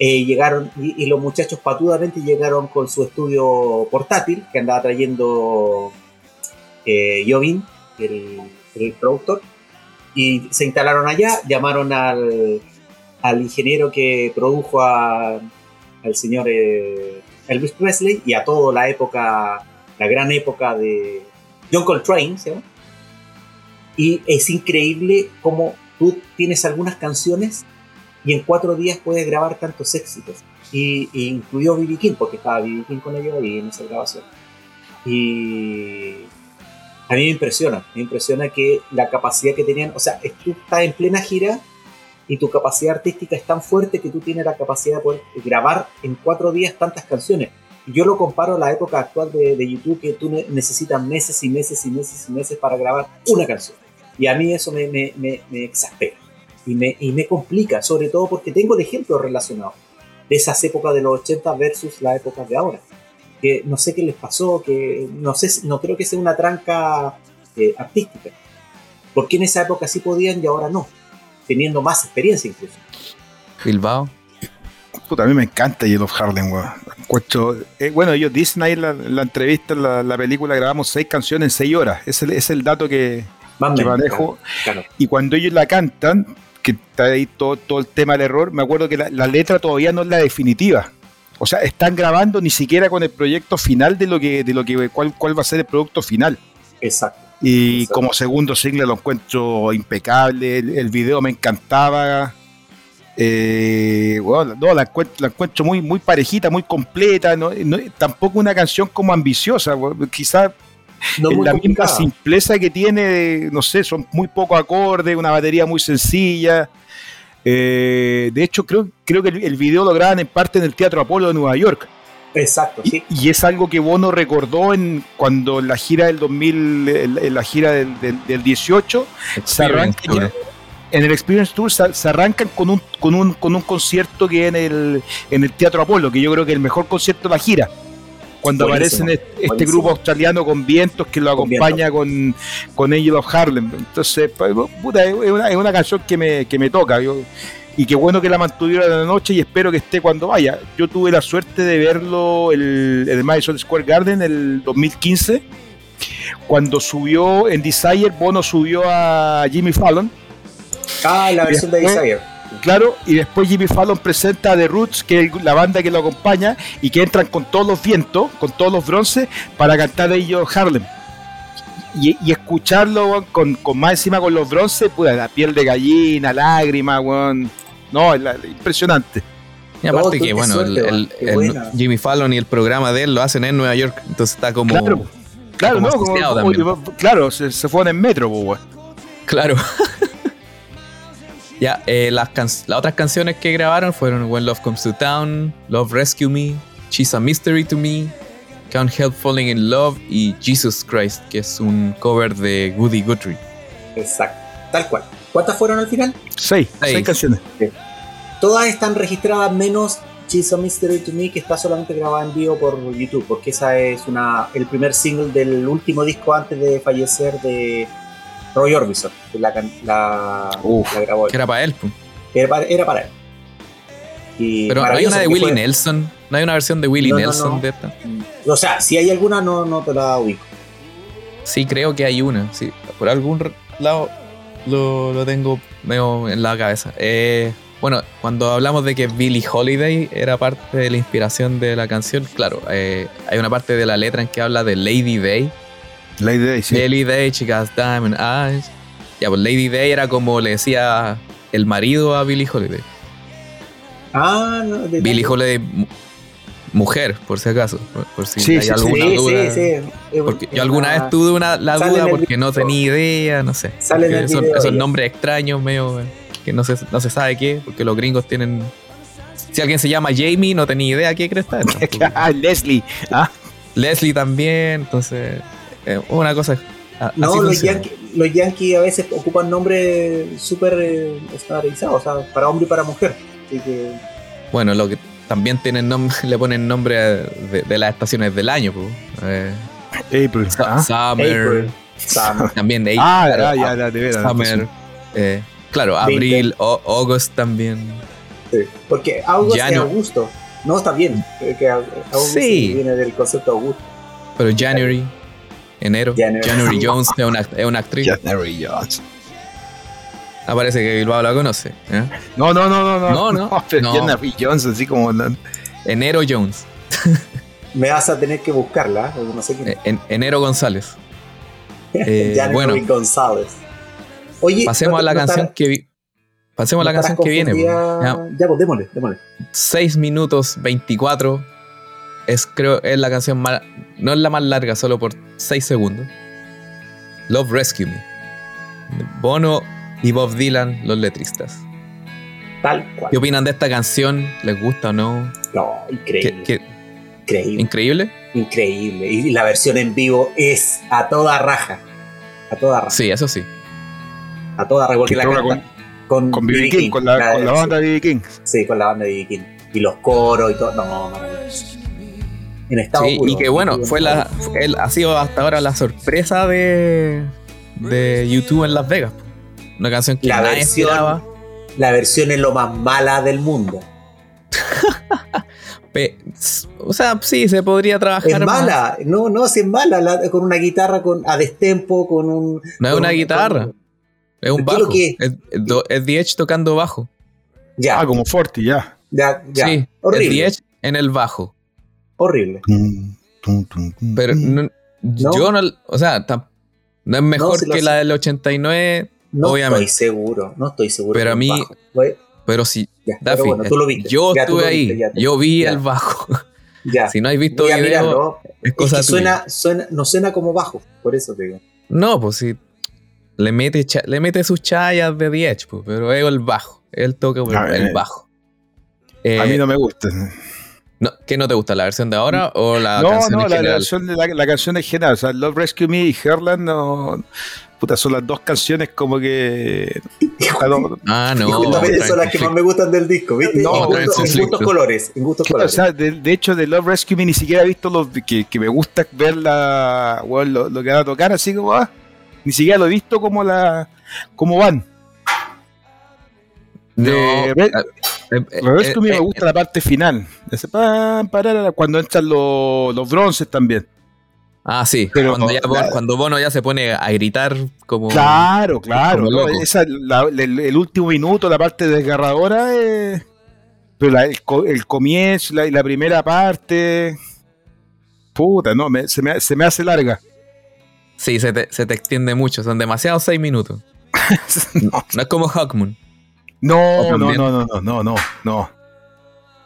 Eh, llegaron y, y los muchachos patudamente llegaron con su estudio portátil que andaba trayendo eh, Jovin, el, productor, y se instalaron allá, llamaron al, al ingeniero que produjo a- al señor eh, Elvis Presley y a toda la época, la gran época de John Coltrane. Y es increíble cómo tú tienes algunas canciones y en cuatro días puedes grabar tantos éxitos. Y, y incluyó B.B. King, porque estaba B.B. King con ellos ahí en esa grabación. Y a mí me impresiona, me impresiona que la capacidad que tenían, o sea, tú estás en plena gira y tu capacidad artística es tan fuerte que tú tienes la capacidad de poder grabar en cuatro días tantas canciones. Yo lo comparo a la época actual de, de YouTube que tú ne- necesitas meses y meses y meses y meses para grabar una canción. Y a mí eso me, me, me, me exaspera y me, y me complica, sobre todo porque tengo el ejemplo relacionado de esas épocas de los 80 versus las épocas de ahora. Que no sé qué les pasó, que no sé, no creo que sea una tranca eh, artística. ¿Por qué en esa época sí podían y ahora no? Teniendo más experiencia incluso. Bilbao. Puta, a mí me encanta Yellow Harlem, weón. Eh, bueno, ellos dicen ahí en la, en la entrevista, en la, la película, grabamos seis canciones en seis horas. Ese es el, es el dato que, manejo. Claro. Y cuando ellos la cantan, que está ahí todo, todo el tema del error, me acuerdo que la, la letra todavía no es la definitiva. O sea, están grabando ni siquiera con el proyecto final de lo que, de lo que cuál, cuál va a ser el producto final. Exacto. Y Exacto. como segundo single lo encuentro impecable, el, el video me encantaba. Eh, bueno, no, la encuentro, la encuentro muy, muy parejita, muy completa, no, no- tampoco una canción como ambiciosa, quizás No en muy la misma simpleza que tiene, no sé, son muy poco acordes, una batería muy sencilla. Eh, de hecho, creo, creo que el, el video lo graban en parte en el Teatro Apolo de Nueva York. Exacto, sí. Y, y es algo que Bono recordó en cuando en la gira del 2000, en, en la gira del, del- del 18, se arranca ya- en el Experience Tour se, se arrancan con un, con, un, con un concierto que en el, en el Teatro Apolo, que yo creo que es el mejor concierto de la gira. Cuando Buenísimo, aparece este, este grupo australiano con vientos que lo Con acompaña con, con Angel of Harlem. Entonces, puta, es, una, es una canción que me, que me toca. yo- y qué bueno que la mantuvieron en la noche y espero que esté cuando vaya. Yo tuve la suerte de verlo el, el Madison Square Garden el 2015, cuando subió en Desire, Bono subió a Jimmy Fallon. Ah, la versión de después- Desire. Claro, y después Jimmy Fallon presenta a The Roots, que es la banda que lo acompaña, y que entran con todos los vientos, con todos los bronces, para cantar ellos Harlem. Y, y escucharlo con, con más encima con los bronces, puta, la piel de gallina, lágrimas, weón. No, es la- impresionante. Y aparte No, tú que, bueno, suerte, el, weón, el- qué el buena. Jimmy Fallon y el programa de él lo hacen en Nueva York, entonces está como... Claro, claro, como ¿no? Como- asociado como- también. claro, se, se fueron en metro, pues, weón. Claro. *laughs* ya, eh, las, can- las otras canciones que grabaron fueron When Love Comes to Town, Love Rescue Me, She's a Mystery to Me, Can't Help Falling in Love y Jesus Christ, que es un cover de Goody Guthrie. Exacto, tal cual. ¿Cuántas fueron al final? Seis, seis, Seis. canciones. Todas están registradas menos She's a Mystery to Me que está solamente grabada en vivo por YouTube, porque esa es una el primer single del último disco antes de fallecer de Roy Orbison, que la, la, Uf, la grabó. Que era para él. Era para, era para él. Y Pero no hay una de Willie fue- Nelson. No hay una versión de Willie No, Nelson no. de esta. O sea, si hay alguna, no, no te la ubico. Sí, creo que hay una. Sí, por algún lado lo, lo tengo medio en la cabeza. Eh, bueno, cuando hablamos de que Billie Holiday era parte de la inspiración de la canción, claro, eh, hay una parte de la letra en que habla de Lady Day. Lady Day, sí. Lady Day, chicas, diamond eyes. Ya, pues Lady Day era como le decía el marido a Billie Holiday. Ah, no. de- Billie Holiday, mu- mujer, por si acaso. Por, por si Sí, hay sí, alguna Sí, duda. sí, sí. Porque yo alguna una- vez tuve una, la duda porque no tenía idea, no sé. Sale en Porque el son, video esos nombres extraños, medio que no se, no se sabe qué, porque los gringos tienen. Si alguien se llama Jamie, no tenía idea qué crees estar. *laughs* ah, Leslie. Ah, Leslie también, entonces. Eh, una cosa. a- No, así los yankees, los yankees a veces ocupan nombres súper eh, estandarizados, o sea, para hombre y para mujer. Así que, Bueno, lo que también tienen nombre, *laughs* le ponen nombre de, de las estaciones del año, pues. Eh, April. Su- Ah, Summer. April, Summer. También de Ah, claro, ya, ya, ya, de veras. Summer. eh, claro, abril, o- august también. Sí, Porque August Ya es no. Augusto. No, está bien. eh, Que August Sí. viene del concepto Augusto. Pero January, enero. January. Jones es una, es una actriz. January Jones. Ah, parece que Bilbao la conoce. ¿eh? No, no, no, no, no. No, no. *laughs* pero No. January Jones, así como. Enero Jones. *laughs* Me vas a tener que buscarla, porque no sé quién. Eh, en- enero González. *laughs* eh, January bueno. González. Oye, Pasemos a la canción que vi- Pasemos a la canción que viene. pues. Ya, Ya, pues démosle, démosle. 6 minutos 24. Es, creo, es la canción más. No es la más larga, solo por 6 segundos. Love Rescue Me. Bono y Bob Dylan, los letristas. Tal cual. ¿Qué opinan de esta canción? ¿Les gusta o no? No, ¿Qué- increíble. qué- increíble. ¿Increíble? increíble. Y la versión en vivo es a toda raja. A toda raja. Sí, eso sí. A toda raja. Porque la canta con, Con B.B. King, con la, con la banda B.B. King. Sí, con la banda de B.B. King. Y los coros y todo. No, maravilloso. En estado Sí, puro. y que bueno, fue la, fue- él ha sido hasta ahora la sorpresa de, de YouTube en Las Vegas. Una canción que La nadie versión- esperaba. La versión es lo más mala del mundo. *laughs* O sea, sí, se podría trabajar Es más. mala. No, no, si es mala. la- con una guitarra con, a destempo, con un. No es una un- guitarra, con- es un ¿Qué es lo bajo. que Es, es do- es The Edge tocando bajo. Ya, Ah, como Forti, ya. ya, ya. Sí, es The horrible. Edge en el bajo. Horrible. Pero no- yo no, o sea, no es mejor si que sé. la del 89, No Obviamente. estoy seguro. No estoy seguro. Pero que a mí- bajo. Pero sí, ya, pero bueno, tú lo viste. yo Ya, tú estuve lo ahí, viste, ya te- yo vi ya, el bajo. *laughs* Ya. si no has visto video, mirarlo. es Es cosa que tuya. suena, suena, no suena como bajo, por eso te digo. No, pues sí. Le mete, cha- le mete sus chayas de The Edge, pues, pero es el bajo. Él toca el, el eh. bajo. Eh, A mí no me gusta. No- ¿Qué no te gusta? ¿La versión de ahora o la No, canción no, en la, general? canción de la, la canción en general. O sea, Love Rescue Me y Herland no. Puta, son las dos canciones como que. no, Ah, no. y justamente son las que más me gustan del disco, ¿viste? No, en, gustos, en gustos colores. En gustos o colores. sea, de, de hecho, de Love Rescue Me ni siquiera he visto los que, que me gusta ver la, weón, lo, lo que van a tocar, así como. ah, ni siquiera lo he visto como la. cómo van. No, de- eh, eh, Love Rescue Me eh, me gusta la parte final. Ese parara, cuando entran los, los bronces también. Ah, sí. Pero- cuando, ya, cuando Bono ya se pone a gritar como. Claro, claro. como ¿no? loco. Esa, la- el, el último minuto, la parte desgarradora, eh, pero la- el, el comienzo la- y la, primera parte. Puta, no, me- se, me, se me hace larga. Sí, se te, se te extiende mucho. Son demasiados seis minutos. no, *laughs* No es como Hawkmoon. No, no, no, no, no, no, no, no.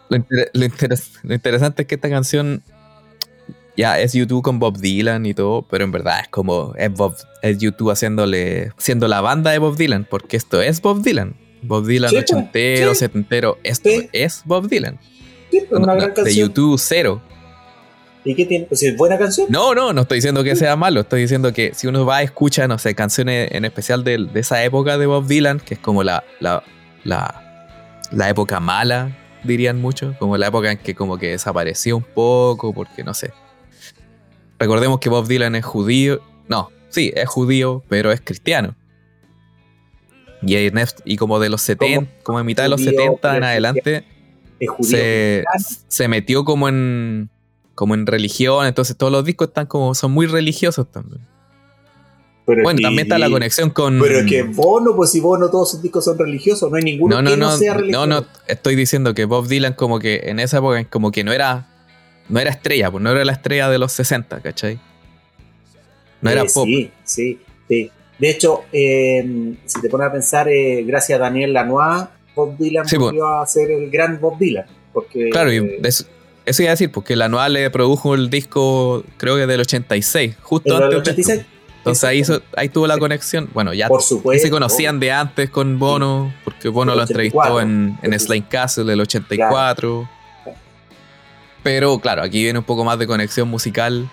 Lo, inter- lo interes- lo interesante es que esta canción ya es YouTube con Bob Dylan y todo, pero en verdad es como es Bob, es YouTube haciéndole siendo la banda de Bob Dylan, porque esto es Bob Dylan. Bob Dylan Sí, ochentero, sí. setentero, esto Sí. es Bob Dylan. Una No, gran de canción. YouTube cero. ¿Y qué tiene? Pues es buena canción. No, no, no estoy diciendo que sea malo. Estoy diciendo que si uno va a escuchar, no sé, canciones en especial de, de esa época de Bob Dylan, que es como la, la, la, la época mala, dirían muchos, como la época en que como que desapareció un poco, porque no sé. Recordemos que Bob Dylan es judío. No, sí, es judío, pero es cristiano. Y, y como de los 70, como en mitad de los judío, 70 en adelante, judío. se, se metió como en como en religión, entonces todos los discos están como son muy religiosos también. Pero Bueno, que- también está la conexión con Pero es que Bono, pues si Bono todos sus discos son religiosos, no hay ninguno no, no, que no, no, sea no, religioso. no, estoy diciendo que Bob Dylan como que en esa época como que no era no era estrella, pues no era la estrella de los 60, ¿cachai? No era Eh, pop. Sí, sí, sí. De hecho, eh, si te pones a pensar, eh, gracias a Daniel Lanois, Bob Dylan Sí, volvió a ser el gran Bob Dylan. Porque, Claro, y eh, eso, eso iba a decir, porque anual le produjo el disco, creo que del 86, justo el antes de 86, esto. Entonces ahí, hizo- ahí tuvo la conexión. Bueno, ya por supuesto. se conocían de antes con Bono, porque Bono lo entrevistó 84. en, en Slane Castle del 84. Pero claro, aquí viene un poco más de conexión musical.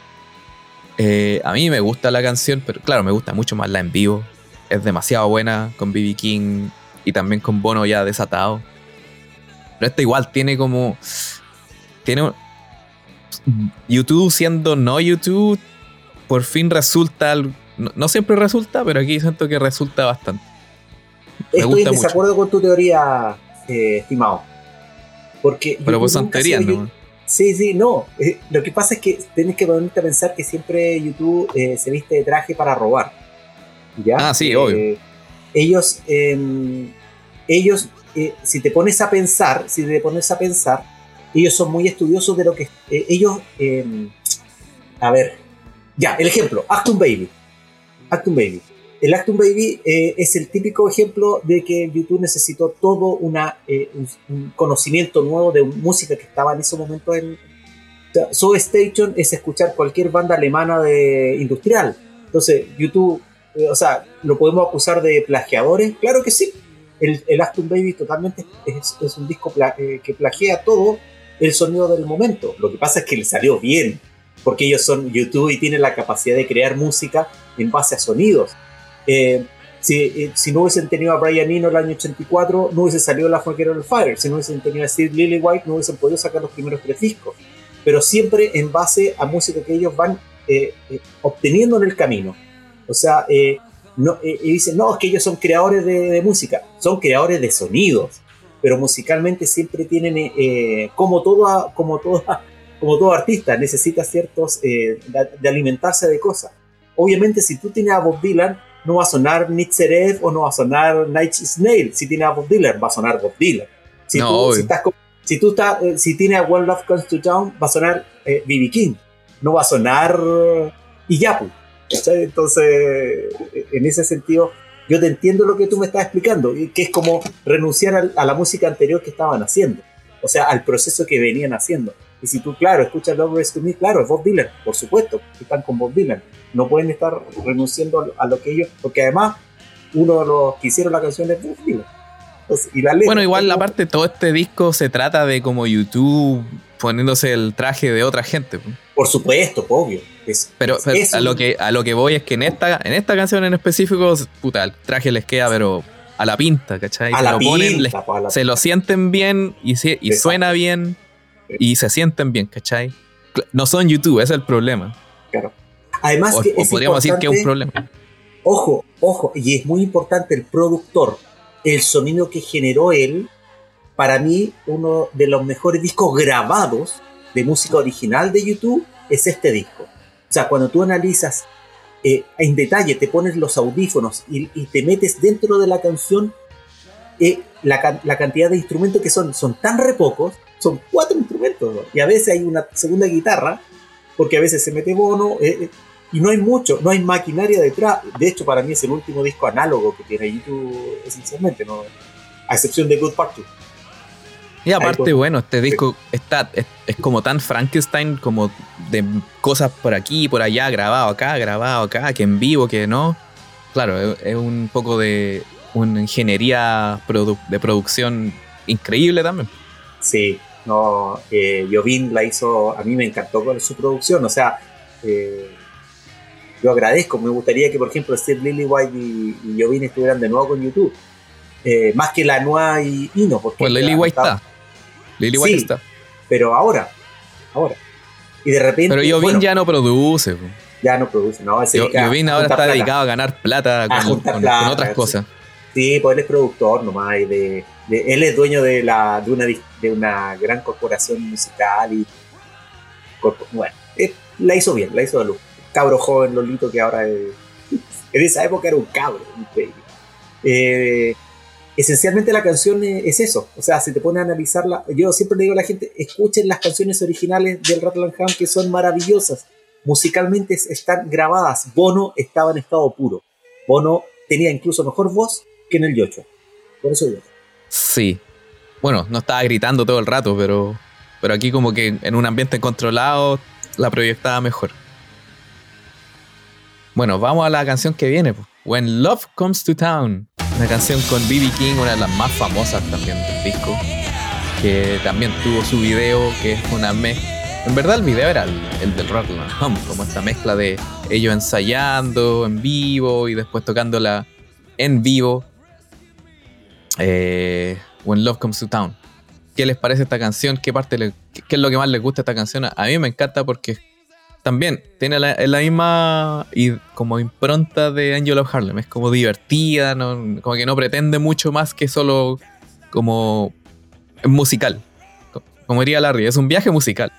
Eh, a mí me gusta la canción, pero claro, me gusta mucho más la en vivo. Es demasiado buena con BB King y también con Bono ya desatado. Pero esta igual tiene como. Tiene. YouTube siendo no YouTube, por fin resulta. No, no siempre resulta, pero aquí siento que resulta bastante. me Estoy en mucho. desacuerdo con tu teoría, eh, estimado. Porque Pero pues son teorías, ¿no? Sí, sí, no. Eh, lo que pasa es que tienes que ponerte a pensar que siempre YouTube eh, se viste de traje para robar. ¿Ya? Ah, sí, obvio. Ellos, eh, ellos eh, si te pones a pensar, si te pones a pensar, ellos son muy estudiosos de lo que... ellos, eh, a ver, ya, el ejemplo, Acton Baby. Acton Baby. El Acton Baby eh, es el típico ejemplo de que YouTube necesitó todo eh, un, un conocimiento nuevo de música que estaba en ese momento en... O sea, Soda Station es escuchar cualquier banda alemana de industrial. Entonces, YouTube, eh, o sea, ¿lo podemos acusar de plagiadores? Claro que sí. El, el Acton Baby totalmente es, un disco que plagia todo el sonido del momento. Lo que pasa es que le salió bien, porque ellos son YouTube y tienen la capacidad de crear música en base a sonidos. Eh, si, eh, si no hubiesen tenido a Brian Eno el año 84, no hubiese salido La Forget of Fire. Si no hubiesen tenido a Steve Lillywhite, no hubiesen podido sacar los primeros tres discos. Pero siempre en base a música que ellos van eh, obteniendo en el camino. O sea, no, y dicen, no, es que ellos son creadores de, música. Son creadores de sonidos. Pero musicalmente siempre tienen, como, todo, como, todo, como todo artista, necesita ciertos, eh, de, de alimentarse de cosas. Obviamente, si tú tienes a Bob Dylan, no va a sonar Nitzerev o no va a sonar Night Snail. Si tiene a Bob Dylan, va a sonar Bob Dylan. Si No, tú, si estás si tú estás, eh, si tiene a One Love Comes to Town, va a sonar eh, B.B. King. No va a sonar eh, Iyapu. ¿cachai? Entonces, eh, en ese sentido, yo te entiendo lo que tú me estás explicando, que es como renunciar a la música anterior que estaban haciendo. O sea, al proceso que venían haciendo. Y si tú, claro, escuchas Love Rest to Me, claro, es Bob Dylan, por supuesto, están con Bob Dylan. No pueden estar renunciando a lo, que ellos, porque además, uno de los que hicieron la canción es Bob Dylan. Entonces, y la letra, Bueno, igual es como- aparte todo este disco se trata de como YouTube poniéndose el traje de otra gente. Por supuesto, obvio. Es, Pero, es- pero es a lo que a lo que voy es que en esta en esta canción en específico, puta, el traje les queda pero a la pinta, ¿cachai? a Se la lo ponen, pinta, la se lo sienten bien y, se- y Exacto. suena bien y se sienten bien, ¿cachai? No son YouTube, ese es el problema. Además O, que o es podríamos decir que es un problema. Ojo, ojo, y es muy importante el productor, el sonido que generó él, para mí uno de los mejores discos grabados de música original de YouTube es este disco. O sea, cuando tú analizas eh, en detalle, te pones los audífonos y, y te metes dentro de la canción, eh, la cantidad de instrumentos que son, son tan re pocos, son cuatro instrumentos, ¿no? y a veces hay una segunda guitarra, porque a veces se mete bono, eh, eh, y no hay mucho, no hay maquinaria detrás. De hecho, para mí es el último disco análogo que tiene YouTube esencialmente, ¿no? a excepción de Good Party. Y aparte, bueno, este disco está, es, es como tan Frankenstein, como de cosas por aquí, por allá, grabado acá, grabado acá, que en vivo, que no. Claro, es, es un poco de una ingeniería produ- de producción increíble también. Sí, No, eh, Jovin la hizo, a mí me encantó con su producción, o sea, eh, yo agradezco, me gustaría que por ejemplo Steve Lillywhite y, y Jovin estuvieran de nuevo con YouTube, eh, más que la nueva y, y no, porque... Pues Lillywhite está. Lillywhite Sí. está. Pero ahora, ahora. Y de repente... Pero Jovin bueno, ya no produce. ya no produce, no, se Yo- Jovin ahora está plata. dedicado a ganar plata con, plata, con otras cosas. Sí, pues él es productor nomás. Y de, de- él es dueño de, la, de, una, de una gran corporación musical. y Bueno, eh, la hizo bien, la hizo de luz. Cabro joven, Lolito, que ahora *laughs* en esa época era un cabro. Eh, esencialmente la canción es, es eso. O sea, si te pones a analizarla, yo siempre le digo a la gente, escuchen las canciones originales del Rattle Ham que son maravillosas. Musicalmente es- están grabadas. Bono estaba en estado puro. Bono tenía incluso mejor voz que en el Yocho. Por eso yo. Sí. Bueno, no estaba gritando todo el rato, pero, pero aquí como que en un ambiente controlado la proyectaba mejor. Bueno, vamos a la canción que viene. When Love Comes to Town. Una canción con B.B. King, una de las más famosas también del disco. Que también tuvo su video, que es una mezcla. En verdad el video era el, el del and Hum, como esta mezcla de ellos ensayando en vivo y después tocándola en vivo. Eh, When Love Comes to Town. ¿Qué les parece esta canción? ¿Qué parte le- qué, es lo que más les gusta esta canción? A mí me encanta porque también tiene la, la misma y como impronta de Angel of Harlem. Es como divertida, no- como que no pretende mucho más que solo como musical. Co- Como diría Larry, es un viaje musical.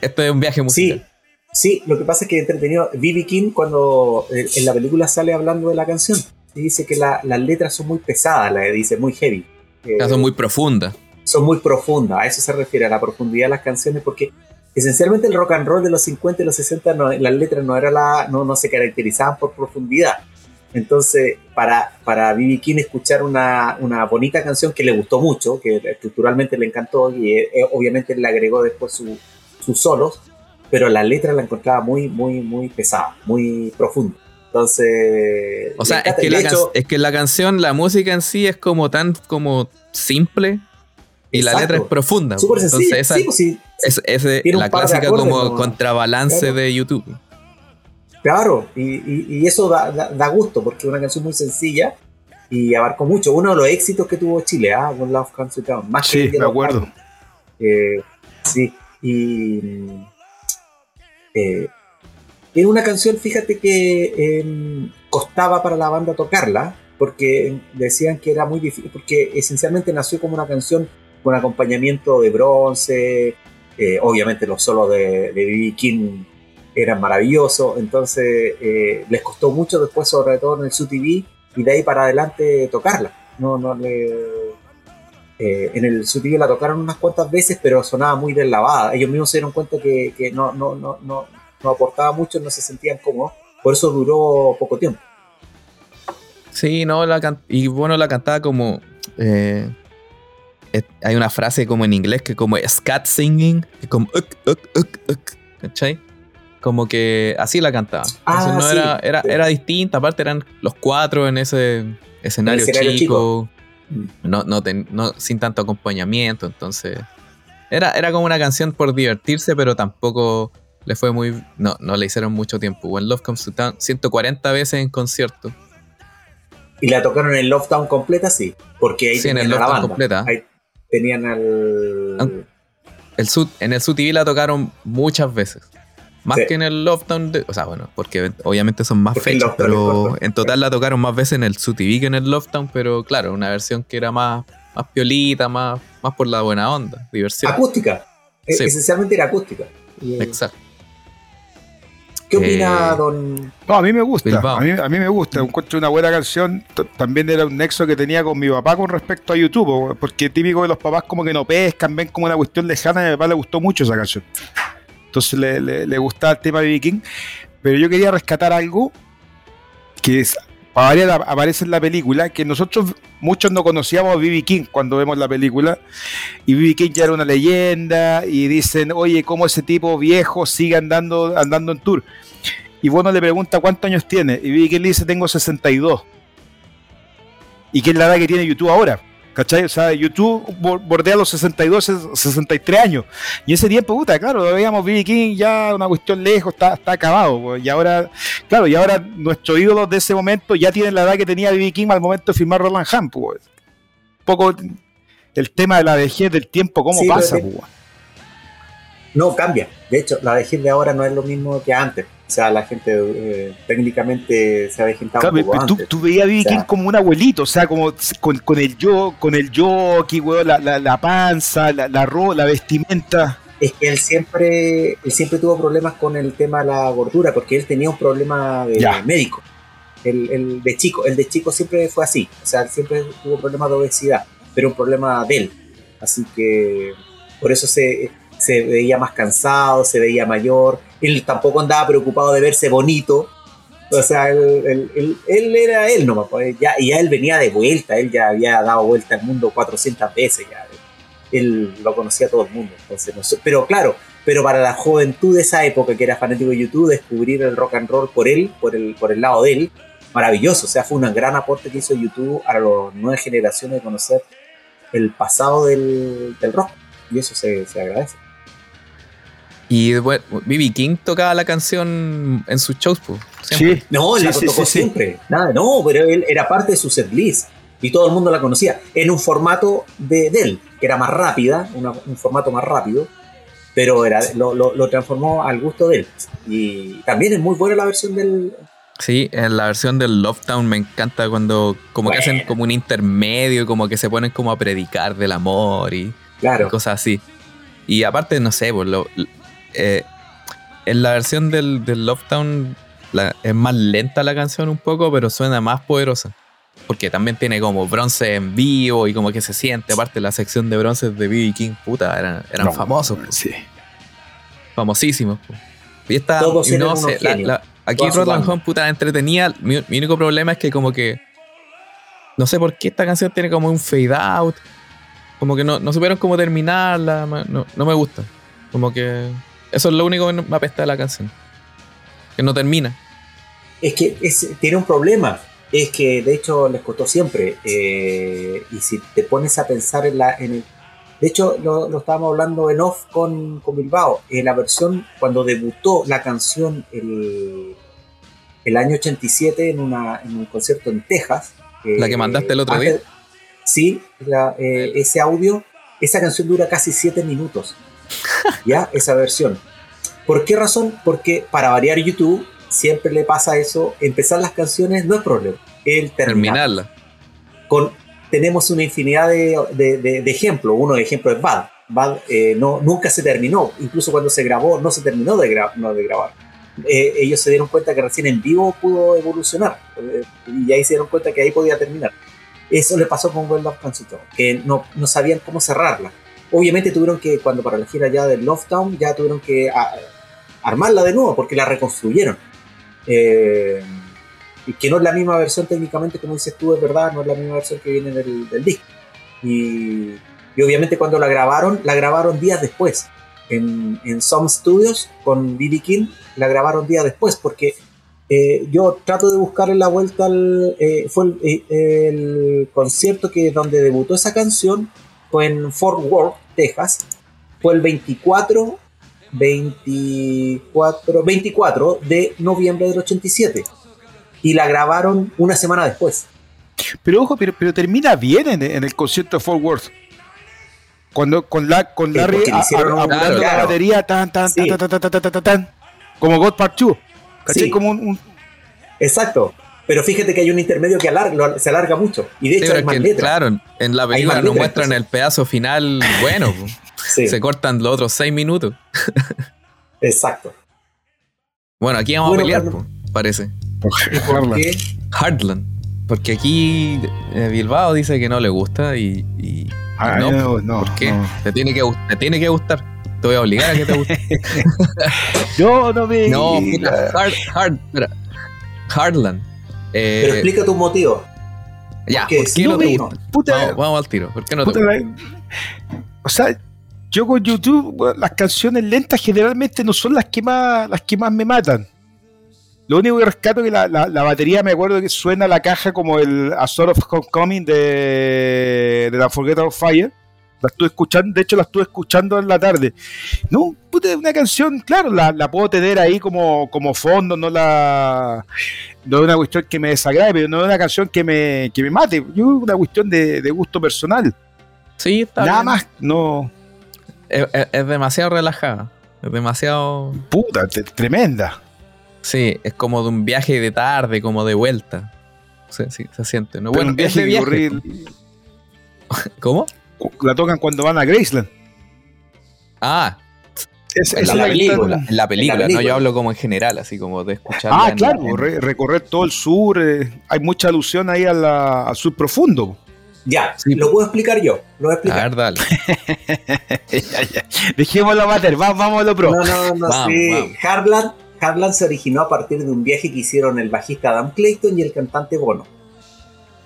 Esto es un viaje musical. Sí, sí, lo que pasa es que entretenido. B.B. King, cuando eh, en la película sale hablando de la canción, y dice que la- las letras son muy pesadas, la dice muy heavy. Eh, Son muy profundas. son muy profundas, a eso se refiere, a la profundidad de las canciones, porque esencialmente el rock and roll de los 50 y los 60, no- las letras no, era la, no, no se caracterizaban por profundidad. Entonces, para, para B.B. King escuchar una, una bonita canción que le gustó mucho, que estructuralmente le encantó, y eh, eh, obviamente le agregó después su- sus solos, pero la letra la encontraba muy, muy, muy pesada, muy profunda. Entonces, O sea, es que, la de can- hecho- es que la canción, la música en sí es como tan como simple y la letra es profunda. súper Entonces sencilla. esa Sí, pues sí, es, tiene la clásica acordes como contrabalance Claro. de YouTube. Claro, y, y- y eso da, da- da gusto porque es una canción muy sencilla y abarcó mucho. Uno de los éxitos que tuvo Chile, ¿ah? Con Love to Town. Más Sí, que me acuerdo. Eh, sí, y. mm, eh, era una canción, fíjate que em, costaba para la banda tocarla porque decían que era muy difícil, porque esencialmente nació como una canción con acompañamiento de bronce. eh, obviamente los solos de de. King eran maravillosos, entonces eh, les costó mucho después, sobre todo en el SUTV, y de ahí para adelante tocarla. No, no le, eh, en el SUTV la tocaron unas cuantas veces, pero sonaba muy deslavada. Ellos mismos se dieron cuenta que, que no, no, no, no, no aportaba mucho, no se sentían cómodos, por eso duró poco tiempo. Sí, no, la can- y bueno, la cantaba como. eh, es- hay una frase como en inglés que como scat singing, que como uk, uk, uk, uk, ¿cachai? Como que así la cantaba. Ah, Entonces no sí, era, era, sí. era distinta, aparte eran los cuatro en ese escenario, escenario chico. No, no, ten- no- sin tanto acompañamiento, entonces. Era, era como una canción por divertirse, pero tampoco le fue muy. No, no le hicieron mucho tiempo. When Love Comes to Town, 140 veces en concierto. Y la tocaron en Love Town completa, sí, porque ahí Sí, en el tenían a la Love Town banda. completa. Ahí tenían al... Ah, El Sud, en el Sud TV la tocaron muchas veces. Más Sí. que en el Love Town. de- o sea, bueno, porque obviamente son más Porque el fechas, pero en total la tocaron más veces en el Sud TV que en el Love Town, pero claro, una versión que era más, más piolita, más, más por la buena onda, diversión. Acústica. Sí. Esencialmente era acústica. Exacto. ¿Qué opina Eh, don...? No, a mí me gusta. A mí, a mí me gusta. Encuentro una buena canción. También era un nexo que tenía con mi papá con respecto a YouTube. po, Porque típico de los papás como que no pescan, ven como una cuestión lejana. Y a mi papá le gustó mucho esa canción. Entonces le, le, le gustaba el tema de Viking. Pero yo quería rescatar algo que es, para aparece en la película, que nosotros muchos no conocíamos a B.B. King cuando vemos la película, y B.B. King ya era una leyenda, y dicen, oye, ¿cómo ese tipo viejo sigue andando, andando en tour? Y Bono le pregunta cuántos años tiene, y B.B. King le dice, tengo 62. ¿Y qué es la edad que tiene YouTube ahora? ¿Cachai? O sea, YouTube bordea los 62, 63 años. Y ese tiempo, puta, claro, veíamos B.B. King ya una cuestión lejos, está, está acabado. Pues. Y ahora, claro, y ahora nuestros ídolos de ese momento ya tienen la edad que tenía B.B. King al momento de firmar Roland Hunt. Pues. Un poco el tema de la vejez del tiempo, cómo pasa. Pues. No, cambia. De hecho, la vejez de ahora no es lo mismo que antes. O sea, la gente eh, técnicamente se ha claro, un poco tú, tú, veías a. King como un abuelito, o sea, como con, con el yo, con el jockey, weón, la, la, la, panza, la, la, la vestimenta. Es que él siempre, él siempre tuvo problemas con el tema de la gordura, porque él tenía un problema de médico. El, el, de chico, el de chico siempre fue así, o sea, siempre tuvo problemas de obesidad, pero un problema de él. Así que por eso se, se veía más cansado, se veía mayor él tampoco andaba preocupado de verse bonito. O sea, él, era él nomás. Pues, ya, ya él venía de vuelta, él ya había dado vuelta al mundo 400 veces. Ya. Él lo conocía todo el mundo. Entonces, pero claro, pero para la juventud de esa época que era fanático de YouTube, descubrir el rock and roll por él, por el, por el lado de él, maravilloso. O sea, fue un gran aporte que hizo YouTube a las nuevas generaciones de conocer el pasado del, rock. Y eso se agradece. Y después, B.B. King tocaba la canción en sus shows, pues. Sí. No, la tocó siempre. Nada, no, pero él era parte de su setlist. Y todo el mundo la conocía. En un formato de, él, que era más rápida, un formato más rápido. Pero era, lo, transformó al gusto de él. Y también es muy buena la versión del, Sí, en la versión del Love Town me encanta cuando como que hacen como un intermedio, como que se ponen como a predicar del amor y, cosas así. Y aparte, no sé, pues lo, eh, en la versión del, del Love Town es más lenta la canción un poco, pero suena más poderosa. Porque también tiene como bronce en vivo y como que se siente. Aparte, la sección de bronces de B.B. King, puta, eran, eran famosos. Sí. Famosísimos. Y esta, no sé, aquí Roland Home, puta, entretenía. Mi, único problema es que como que no sé por qué esta canción tiene como un fade out. Como que no, no supieron cómo terminarla. No, no me gusta. Como que eso es lo único que me apesta de la canción. Que no termina. Es que tiene un problema. Es que de hecho les costó siempre. Eh, y si te pones a pensar en la. En el, de hecho, lo, estábamos hablando en off con, con Bilbao. En la versión, cuando debutó la canción el, el año 87 en, una, en un concierto en Texas. la que mandaste el otro día. Sí, eh, ese audio. Esa canción dura casi 7 minutos. ¿Ya? Esa versión. ¿Por qué razón? Porque para variar YouTube siempre le pasa eso. Empezar las canciones no es problema. El terminarla. Con, tenemos una infinidad de, de, ejemplos. Uno de ejemplos es Bad. Bad eh, no, nunca se terminó. Incluso cuando se grabó, no se terminó de, no de grabar. Eh, ellos se dieron cuenta que recién en vivo pudo evolucionar. Eh, y ahí se dieron cuenta que ahí podía terminar. Eso le pasó con World of que no, no sabían cómo cerrarla. Obviamente tuvieron que, cuando para la gira ya del Love Town, ya tuvieron que armarla de nuevo porque la reconstruyeron. Eh, y que no es la misma versión técnicamente, como dices tú, es verdad, no es la misma versión que viene del, disco. Y, obviamente cuando la grabaron, la grabaron días después. En, en Some Studios con B.B. King, la grabaron días después porque eh, yo trato de buscar en la vuelta al, eh, fue el, el, concierto que donde debutó esa canción fue en Fort Worth, Texas, fue el 24, 24, 24 de noviembre del 87 y la grabaron una semana después. Pero ojo, pero, pero termina bien en, el concierto de Fort Worth. Cuando con la con Larry la batería tan tan, tan, tan, tan, tan, tan, tan, como God Part 2. Como un, Exacto. Pero fíjate que hay un intermedio que se alarga mucho. Y de hecho hay más letras. Claro, en la película nos muestran el pedazo final *laughs* bueno. Se cortan los otros seis minutos. *laughs* Exacto. Bueno, aquí vamos a pelear, parece. ¿Por qué? Heartland. Porque aquí eh, Bilbao dice que no le gusta y. ah, no, no, ¿Por qué? Te, tiene que, te tiene que gustar. Te voy a obligar a que te guste. *laughs* Yo no me. No, puta, hard, hard, Heartland eh, Pero explica tu motivo. Ya, ¿por qué no, te gusta? Puta, vamos, al tiro. ¿Por qué no te gusta? O sea, yo con YouTube, las canciones lentas generalmente no son las que más, las que más me matan. Lo único que rescato es que la, la, batería, me acuerdo que suena la caja como el A Sort of Homecoming de, de la Forget of Fire. La estuve escuchando, de hecho la estuve escuchando en la tarde. No, puta, una canción, claro, la, la, puedo tener ahí como, como fondo, no la no es una cuestión que me desagrade, pero no es una canción que me, que me mate. Yo una cuestión de, de gusto personal. Sí, está Nada más, no. Es, demasiado relajada. Es demasiado. Puta, tremenda. Sí, es como de un viaje de tarde, como de vuelta. Sí, sí, se siente. ¿no? Bueno, un viaje, de viaje. *laughs* ¿Cómo? La tocan cuando van a Graceland. Ah, es, en, la película, en, la película, no yo hablo como en general, así como de escuchar. Ah, claro, recorrer todo el sur, eh, hay mucha alusión ahí al sur profundo. Ya, lo puedo explicar yo. Lo voy a explicar. A ver, dale. *laughs* Dejémoslo mater, vamos, vamos a lo pro. No, no, no, sí. Hardland, se originó a partir de un viaje que hicieron el bajista Adam Clayton y el cantante Bono.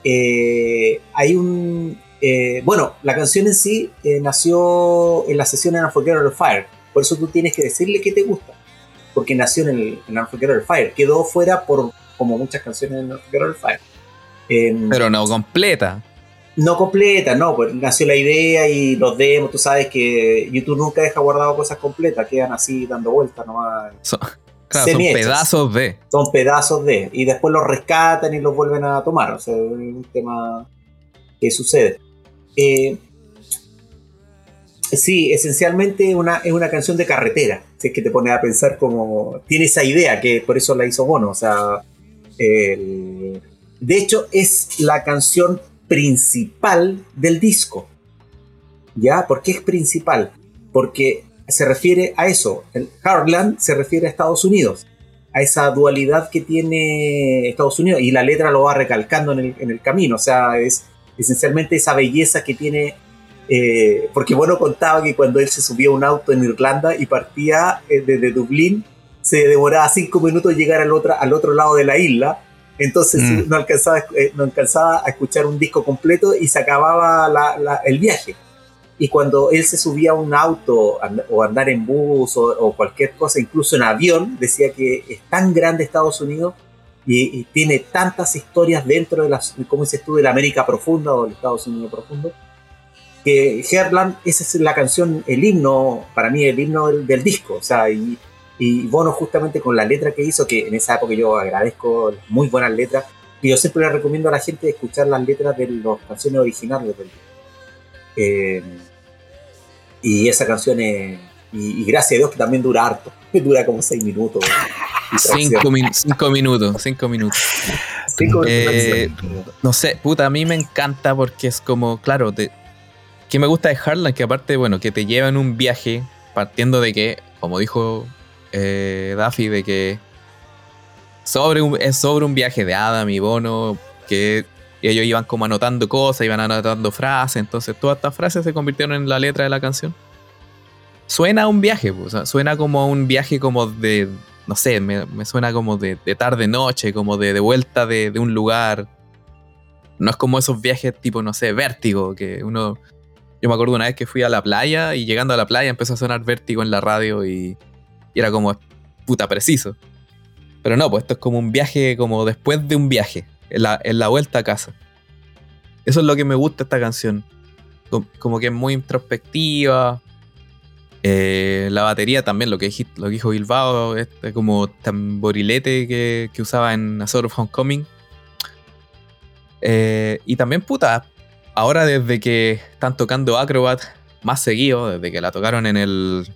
Eh, hay un. Eh, bueno, la canción en sí eh, nació en la sesión en Unforgettable Fire. Por eso tú tienes que decirle que te gusta. Porque nació en el en Unforgettable Fire. Quedó fuera por como muchas canciones en Unforgettable Fire. Pero no completa. No completa, no, pues nació la idea y los demos, tú sabes que YouTube nunca deja guardado cosas completas, quedan así dando vueltas nomás. Son pedazos de. Son pedazos de. Y después los rescatan y los vuelven a tomar. O sea, es un tema que sucede. Eh, sí, esencialmente una, es una canción de carretera. Si es que te pones a pensar como. Tiene esa idea que por eso la hizo Bono. O sea. de hecho, es la canción principal del disco. ¿Ya? ¿Por qué es principal? Porque se refiere a eso. El Heartland se refiere a Estados Unidos, a esa dualidad que tiene Estados Unidos y la letra lo va recalcando en el, camino. O sea, es esencialmente esa belleza que tiene. Eh, porque bueno, contaba que cuando él se subía a un auto en Irlanda y partía eh, desde Dublín, se demoraba cinco minutos llegar al otro, al otro lado de la isla entonces mm. no, alcanzaba, eh, no alcanzaba a escuchar un disco completo y se acababa el viaje. Y cuando él se subía a un auto o andar en bus o, cualquier cosa, incluso en avión, decía que es tan grande Estados Unidos y, tiene tantas historias dentro de las, como dices tú, de la América profunda o del Estados Unidos profundo, que Herland, esa es la canción, el himno, para mí el himno del, disco. O sea, y, y Bono justamente con la letra que hizo, que en esa época yo agradezco muy buenas letras, y yo siempre le recomiendo a la gente escuchar las letras de las canciones originales del eh, y esa canción es, y, gracias a Dios que también dura harto, *laughs* dura como seis minutos. Cinco, minutos, cinco minutos. Eh, no sé, puta, a mí me encanta porque es como, claro, que me gusta de Harlan, que aparte, bueno, que te lleva en un viaje partiendo de que, como dijo eh, Daffy de que sobre es sobre un viaje de Adam y Bono, que ellos iban como anotando cosas, iban anotando frases, entonces todas estas frases se convirtieron en la letra de la canción. Suena a un viaje, suena como un viaje como de, no sé, me, suena como de, tarde-noche, como de, vuelta de, un lugar. No es como esos viajes tipo, no sé, vértigo, que uno... Yo me acuerdo una vez que fui a la playa y llegando a la playa empezó a sonar vértigo en la radio y era como puta preciso. Pero no, pues esto es como un viaje, como después de un viaje, en la, vuelta a casa. Eso es lo que me gusta esta canción. Como, que es muy introspectiva. Eh, la batería también, lo que, lo dijo Bilbao, este como tamborilete que, que usaba en A of Homecoming. Eh, y también, puta, ahora desde que están tocando Acrobat más seguido, desde que la tocaron en el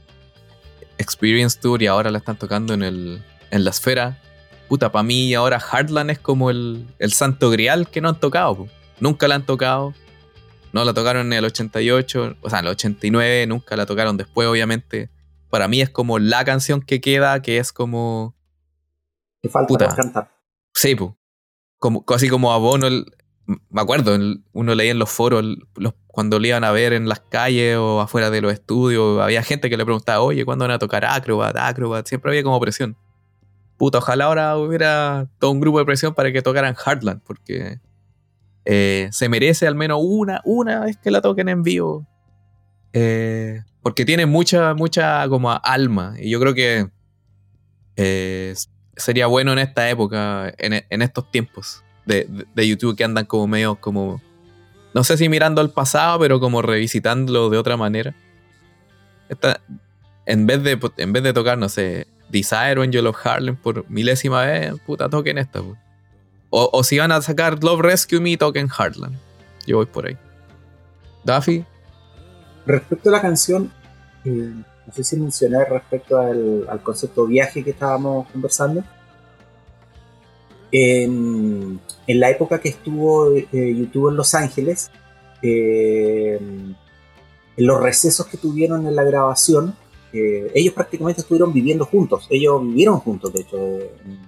Experience Tour y ahora la están tocando en, el, en la esfera. Puta, para mí ahora Heartland es como el, el santo grial que no han tocado. Nunca la han tocado. No la tocaron en el 88, o sea, en el 89, nunca la tocaron después, obviamente. Para mí es como la canción que queda, que es como. Que falta cantar. Sí, pues. Como, así como a Bono, me acuerdo, uno leía en los foros cuando le iban a ver en las calles o afuera de los estudios, había gente que le preguntaba, oye, ¿cuándo van a tocar Acrobat? Acrobat, siempre había como presión. Puta, ojalá ahora hubiera todo un grupo de presión para que tocaran Heartland, porque eh, se merece al menos una, una vez que la toquen en vivo. Eh, porque tiene mucha, mucha como alma. Y yo creo que eh, sería bueno en esta época, en, estos tiempos de, YouTube que andan como medio como, no sé si mirando al pasado, pero como revisitándolo de otra manera. Esta, en, vez de, en vez de tocar, no sé, Desire o Angel of Harlem por milésima vez, puta, toquen esta. O, o, si van a sacar Love Rescue Me, toquen Heartland. Yo voy por ahí. Duffy. Respecto a la canción, eh, no sé si mencioné respecto al, concepto viaje que estábamos conversando. En, la época que estuvo eh, YouTube en Los Ángeles, eh, en los recesos que tuvieron en la grabación, ellos prácticamente estuvieron viviendo juntos. Ellos vivieron juntos, de hecho, en,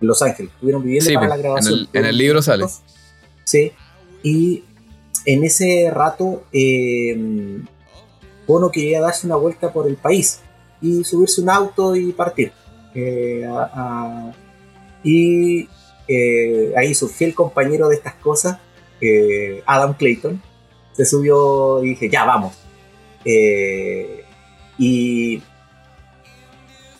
Los Ángeles. Estuvieron viviendo para la pues, grabación. En el, libro sale. Sí. Y en ese rato, eh, Bono quería darse una vuelta por el país y subirse un auto y partir. Eh, y eh, ahí su fiel compañero de estas cosas, Adam Clayton, se subió y dije, ya vamos. y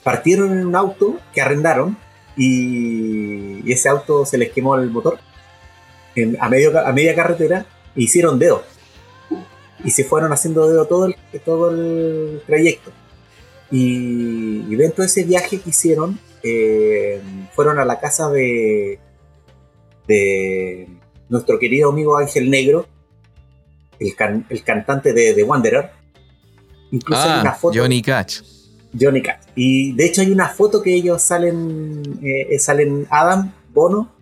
partieron en un auto que arrendaron y, ese auto se les quemó el motor a, medio, a media carretera e hicieron dedo y se fueron haciendo dedo todo el, todo el trayecto. Y, dentro de ese viaje que hicieron, eh, fueron a la casa de, de nuestro querido amigo Ángel Negro, el, el cantante de The Wanderer. Incluso hay ah, una foto. Johnny Cash. Johnny Cash. Y de hecho hay una foto que ellos salen, eh, salen Adam, Bono,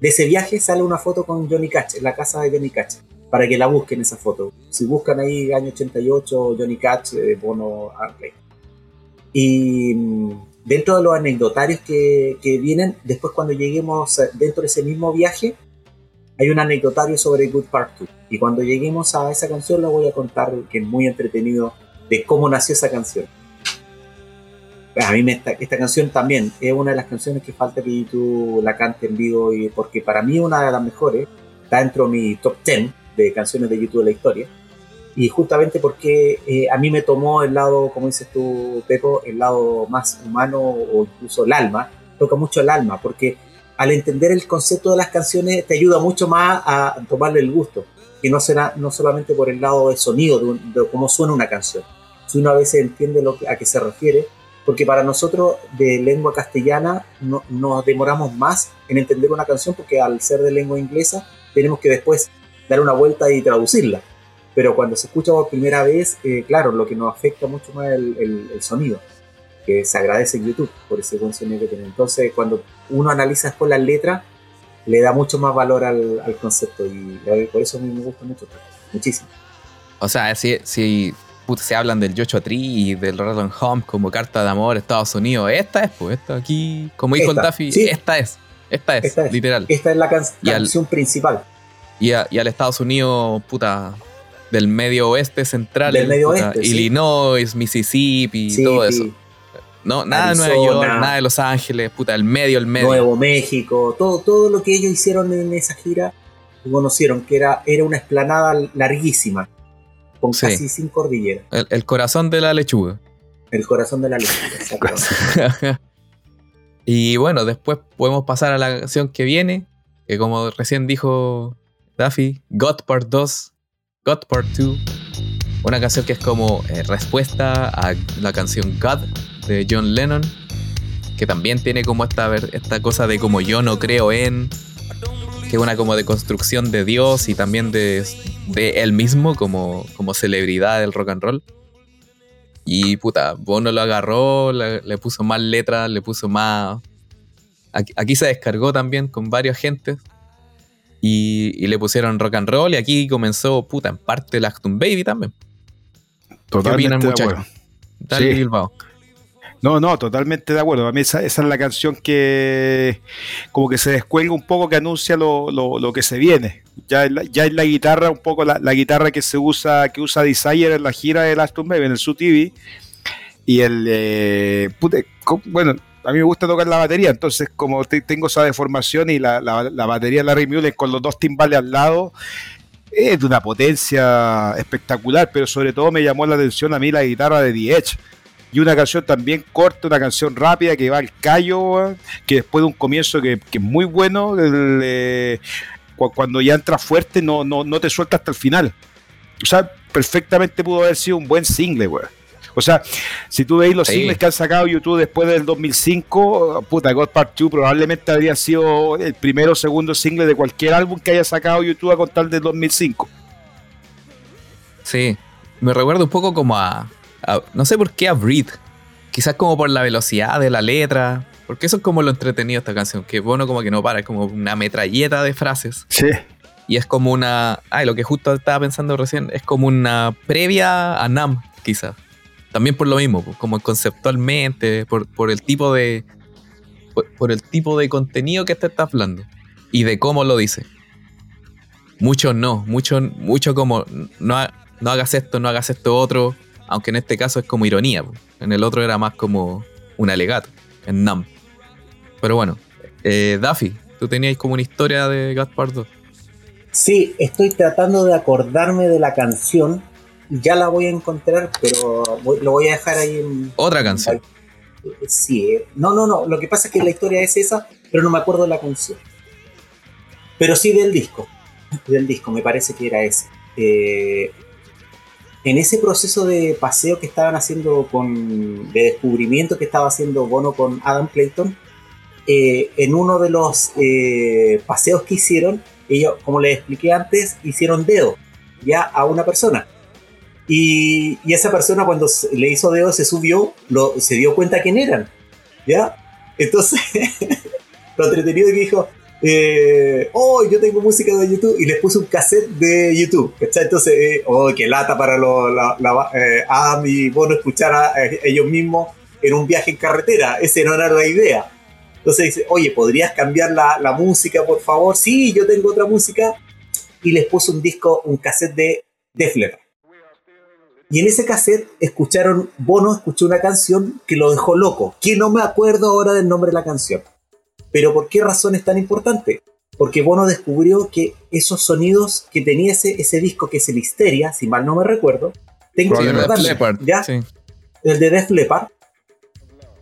de ese viaje sale una foto con Johnny Cash, en la casa de Johnny Cash para que la busquen esa foto. Si buscan ahí año 88, Johnny Cash, eh, Bono, Arley. Y mm, dentro de los anecdotarios que, que, vienen, después cuando lleguemos dentro de ese mismo viaje, hay un anecdotario sobre Good Part 2. Y cuando lleguemos a esa canción, la voy a contar, que es muy entretenido, de cómo nació esa canción. A mí esta, esta canción también es una de las canciones que falta que tú la cante en vivo, y porque para mí una de las mejores, está dentro de mi top 10 de canciones de YouTube de la historia. Y justamente porque eh, a mí me tomó el lado, como dices tú, Pepo, el lado más humano o incluso el alma, toca mucho el alma, porque al entender el concepto de las canciones te ayuda mucho más a tomarle el gusto, que no será no solamente por el lado de sonido, de, cómo suena una canción, si uno a veces entiende lo a qué se refiere, porque para nosotros de lengua castellana no, nos demoramos más en entender una canción porque al ser de lengua inglesa tenemos que después dar una vuelta y traducirla. Pero cuando se escucha por primera vez, eh, claro, lo que nos afecta mucho más es el, sonido, que se agradece en YouTube por ese buen sonido que tiene. Entonces, cuando uno analiza después las letras, le da mucho más valor al, concepto y por eso a mí me gusta mucho, muchísimo. O sea, si, si se hablan del Joshua Tree y del Rattle Home como carta de amor Estados Unidos, esta es, pues, esta aquí, como dijo el Daffy, esta es, esta es, literal. Esta es la, canción principal. Y, al Estados Unidos, puta, del medio oeste central, del medio oeste, Illinois, Mississippi, todo eso. No, nada de Nueva York, nada de Los Ángeles, puta, el medio, el medio. Nuevo México, todo, todo lo que ellos hicieron en esa gira, conocieron que era, era una esplanada larguísima, con casi sin cordillera. El, corazón de la lechuga. El corazón de la lechuga, *laughs* y bueno, después podemos pasar a la canción que viene, que como recién dijo Duffy, God Part 2, God Part 2, una canción que es como eh, respuesta a la canción God de John Lennon, que también tiene como esta, esta cosa de como yo no creo en, que es una como de construcción de Dios y también de, de él mismo como, como celebridad del rock and roll. Y puta, Bono lo agarró, le, puso más letras, le puso más... Aquí, aquí, se descargó también con varios agentes y, le pusieron rock and roll y aquí comenzó, puta, en parte la Acton Baby también. Totalmente de acuerdo. No, no, totalmente de acuerdo. A mí esa, es la canción que como que se descuelga un poco, que anuncia lo, que se viene. Ya, ya es la guitarra, un poco la, guitarra que se usa, que usa Desire en la gira de Aston Baby, en el Su TV. Y el, eh, bueno, a mí me gusta tocar la batería, entonces como tengo esa deformación y la, batería de Larry Mullen con los dos timbales al lado, es de una potencia espectacular, pero sobre todo me llamó la atención a mí la guitarra de The Edge, y una canción también corta, una canción rápida que va al callo, que después de un comienzo que, es muy bueno, eh, cuando ya entra fuerte no, no, no te suelta hasta el final. O sea, perfectamente pudo haber sido un buen single, weón. O sea, si tú veis los singles que han sacado YouTube después del 2005, puta, God Part 2 probablemente habría sido el primero o segundo single de cualquier álbum que haya sacado YouTube a contar del 2005. Sí, me recuerda un poco como a, no sé por qué a Breathe. Quizás como por la velocidad de la letra, porque eso es como lo entretenido de esta canción, que bueno como que no para, es como una metralleta de frases. Sí. Y es como una, ay, lo que justo estaba pensando recién, es como una previa a Nam, quizás. También por lo mismo, como conceptualmente, por, el tipo de. Por, el tipo de contenido que te está hablando. Y de cómo lo dice. Muchos no, mucho, mucho como no, no hagas esto, no hagas esto otro. Aunque en este caso es como ironía. En el otro era más como un alegato. En NAM. Pero bueno. Eh, Daffy, tú tenías como una historia de Gaspar 2. Sí, estoy tratando de acordarme de la canción ya la voy a encontrar, pero lo voy a dejar ahí en... Otra canción. Sí, eh. no, no, no, lo que pasa es que la historia es esa, pero no me acuerdo de la canción. Pero sí del disco, del disco, me parece que era ese. Eh, en ese proceso de paseo que estaban haciendo con, de descubrimiento que estaba haciendo Bono con Adam Clayton, eh, en uno de los paseos que hicieron, ellos, como les expliqué antes, hicieron dedo ya a una persona. Y, esa persona cuando le hizo dedo se subió, lo, se dio cuenta quién eran. ¿Ya? Entonces, *laughs* lo entretenido que dijo, eh, oh, yo tengo música de YouTube y les puse un cassette de YouTube. Entonces, eh, oh, qué lata para los la, la, eh, Adam y Bono escuchar a, ellos mismos en un viaje en carretera. Ese no era la idea. Entonces dice, oye, ¿podrías cambiar la, la música, por favor? Sí, yo tengo otra música. Y les puse un disco, un cassette de Def Leppard. Y en ese cassette escucharon, Bono escuchó una canción que lo dejó loco, que no me acuerdo ahora del nombre de la canción. Pero ¿por qué razón es tan importante? Porque Bono descubrió que esos sonidos que tenía ese, ese disco, que es el Histeria, si mal no me recuerdo, tengo que recordarme, ¿ya? El de Def Leppard,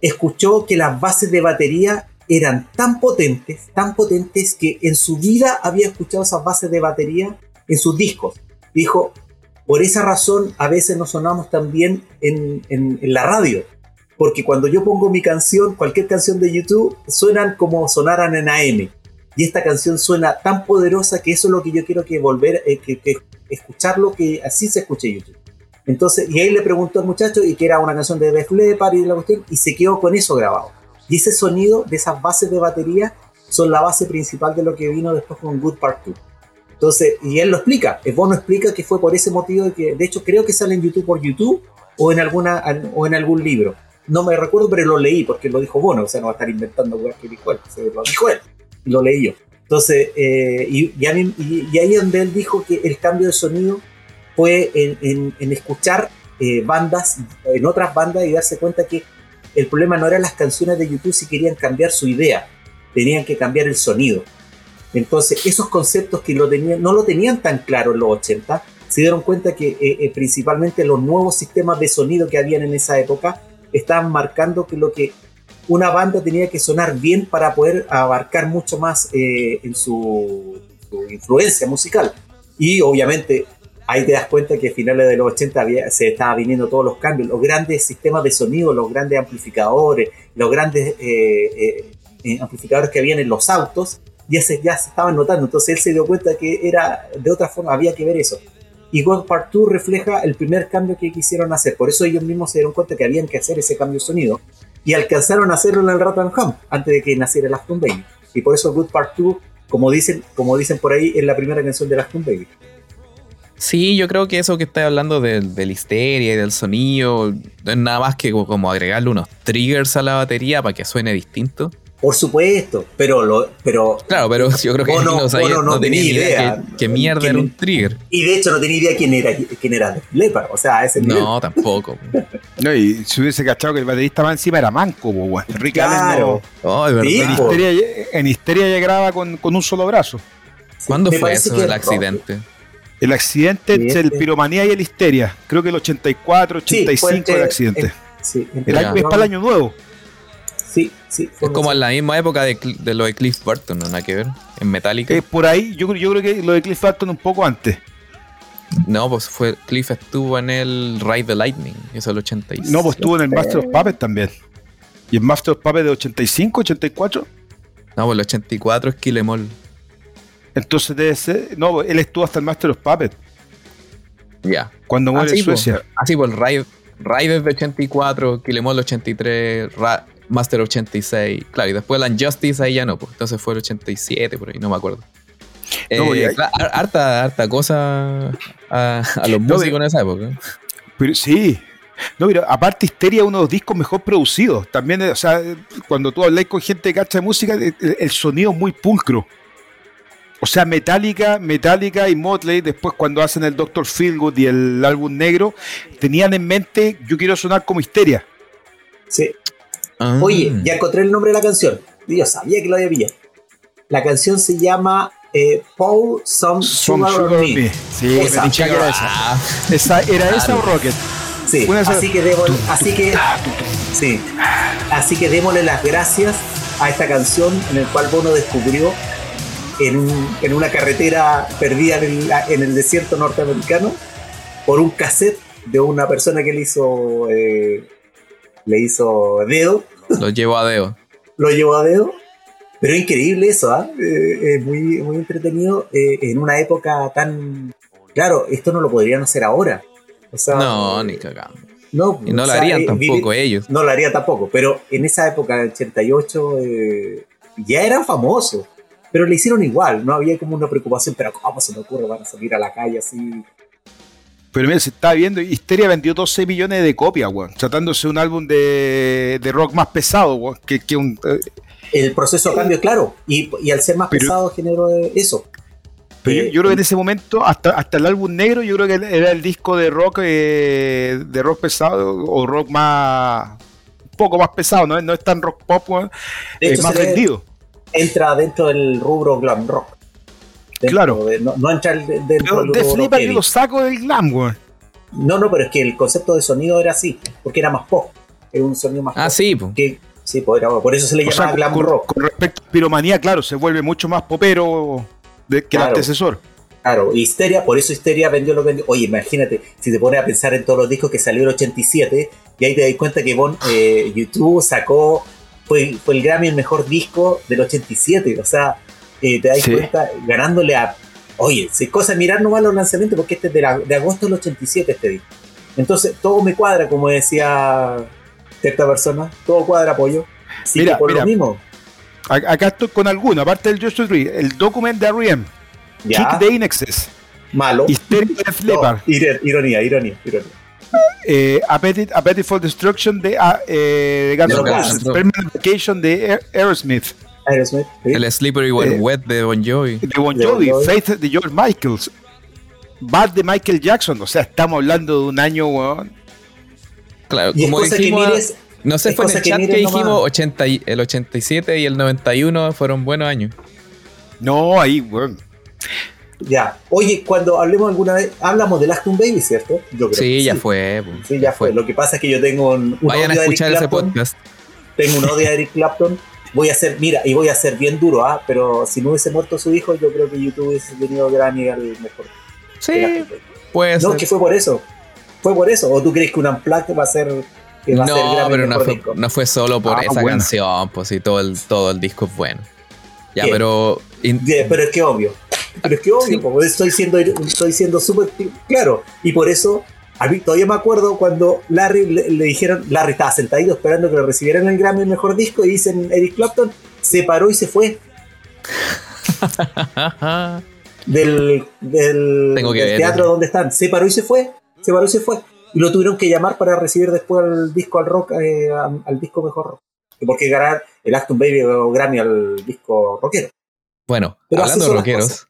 escuchó que las bases de batería eran tan potentes, tan potentes que en su vida había escuchado esas bases de batería en sus discos. Dijo, por esa razón a veces no sonamos tan bien en, la radio. Porque cuando yo pongo mi canción, cualquier canción de YouTube, suenan como sonaran en AM. Y esta canción suena tan poderosa que eso es lo que yo quiero que volver, eh, que, escucharlo, que así se escuche YouTube. Entonces, y ahí le preguntó al muchacho y que era una canción de Def Leppard y la cuestión, y se quedó con eso grabado. Y ese sonido de esas bases de batería son la base principal de lo que vino después con Good Part 2. Entonces, y él lo explica, el Bono explica que fue por ese motivo de que, de hecho, creo que sale en YouTube por YouTube o en, alguna, o en algún libro. No me recuerdo, pero lo leí porque lo dijo Bono, o sea, no va a estar inventando cosas que dijo él, lo dijo él, lo leí yo. Entonces, eh, y, y, ahí donde él dijo que el cambio de sonido fue en, escuchar eh, bandas, en otras bandas y darse cuenta que el problema no eran las canciones de YouTube si querían cambiar su idea, tenían que cambiar el sonido. Entonces, esos conceptos que no lo tenían tan claro en los 80, se dieron cuenta que eh, eh, principalmente los nuevos sistemas de sonido que habían en esa época estaban marcando que lo que una banda tenía que sonar bien para poder abarcar mucho más eh, en su, influencia musical. Y obviamente ahí te das cuenta que a finales de los 80 se estaba viniendo todos los cambios, los grandes sistemas de sonido, los grandes amplificadores, los grandes amplificadores que habían en los autos, ya se, ya se estaban notando. Entonces él se dio cuenta que era de otra forma, había que ver eso. Y God Part 2 refleja el primer cambio que quisieron hacer. Por eso ellos mismos se dieron cuenta que habían que hacer ese cambio de sonido. Y alcanzaron a hacerlo en el Rat Hum antes de que naciera el Aston Baby. Y por eso Good Part 2, como dicen, como dicen por ahí, es la primera canción de Aston Baby. Sí, yo creo que eso que está hablando del, del histeria y del sonido, no es nada más que como agregarle unos triggers a la batería para que suene distinto. Por supuesto, pero lo, pero claro, pero yo creo que no, tenía idea, que, mierda era un trigger. Y de hecho no tenía idea quién era quién era Lepar, o sea, ese No, tampoco. no, y si hubiese cachado que el baterista más encima era manco, weón. claro. Oh, en, histeria, en histeria ya graba con, con un solo brazo. ¿Cuándo fue eso del accidente? El accidente entre el piromanía y el histeria. Creo que el 84, 85 el accidente. Sí, El año- es para el año nuevo. Sí, sí. Es como en la misma época de, de lo de Cliff Burton, ¿no? Nada que ver. En Metallica. Eh, por ahí, yo, creo- yo creo que lo de Cliff Burton un poco antes. No, pues fue Cliff estuvo en el Ride the Lightning, eso es el 86. No, pues estuvo en el Master of Puppets también. Y el Master of Puppets de 85, 84. No, pues el 84 es Kill Em All. Entonces debe ser. No, él estuvo hasta el Master of Puppets. Ya. Cuando muere Así, en Suecia. pues, así, pues el Ride, Ride es de 84, Kill Em All 83, Ra- Master 86. Claro, y después la Injustice ahí ya no, pues entonces fue el 87, por ahí, no me acuerdo. No, Eh, harta, harta cosa a, a los No, músicos en esa época. Pero sí. No, mira, aparte Histeria es uno de los discos mejor producidos. También, eh, o sea, cuando tú hablas con gente que cacha de música, el, el sonido es muy pulcro. O sea, Metallica, Metallica y Motley, después cuando hacen el Doctor Feelgood y el álbum negro, tenían en mente, yo quiero sonar como Histeria. Sí. Ah. Oye, ya encontré el nombre de la canción. Yo sabía que lo había pillado. La canción se llama eh, Paul Some Some Sugar Sugar Me. Sí, Esa. que era esa. Ah, Esa- ¿Era esa o Rocket? Sí, así que démosle, así que sí, así que démosle las gracias a esta canción en el cual Bono descubrió en, un- en una carretera perdida en el, en el desierto norteamericano por un cassette de una persona que le hizo eh, le hizo dedo, lo llevo a Deo. lo llevó a dedo. Pero es increíble eso, ¿ah? Eh, es muy, muy entretenido eh, en una época tan... Claro, esto no lo podrían hacer ahora. O sea, No, ni cagando. no, Y no o lo harían eh, tampoco vivir- ellos. no lo haría tampoco, pero en esa época, el 88, eh, ya eran famosos, pero le hicieron igual, no había como una preocupación, pero ¿cómo se me ocurre? Van a salir a la calle así. Pero mira, se está viendo, Histeria vendió 12 millones de copias, weón. Tratándose de un álbum de, de rock más pesado, weón. Que, que un, eh, El proceso de cambio, claro, y, y al ser más Pero- pesado generó eso. pero yo, Eh, yo creo que en ese momento, hasta, hasta el álbum negro, yo creo que era el disco de rock eh, de rock pesado o rock más. un poco más pesado, ¿no? No es tan rock pop, weón. Hecho, más vendido. entra dentro del rubro glam rock. Claro. de- no, no entra el- dentro Pero del de rubro flipa que heavy. lo saco del glam, weón. No, no, pero es que el concepto de sonido era así, porque era más pop, era un sonido más Ah, pop. sí, pues. Que, sí, era- por eso se le O llamaba sea, glam con, rock. con respecto a Piromanía, claro, se vuelve mucho más popero de- que Claro. el antecesor. Claro, Histeria, por eso Histeria vendió lo que vendió. Oye, imagínate, si te pones a pensar en todos los discos que salió en el 87, y ahí te das cuenta que Bon, eh, YouTube sacó, fue, fue el Grammy el mejor disco del 87, o sea, eh, te das Sí. cuenta ganándole a... Oye, si cosa de mirar nomás los lanzamientos, porque este es de, la- de agosto del 87 este disco. Entonces, todo me cuadra, como decía cierta persona, todo cuadra apoyo. Así Mira, que por mira. lo mismo, Acá estoy con alguno, aparte del Just Three, el document de R.E.M., Kick the Inexes, malo. Hysteria de *laughs* No, ironía, ironía, ironía. eh, Appetite, Appetite for Destruction de, ah, eh, de Guns De N' Guns. Roses, Permanent Vacation de Aer- Aerosmith, Aerosmith, ¿sí? El Slippery When Eh, Wet de Bon Jovi. de Bon Bon Jovi, Jovi. Faith de George Michaels, Bad de Michael Jackson, o sea, estamos hablando de un año, weón. Claro, Y como dijimos, mires, no sé, fue en el chat que, dijimos nomás. 80 y- el 87 y el 91 fueron buenos años. No, ahí, weón. ya. Oye, cuando hablemos alguna vez, hablamos de Acton Baby, ¿cierto? Yo creo Sí, que ya fue. pues, Sí, ya fue. Lo que pasa es que yo tengo un, un Vayan a escuchar ese Clapton, podcast. Tengo un odio a Eric Clapton. Voy a ser, mira, y voy a ser bien duro, ¿ah? Pero si no hubiese muerto su hijo, yo creo que YouTube hubiese tenido Grammy al mejor. Sí, puede No, ser. que fue por eso. Fue por eso. ¿O tú crees que un Unplugged va a ser, que va a ser No, Grammy pero no fue, disco? no fue solo por Ah, esa bueno. canción, pues sí, todo el, todo el disco es bueno. Ya, ¿Qué? pero in- Yeah, pero es que obvio. Pero es que obvio, Sí. como estoy siendo estoy siendo súper claro. Y por eso, a mí todavía me acuerdo cuando Larry le, le dijeron, Larry estaba sentadito esperando que le recibieran el Grammy el mejor disco y dicen Eric Clapton, se paró y se fue *laughs* del, del, Tengo que del ver teatro donde están. Se paró y se fue, se paró y se fue. Y lo tuvieron que llamar para recibir después el disco al rock, eh, al, disco mejor rock. Porque ganar el Acton Baby o Grammy al disco rockero. bueno, Pero hablando de rockeros,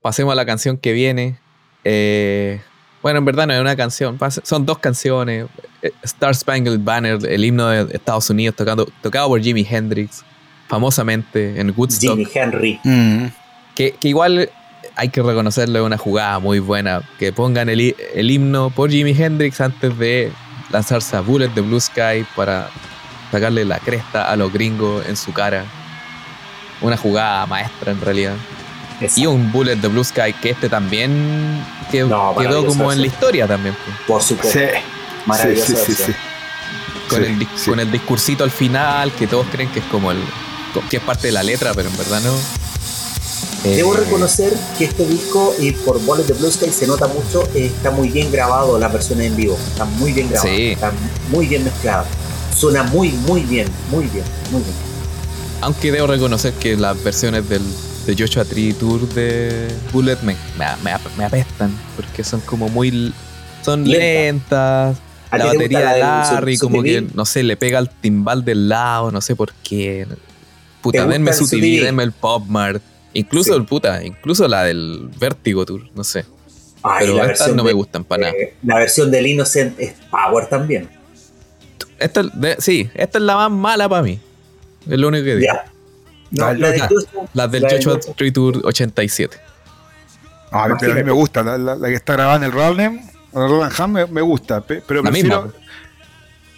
pasemos a la canción que viene. Eh, bueno, en verdad no es una canción, son dos canciones. Eh, Star Spangled Banner, el himno de Estados Unidos, tocando, tocado por Jimi Hendrix, famosamente en Woodstock. Jimi Henry. Que, que igual hay que reconocerle una jugada muy buena. Que pongan el, el himno por Jimi Hendrix antes de lanzarse a Bullet de Blue Sky para sacarle la cresta a los gringos en su cara. Una jugada maestra en realidad. Y un Bullet de Blue Sky que este también quedó, como en la historia también. Pues. Por supuesto. Sí. Maravilloso. Sí, sí, con, el, con el discursito al final, que todos creen que es como el. que es parte de la letra, pero en verdad no. Debo eh, reconocer que este disco, y por Bullet de Blue Sky se nota mucho, está muy bien grabado las versiones en vivo. Está muy bien grabado. Está muy bien mezclado. Suena muy, muy bien, muy bien, muy bien. Aunque debo reconocer que las versiones del, de Joshua Tree Tour de Bullet me, me, apestan, porque son como muy. son lentas. La batería de Larry, como que, no sé, le pega al timbal del lado, no sé por qué. Puta, denme su TV, denme el Pop Mart. Incluso el puta, incluso la del Vertigo Tour, no sé. Pero estas no me gustan para nada. La versión del Innocent es Power también. Esta, sí, esta es la más mala para mí. Es lo único que digo. La, la, del Joshua Tree Tour 87. Ah, a mí me gusta, la, que está grabada en el Roland, Roland me, gusta, pero la misma.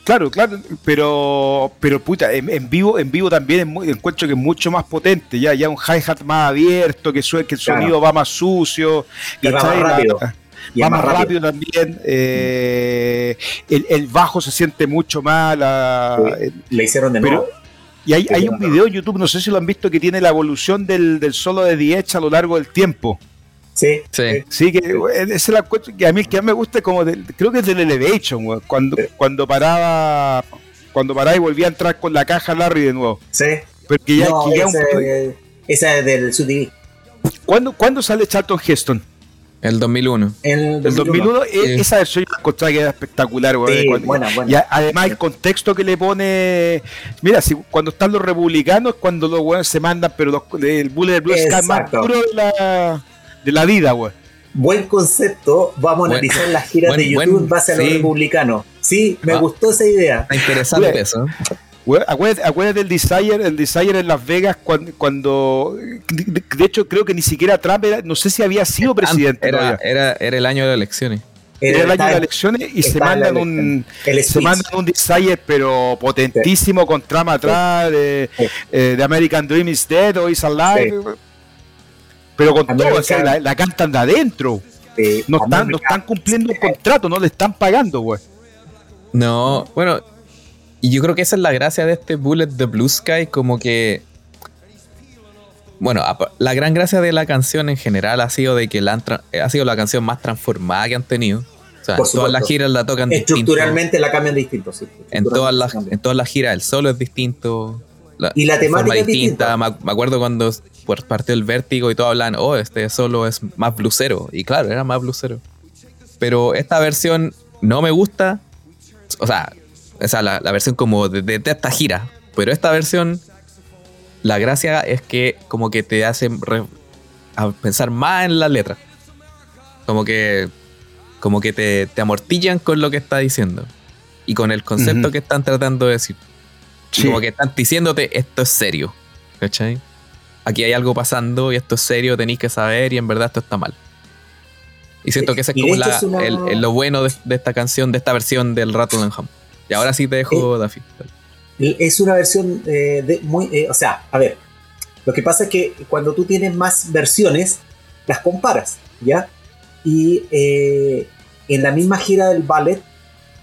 Claro, claro, pero pero puta, en, vivo en vivo también encuentro que es mucho más potente, ya ya un hi-hat más abierto, que, suene, que el sonido va más sucio, y va más rápido. va más rápido, también. Eh, el, bajo se siente mucho más. Le hicieron de nuevo. Y hay, hay un video en YouTube, no sé si lo han visto, que tiene la evolución del, del solo de The a lo largo del tiempo. Sí, sí. Sí, que esa es la que a mí que a mí me gusta como creo que es del Elevation, cuando, cuando paraba cuando paraba y volvía a entrar con la caja Larry de nuevo. Sí. Porque ya, esa es del SUTV. ¿Cuándo, ¿Cuándo sale Charlton Heston? El 2001. El 2001, el 2001 esa versión yo encontré que era espectacular. Sí, buena, buena. Y además el contexto que le pone. Mira, si, cuando están los republicanos, cuando los buenos se mandan, pero los, el Bullet Blue Sky más puro de la de la vida, güey. Buen concepto, vamos a analizar las giras de YouTube en base a los republicanos. Sí, me ah. gustó esa idea. interesante eso. Acuérdate, del Desire, el Desire en Las Vegas cuando, de hecho creo que ni siquiera Trump era, no sé si había sido presidente. Era, era, era, el año de las elecciones. Era, el año de las elecciones y se mandan, un, se mandan un Desire pero potentísimo con Trump atrás de, eh, American Dream is Dead o Is Alive. Pero con todo, la, cantan de adentro. no, están, no están cumpliendo un contrato, no le están pagando, güey. No, bueno, y yo creo que esa es la gracia de este Bullet the Blue Sky, como que. Bueno, la gran gracia de la canción en general ha sido de que la ha sido la canción más transformada que han tenido. O sea, en todas las giras la tocan Estructuralmente la cambian distinto, sí. En todas, las, en todas las giras el solo es distinto. y la temática es distinta. Me acuerdo cuando partió el vértigo y todos hablan, oh, este solo es más blusero. Y claro, era más blusero. Pero esta versión no me gusta. O sea, esa la, la versión como de, esta gira. Pero esta versión, la gracia es que como que te hace pensar más en la letra. Como que, como que te, te, amortillan con lo que está diciendo. Y con el concepto que están tratando de decir. Como que están diciéndote, esto es serio. ¿Cachai? aquí hay algo pasando y esto es serio, tenéis que saber y en verdad esto está mal. Y siento que ese es como el, lo bueno de, esta canción, de esta versión del Ham. Y ahora sí te dejo, eh, Daffy. Es una versión eh, de muy. Eh, o sea, a ver. Lo que pasa es que cuando tú tienes más versiones, las comparas, ¿ya? Y en la misma gira del ballet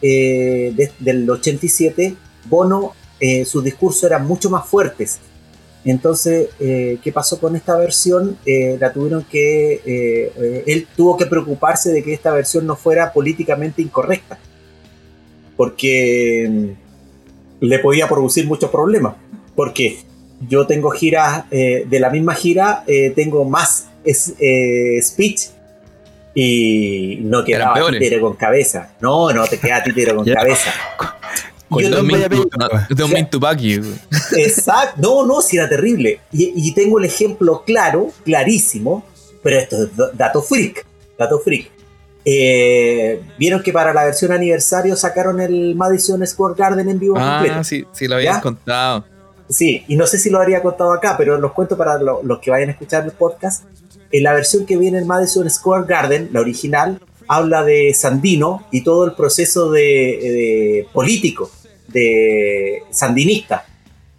del 87, Bono, sus discursos eran mucho más fuertes entonces, eh, ¿qué pasó con esta versión? Eh, la tuvieron que. Eh, él tuvo que preocuparse de que esta versión no fuera políticamente incorrecta. Porque mm, le podía producir muchos problemas. Porque yo tengo giras, de la misma gira, tengo más speech y no quedaba títere con cabeza. No, no te queda títere con *laughs* cabeza. Yo don't, mean to, don't Exacto, no, no, si era terrible. Y, tengo el ejemplo claro, clarísimo, pero esto es dato freak, dato freak. Eh, Vieron que para la versión aniversario sacaron el Madison Square Garden en vivo ah, completo. sí, sí lo habías contado. Sí, y no sé si lo habría contado acá, pero los cuento para los que vayan a escuchar el podcast. En la versión que viene en Madison Square Garden, la original, habla de Sandino y todo el proceso de, de político de sandinista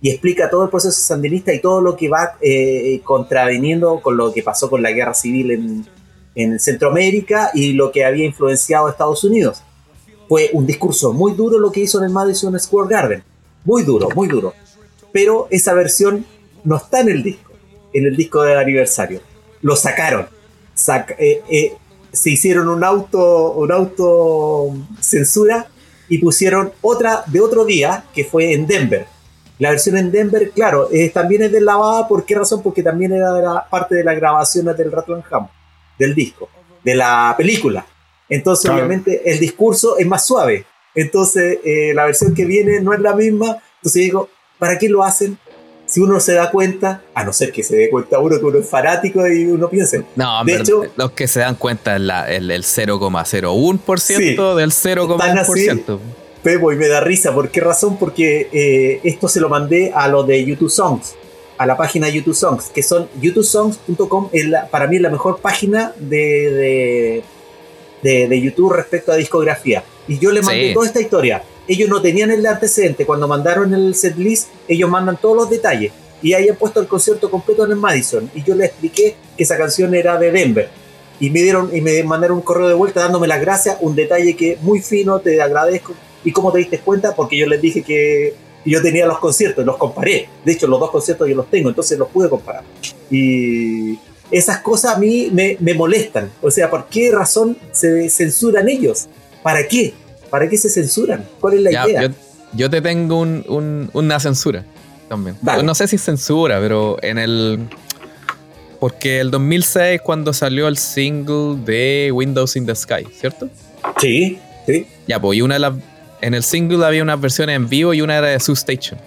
y explica todo el proceso sandinista y todo lo que va eh, contraveniendo con lo que pasó con la guerra civil en, en Centroamérica y lo que había influenciado a Estados Unidos. Fue un discurso muy duro lo que hizo en el Madison Square Garden. Muy duro, muy duro. Pero esa versión no está en el disco, en el disco del aniversario. Lo sacaron. Eh, eh, se hicieron un auto, un auto censura y pusieron otra de otro día que fue en Denver la versión en Denver, claro, eh, también es deslavada. ¿Por qué razón? Porque también era parte de la grabación del Rattle Ham, del disco, de la película. Entonces, obviamente, el discurso es más suave. Entonces, eh, la versión que viene no es la misma. Entonces digo, ¿para qué lo hacen? Si uno se da cuenta, a no ser que se dé cuenta uno que uno es fanático y uno piense. No, de hecho, los que se dan cuenta es el, el 0,01% del 0,1%. Pepo y me da risa. ¿Por qué razón? Porque eh, esto se lo mandé a los de YouTube Songs, a la página YouTube Songs, que son youtubesongs.com, para mí es la mejor página de, de, YouTube respecto a discografía. Y yo le mandé toda esta historia. Ellos no tenían el antecedente. Cuando mandaron el setlist, ellos mandan todos los detalles. Y ahí han puesto el concierto completo en el Madison. Y yo le expliqué que esa canción era de Denver y me dieron y me mandaron un correo de vuelta dándome las gracias, un detalle que muy fino, te agradezco, ¿Y cómo te diste cuenta? Porque yo les dije que yo tenía los conciertos, los comparé. De hecho, los dos conciertos yo los tengo, entonces los pude comparar. Y esas cosas a mí me, molestan. O sea, ¿por qué razón se censuran ellos? ¿Para qué? ¿Para qué se censuran? ¿Cuál es la idea? Yo, te tengo una censura también. No sé si censura, pero en el... Porque el 2006 cuando salió el single de Windows in the Sky, ¿cierto? Sí, sí. Ya, pues, y una de las en el single había una versión en vivo y una era de Sue Station.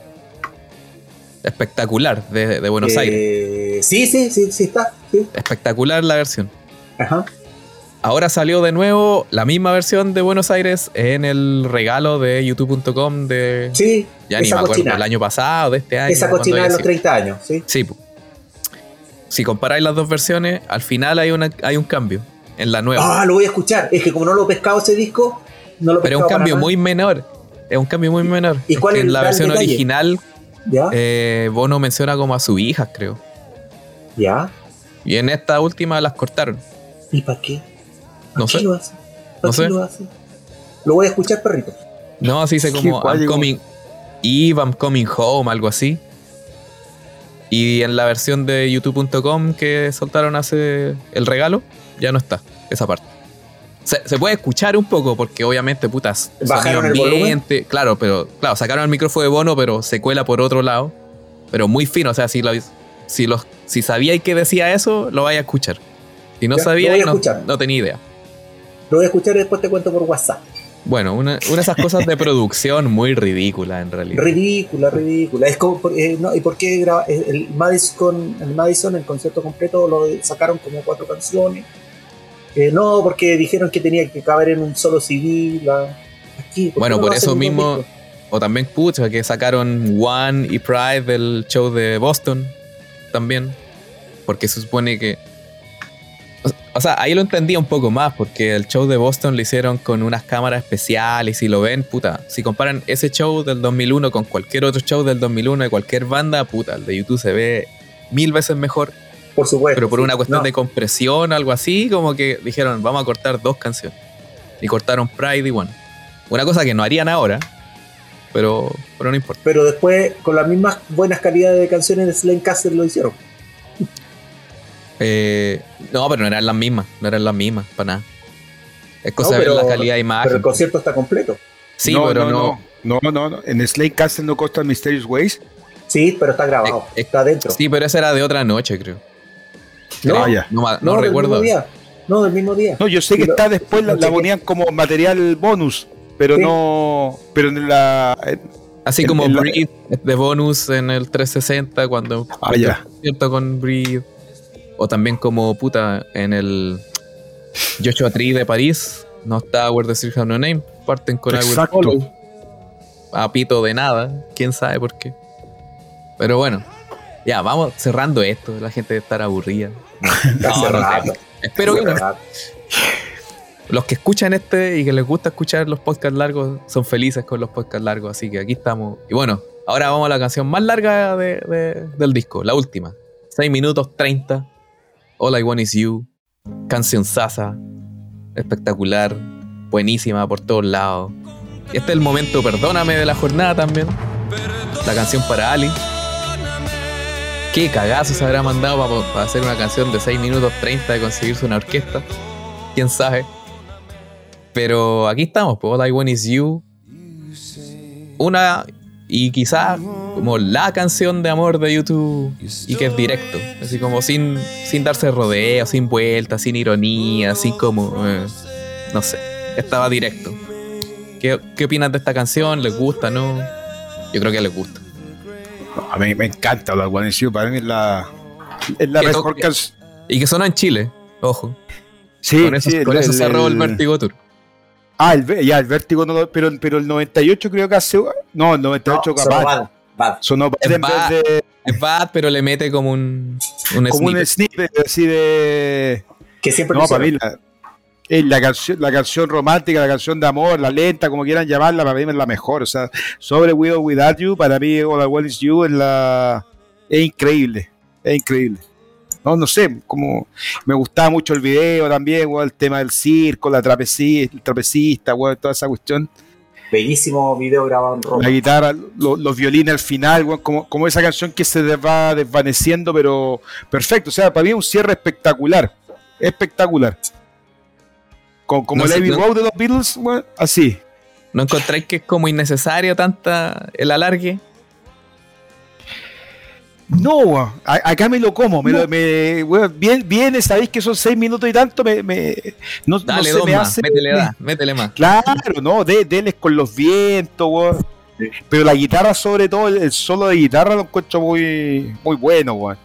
Espectacular, de, Buenos eh, Aires. Sí, sí, sí, sí está. Espectacular la versión. Ajá. Ahora salió de nuevo la misma versión de Buenos Aires en el regalo de youtube.com de. Sí, ya ni me acuerdo, el año pasado, de este año. Esa cochina de los 30 años, sí. Sí. Si comparáis las dos versiones, al final hay, una, hay un cambio en la nueva. Ah, lo voy a escuchar. Es que como no lo he pescado ese disco, pero es un cambio muy menor. Es un cambio muy menor. ¿Y cuál es en la versión original, eh, Bono menciona como a su hija, creo. ¿Ya? Y en esta última las cortaron. ¿Y para qué? no sé. Lo no sé. Lo, lo voy a escuchar, perrito. No, así dice *laughs* como I'm coming Eve, I'm coming home, algo así. Y en la versión de youtube.com que soltaron hace el regalo, ya no está esa parte. Se, puede escuchar un poco porque obviamente, putas, bajaron el ambiente, Claro, pero claro, sacaron el micrófono de Bono, pero se cuela por otro lado. Pero muy fino, o sea, si lo, si los si sabíais que decía eso, lo vais a escuchar. Si no sabíais, no, no, tenía idea. Lo voy a escuchar y después te cuento por WhatsApp. Bueno, una, una de esas cosas de producción muy ridícula en realidad. Ridícula, ridícula. Es como, eh, no, ¿Y por qué el Madison, el Madison, el concierto completo, lo sacaron como cuatro canciones? No, porque dijeron que tenía que caber en un solo CD. aquí, bueno, por eso mismo, o también, pucha, que sacaron One y Pride del show de Boston también, porque se supone que... O sea, ahí lo entendía un poco más, porque el show de Boston lo hicieron con unas cámaras especiales, y si lo ven, puta, si comparan ese show del 2001 con cualquier otro show del 2001 de cualquier banda, puta, el de YouTube se ve mil veces mejor por supuesto. Pero por una cuestión de compresión, algo así, como que dijeron, vamos a cortar dos canciones. Y cortaron Pride y One. Una cosa que no harían ahora, pero, pero no importa. Pero después, con las mismas buenas calidades de canciones de Slane Castle lo hicieron. *laughs* Eh, no, pero no eran las mismas, no eran las mismas, para nada. Es cosa de ver la calidad de imagen. Pero el concierto está completo. Sí, pero no. No, no, no. En Slane Castle no corta Mysterious Ways. Sí, pero está grabado. Eh, está dentro. Sí, pero esa era de otra noche, creo. No, no, recuerdo. No, del mismo día. No, yo sé que está después, la, ponían como material bonus, pero no. Pero en la. Así como Breathe de bonus en el 360 cuando ah, ya. cierto con Breathe. O también como puta en el Joshua Tree de París. No está Where the Have No Name. Parten con Exacto. Follow. A pito de nada. Quién sabe por qué. Pero bueno. Ya, vamos cerrando esto. La gente debe estar aburrida. *laughs* No, Espero que no. los que escuchan este y que les gusta escuchar los podcasts largos son felices con los podcasts largos, así que aquí estamos. Y bueno, ahora vamos a la canción más larga del disco, la última. 6 minutos 30. All I Want Is You. Canción sasa. Espectacular. Buenísima por todos lados. Y este es el momento, perdóname, de la jornada también. La canción para Ali. Qué cagazo se habrá mandado para, hacer una canción de 6 minutos 30 de conseguirse una orquesta. Quién sabe. Pero aquí estamos, pues All I Want Is You. Una y quizás como la canción de amor de YouTube y que es directo, así como sin, sin darse rodeo, sin vueltas, sin ironía, así como, eh, no sé, estaba directo. ¿Qué, ¿Qué opinas de esta canción? ¿Les gusta, no? Yo creo que les gusta. A mí me encanta la One para mí es la, es la mejor canción. Y que suena en Chile, ojo. Sí, con eso, con eso se robó el Vertigo Tour. Ah, el, ya, el vértigo no, pero, pero el 98 creo que hace. No, el 98 no, capaz. Sonó bad, Sonó bad es, bad, de, es bad, pero le mete como un. un como snippet. un snippet así de. Que siempre No, para mí la, la, canción, la canción romántica, la canción de amor, la lenta, como quieran llamarla, para mí es la mejor. O sea, sobre Widow Without You, para mí All I Want Is You es la. Es increíble. Es increíble. No, no sé, como me gustaba mucho el video también, el tema del circo, la trapecista, el trapecista, toda esa cuestión. Bellísimo video grabado en Roma. La guitarra, los violines al final, como, como esa canción que se va desvaneciendo, pero perfecto. O sea, para mí es un cierre espectacular. Espectacular. Como el Abbey Road de los Beatles, así. ¿No encontráis que es como innecesario tanta el alargue? No, acá me lo como. Me, bien, bien, sabéis que son seis minutos y tanto. Me, me no, Dale, no se me hace. Métele, da, métele más. Claro, no, de, deles con los vientos, weón. Pero la guitarra, sobre todo, el, solo de guitarra lo encuentro muy, muy bueno, weón.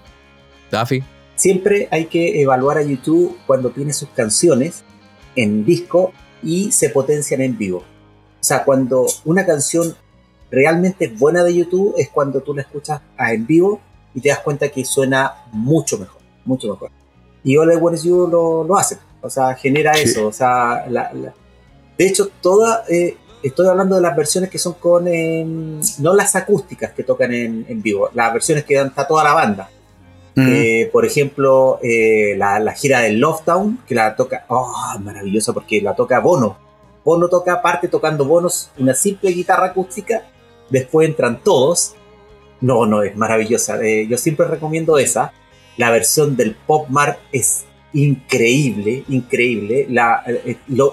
Daffy. Siempre hay que evaluar a YouTube cuando tiene sus canciones en disco y se potencian en vivo. O sea, cuando una canción realmente buena de YouTube es cuando tú la escuchas en vivo y te das cuenta que suena mucho mejor, mucho mejor. Y All I Want You lo, lo hace, o sea, genera eso, o sea, de hecho, toda, eh, estoy hablando de las versiones que son con, em, no las acústicas que tocan en, en vivo, las versiones que dan está toda la banda. Eh, por ejemplo, eh, la, gira del Love Town, que la toca, oh, maravillosa porque la toca Bono. Bono toca parte tocando bonos, una simple guitarra acústica, después entran todos no, no, es maravillosa. Eh, yo siempre recomiendo esa. La versión del Pop Mart es increíble, increíble. La,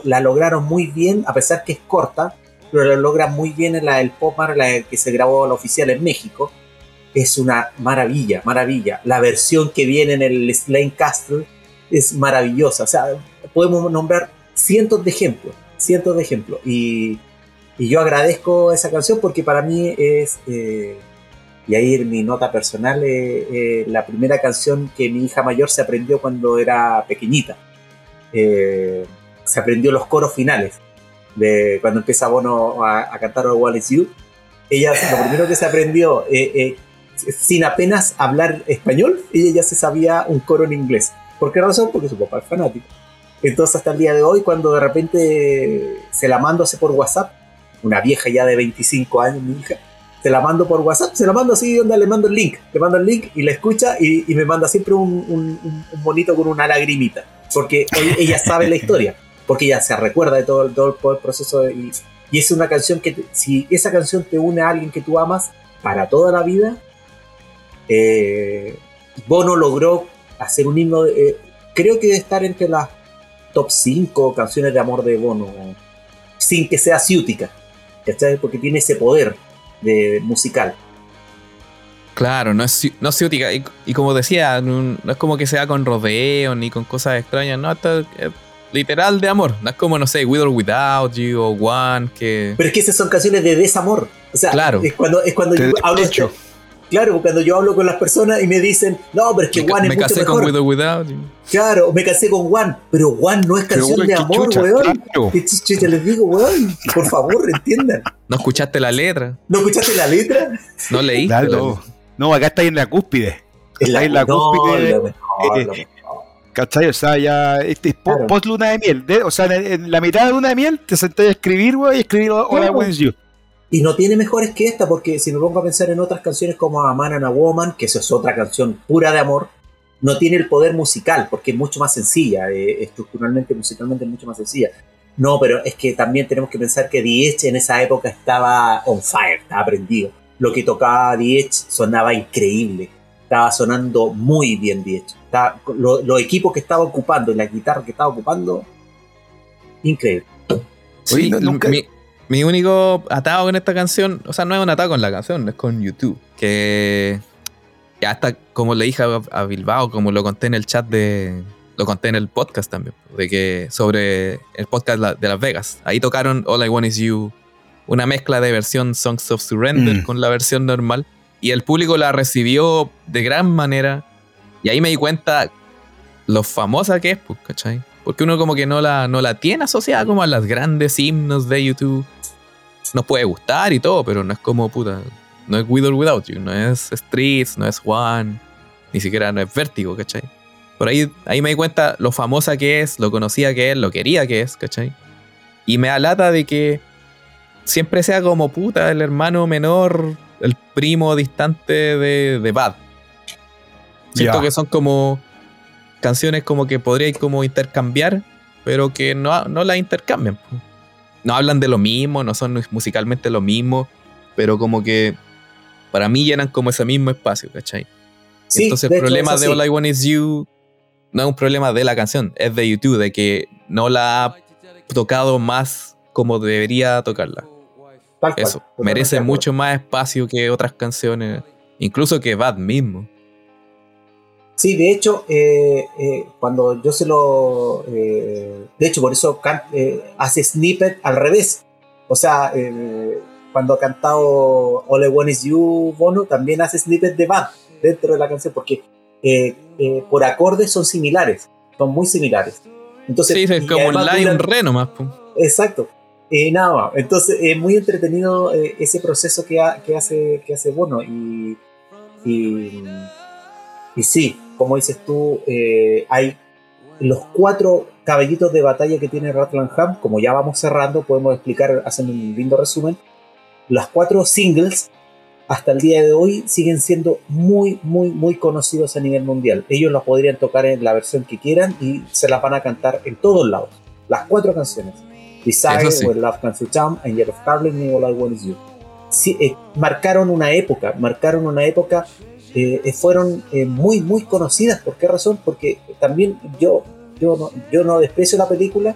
la lograron muy bien, a pesar que es corta, pero la logran muy bien en la del Pop Mart, la que se grabó la oficial en México. Es una maravilla, maravilla. La versión que viene en el Slane Castle es maravillosa. O sea, podemos nombrar cientos de ejemplos, cientos de ejemplos. Y, y yo agradezco esa canción porque para mí es... Eh, y ahí mi nota personal, eh, eh, la primera canción que mi hija mayor se aprendió cuando era pequeñita. Eh, se aprendió los coros finales. De cuando empieza Bono a, a cantar Wallace You. Ella, lo primero que se aprendió, sin apenas hablar español, ella ya se sabía un coro en inglés. ¿Por qué razón? Porque su papá es fanático. Entonces, hasta el día de hoy, cuando de repente se la mando así por WhatsApp, una vieja ya de 25 años, mi hija, se la mando por WhatsApp, se la mando así, onda, le mando el link, le mando el link y la escucha y, me manda siempre un, un, bonito con una lagrimita, porque ella sabe la historia, porque ella se recuerda de todo, todo, el proceso y, es una canción que, si esa canción te une a alguien que tú amas para toda la vida, eh, Bono logró hacer un himno, eh, creo que debe estar entre las top 5 canciones de amor de Bono, sin que sea ciútica, Porque tiene ese poder de musical. Claro, no es, no es Y, como decía, no, es como que sea con rodeo ni con cosas extrañas, no, es literal de amor. No es como, no sé, With or Without You o One, que. Pero es que esas son canciones de desamor. O sea, claro. es cuando, es cuando yo hablo. Hecho. Claro, cuando yo hablo con las personas y me dicen, no, pero es que One es mucho mejor. Me casé con With or Without. Claro, me casé con One, pero One no es canción de amor, weón. ¿Qué chucha les digo, weón? Por favor, entiendan. ¿No escuchaste la letra? ¿No escuchaste la letra? ¿No leíste? No, no acá está en la cúspide. Está en la, cúspide. ¿Cachai? O sea, ya este es post luna de miel. o sea, en, la mitad de luna de miel te senté a escribir, güey, y escribir Hola, claro. You. Y no tiene mejores que esta, porque si me pongo a pensar en otras canciones como A Man and a Woman, que eso es otra canción pura de amor, no tiene el poder musical, porque es mucho más sencilla, eh, estructuralmente, musicalmente es mucho más sencilla. No, pero es que también tenemos que pensar que The en esa época estaba on fire, estaba prendido. Lo que tocaba The sonaba increíble, estaba sonando muy bien The los equipos que estaba ocupando y la guitarra que estaba ocupando, increíble. Sí, nunca... Mi único atado con esta canción, o sea, no es un atado con la canción, es con YouTube. Que ya hasta como le dije a, Bilbao, como lo conté en el chat de. Lo conté en el podcast también, de que sobre el podcast de Las Vegas. Ahí tocaron All I Want Is You, una mezcla de versión Songs of Surrender mm. con la versión normal. Y el público la recibió de gran manera. Y ahí me di cuenta lo famosa que es, pues, ¿cachai? Porque uno como que no la, no la tiene asociada como a las grandes himnos de YouTube nos puede gustar y todo, pero no es como puta. No es With or Without You, no es Streets, no es One, ni siquiera no es Vértigo, ¿cachai? Por ahí, ahí me di cuenta lo famosa que es, lo conocía que es, lo quería que es, ¿cachai? Y me alata de que siempre sea como puta el hermano menor, el primo distante de, de Bad. Siento que son como canciones como que podríais como intercambiar, pero que no, no la intercambian no hablan de lo mismo, no son musicalmente lo mismo, pero como que para mí llenan como ese mismo espacio, ¿cachai? Entonces el problema de All I Want Is You no es un problema de la canción, es de YouTube, de que no la ha tocado más como debería tocarla. Eso, merece mucho más espacio que otras canciones, incluso que Bad mismo. Sí, de hecho, eh, eh, cuando yo se lo... Eh, de hecho, por eso hace snippet al revés. O sea, cuando ha cantado All I Want Is You, Bono, también hace snippet de Bad dentro de la canción, porque por acordes son similares, son muy similares. Entonces, sí, es como un line re nomás. Exacto. nada más. Entonces, es muy entretenido ese proceso que, hace, que hace Bono. y, y sí, como dices tú, eh, hay los cuatro caballitos de batalla que tiene Ratlanham, como ya vamos cerrando, podemos explicar, haciendo un lindo resumen. Las cuatro singles hasta el día de hoy siguen siendo muy, muy, muy conocidos a nivel mundial. Ellos los podrían tocar en la versión que quieran y se las van a cantar en todos lados. Las cuatro canciones. Desire, sí. Where Love Comes to Town, Angel of Carling All I Want Is You. Sí, eh, marcaron una época, marcaron una época eh, eh, fueron eh, muy, muy conocidas. ¿Por qué razón? Porque también yo, yo, no, yo no desprecio la película.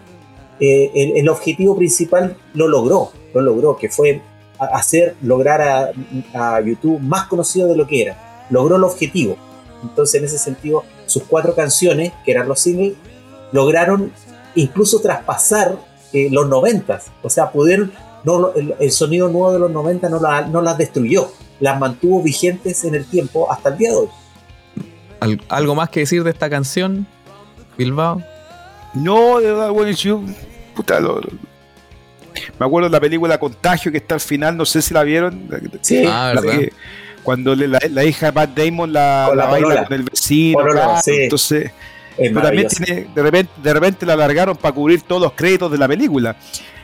El, objetivo principal lo logró, lo logró, que fue hacer, lograr a, YouTube más conocido de lo que era. Logró el objetivo. Entonces, en ese sentido, sus cuatro canciones, que eran los singles, lograron incluso traspasar los noventas. O sea, pudieron, no, el, sonido nuevo de los 90 no, no las destruyó las mantuvo vigentes en el tiempo hasta el día de hoy. ¿Algo más que decir de esta canción, Bilbao? No, de verdad, bueno, yo, puta, me acuerdo de la película Contagio que está al final, no sé si la vieron. Sí, ah, cuando la, hija de Matt Damon la, baila con el vecino, entonces también tiene, de repente, de repente la alargaron para cubrir todos los créditos de la película.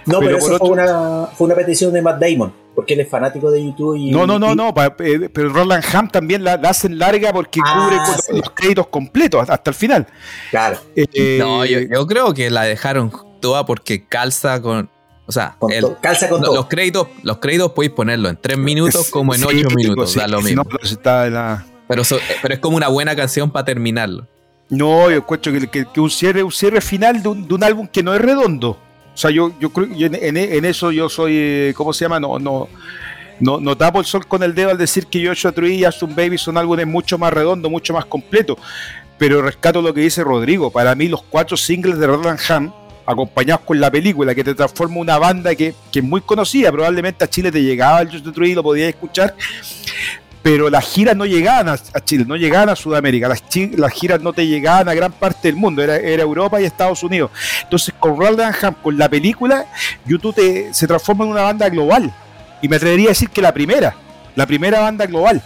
No, pero, eso fue, una, fue una petición de Matt Damon, porque él es fanático de YouTube. Y, no, no, no, no, eh, pero Roland Ham también la, hacen larga porque ah, cubre los créditos completos hasta el final. Claro. Eh, no, yo, creo que la dejaron toda porque calza con. O sea, calza con los, todo. créditos, los créditos podéis ponerlo en tres minutos como en ocho minutos, da lo mismo. pero, pero es como una buena canción para terminarlo. No, yo encuentro que, un, cierre, un cierre final de un álbum que no es redondo o sea, yo, yo creo en, en, eso yo soy, ¿cómo se llama? No, no, no, no tapo el sol con el dedo al decir que Joshua Tree y Aston Baby son álbumes mucho más redondos, mucho más completos. Pero rescato lo que dice Rodrigo. Para mí, los cuatro singles de Roland Ham, acompañados con la película, que te transforma una banda que, que es muy conocida, probablemente a Chile te llegaba el Joshua Tree y lo podías escuchar pero las giras no llegaban a, Chile, no llegaban a Sudamérica, las, las, giras no te llegaban a gran parte del mundo, era, Europa y Estados Unidos. Entonces, con Roland Ham, con la película, YouTube te, se transforma en una banda global. Y me atrevería a decir que la primera, la primera banda global.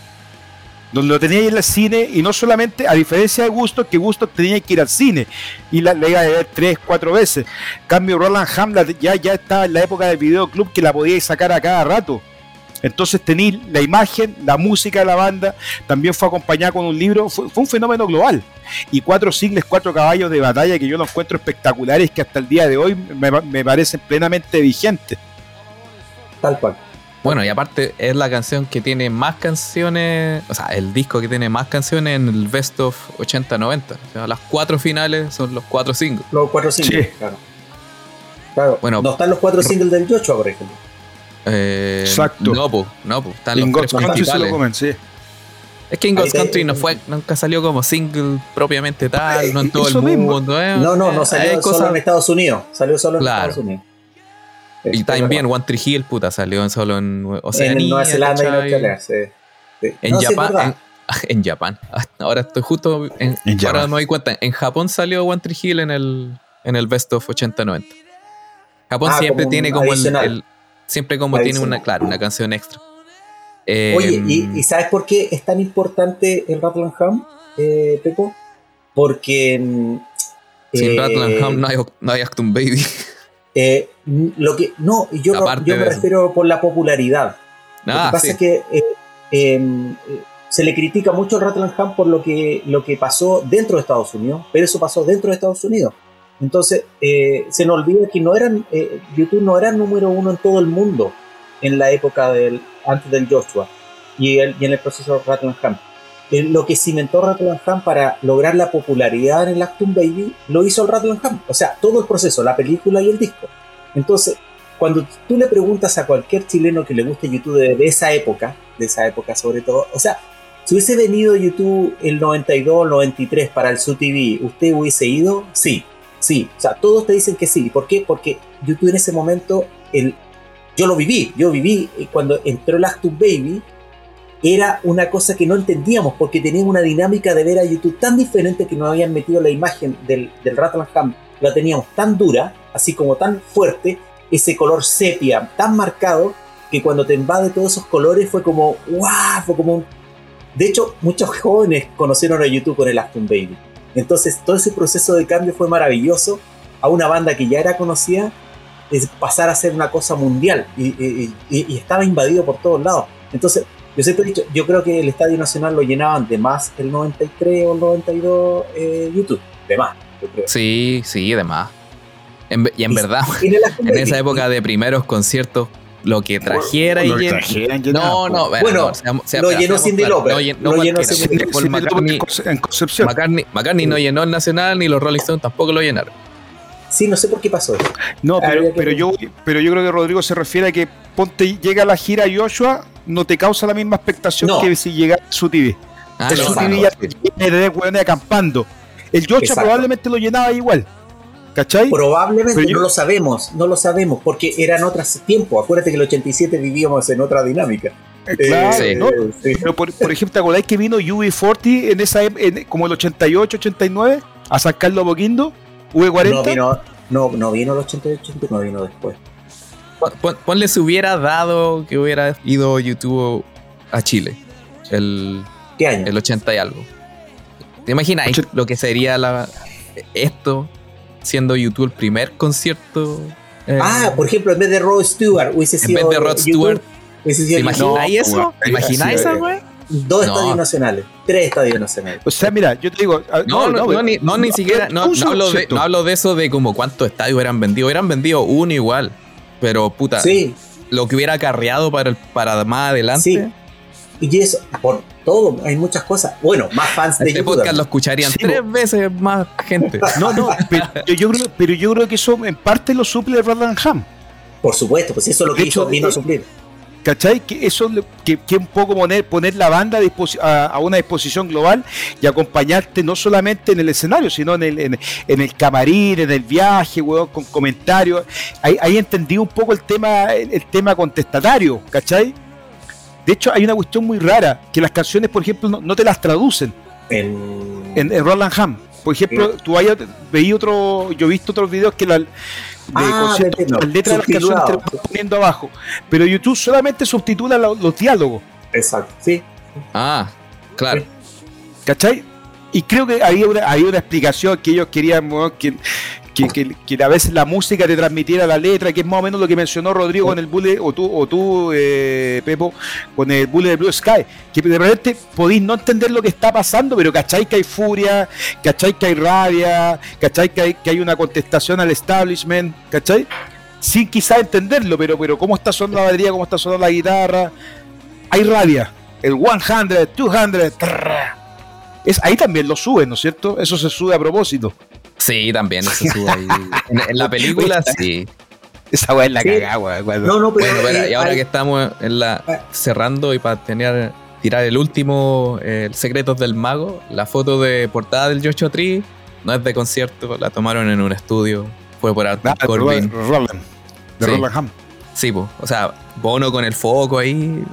donde lo tenía en el cine y no solamente, a diferencia de Gusto, que Gusto tenía que ir al cine y la, iba a ver tres, cuatro veces. cambio, Roland Hamlet ya, ya estaba en la época del videoclub que la podíais sacar a cada rato. Entonces tenéis la imagen, la música de la banda, también fue acompañada con un libro, fue, un fenómeno global. Y cuatro sigles, cuatro caballos de batalla que yo los encuentro espectaculares que hasta el día de hoy me, me parecen plenamente vigentes. Tal cual. Bueno, y aparte es la canción que tiene más canciones, o sea, el disco que tiene más canciones en el Best of 80-90. O sea, las cuatro finales son los cuatro singles. Los cuatro singles, claro. Claro, bueno, no están los cuatro singles del Joshua, por ejemplo. Eh, Exacto. No, pues, no, pues, están los tres Country se lo comen, sí. Es que In God's Country no fue, nunca salió como single propiamente tal, no en todo el mundo. ¿eh? No, no, no salió solo en Estados Unidos. Salió solo en Estados Unidos. Y también One Tree Hill, puta, salió solo en Oceanía. En Nueva Zelanda y Australia, sí. En, Japón, en, *laughs* Japón. *laughs* Ahora estoy justo. En, ahora me doy cuenta. En Japón salió One Tree Hill en el, en el Best of 80-90. Japón ah, siempre tiene como el, Siempre como tiene una, claro, una canción extra. Oye, ¿y, em, ¿y, sabes por qué es tan importante el Rattle Ham, eh, Pepo? Porque. Sin eh, Ham no hay, no hay Acton Baby. *laughs* Eh, lo que, no, yo, yo me refiero por la popularidad. lo que ah, pasa es que eh, em, se le critica mucho al Rattlingham por lo que, lo que pasó dentro de Estados Unidos, pero eso pasó dentro de Estados Unidos. Entonces, eh, se nos olvida que no eran, YouTube no era número uno en todo el mundo en la época del, antes del Joshua y, el, y en el proceso de Rattlingham lo que cimentó Ham para lograr la popularidad en el Actum Baby lo hizo el Ham. O sea, todo el proceso, la película y el disco. Entonces, cuando tú le preguntas a cualquier chileno que le guste YouTube de, esa época, de esa época sobre todo, o sea, si hubiese venido YouTube el 92, 93 para el TV, ¿usted hubiese ido? Sí, sí. O sea, todos te dicen que sí. ¿Por qué? Porque YouTube en ese momento, el, yo lo viví, yo viví eh, cuando entró el Actum Baby, era una cosa que no entendíamos porque teníamos una dinámica de ver a YouTube tan diferente que nos habían metido la imagen del, del Ham, la teníamos tan dura, así como tan fuerte, ese color sepia tan marcado que cuando te invade todos esos colores fue como, ¡wow! Fue como un... De hecho, muchos jóvenes conocieron a YouTube con el Aston Baby. Entonces, todo ese proceso de cambio fue maravilloso a una banda que ya era conocida, es pasar a ser una cosa mundial y, y estaba invadido por todos lados. Entonces, yo siempre he dicho, yo creo que el Estadio Nacional lo llenaban de más el 93 o el 92 eh, YouTube, de más, yo creo. Sí, sí, de más. y en verdad, *laughs* en esa época de primeros conciertos, lo que trajera y No, no, bueno, lo llenó Cindy López. No, lo llenó Cindy López. En Concepción. McCartney, no llenó el Nacional ni los Rolling Stones tampoco lo llenaron. Sí, no sé por qué pasó eso. No, pero, yo, pero yo creo que Rodrigo se refiere a que ponte llega la gira Joshua no te causa la misma expectación que si llega su TV. Ah, el su TV ya de acampando. El Yocha probablemente lo llenaba igual. ¿Cachai? Probablemente, no lo sabemos, no lo sabemos, porque eran otros tiempos. Acuérdate que el 87 vivíamos en otra dinámica. Eh, claro, eh, ¿no? Pero por, ejemplo, ¿te acordáis que vino UV40 en esa, en, como el 88, 89 a San Carlos Boquindo? ¿V40? No vino, no, no vino el 88, 89, vino después. Ponle si hubiera dado que hubiera ido YouTube a Chile. El, ¿Qué año? El 80 y algo. ¿Te imaginas lo que sería la, esto siendo YouTube el primer concierto? Eh, ah, por ejemplo, en vez de Rod Stewart hubiese sido. En vez de Rod Stewart. ¿Te imagináis eso? ¿Te imagináis eso, güey? Dos estadios nacionales, tres estadios nacionales. O sea, mira, yo te digo. Ah, no, no, no, ni, no, ni siquiera. No, hablo de, no hablo de eso de como cuántos estadios eran vendidos. Eran vendidos uno igual. Pero puta, sí. lo que hubiera acarreado para, el, para más adelante. Sí. Y eso, por todo, hay muchas cosas. Bueno, más fans de este podcast lo escucharían tres veces más gente. *laughs* No, no, pero yo, creo, pero yo creo que eso en parte lo suple el Ham. Por supuesto, pues eso es lo que hizo, vino a suplir. ¿Cachai? Que eso que, que un poco poner, poner la banda a, una disposición global y acompañarte no solamente en el escenario, sino en el, en, el camarín, en el viaje, con comentarios. Ahí, entendí un poco el tema, el, tema contestatario, ¿cachai? De hecho, hay una cuestión muy rara, que las canciones, por ejemplo, no, te las traducen en, en, Roland Ham. Por ejemplo, tú hayas veí otro, yo he visto otros videos que la, de ah, las letras de las canciones te poniendo abajo. Pero YouTube solamente subtitula los, diálogos. Exacto, sí. Ah, Claro. ¿Cachai? Y creo que había una, había una explicación que ellos querían que, que, que, que, a veces la música te transmitiera la letra, que es más o menos lo que mencionó Rodrigo con el Bullet, o tú, o tú eh, Pepo, con el Bullet de Blue Sky, que de repente podéis no entender lo que está pasando, pero cacháis que hay furia, cacháis que hay rabia, cacháis que hay, que hay una contestación al establishment, ¿cachai? Sin quizás entenderlo, pero, pero cómo está sonando la batería, cómo está sonando la guitarra, hay rabia, el 100, 200, es, ahí también lo suben, ¿no es cierto? Eso se sube a propósito. Sí, también eso sube ahí. *laughs* En, la película, sí. Esa weá es la cagada, weón. No, no, pero. Bueno, y ahora que estamos en la ah. cerrando y para tener, tirar el último, el Secretos del Mago, la foto de portada del Joshua Tree no es de concierto, la tomaron en un estudio. Fue por Arthur ah, Corbin. Roland, de sí. Roland Ham. Sí, pues, o sea, Bono con el foco ahí.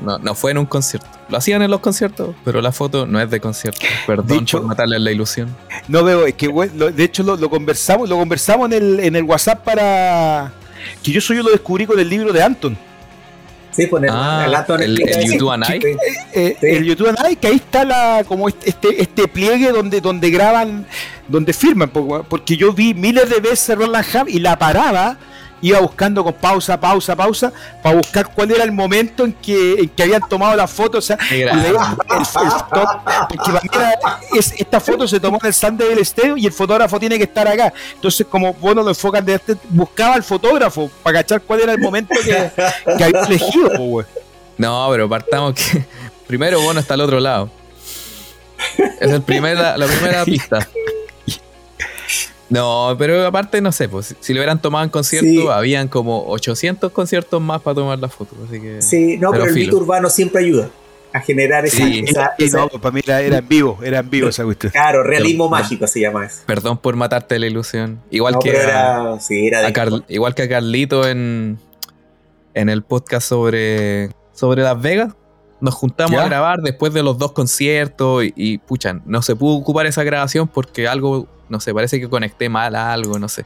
No, no, fue en un concierto. Lo hacían en los conciertos, pero la foto no es de concierto. Perdón por matarle la ilusión. No veo, es que de hecho lo, conversamos, lo conversamos en el, en el WhatsApp para que yo soy yo lo descubrí con el libro de Anton. Sí, pues el, ah, el, el, el YouTube Anai. Eh, eh, el YouTube Anai, que ahí está la, como este, este, este pliegue donde, donde graban, donde firman, porque yo vi miles de veces Roland Ham y la paraba iba buscando con pausa, pausa, pausa, para buscar cuál era el momento en que, en que habían tomado la foto. O sea, esta foto se tomó en el stand del estadio y el fotógrafo tiene que estar acá. Entonces, como bueno lo enfocan de este, buscaba al fotógrafo para cachar cuál era el momento que, que había elegido, No, pero partamos que primero bueno está al otro lado. Es el primer, la primera *laughs* pista. No, pero aparte, no sé, pues si lo hubieran tomado en concierto, habían como 800 conciertos más para tomar las fotos. Así que, sí, no, pero, el mito urbano siempre ayuda a generar esa. Sí, no, pues, para mí era, en vivo, era en vivo esa cuestión. Claro, realismo mágico se llama eso. Perdón por matarte la ilusión. Igual que. Era, sí, era igual que a Carlito en, en el podcast sobre, sobre Las Vegas. Nos juntamos a grabar después de los dos conciertos y, y, pucha, no se pudo ocupar esa grabación porque algo no sé, parece que conecté mal a algo, no sé.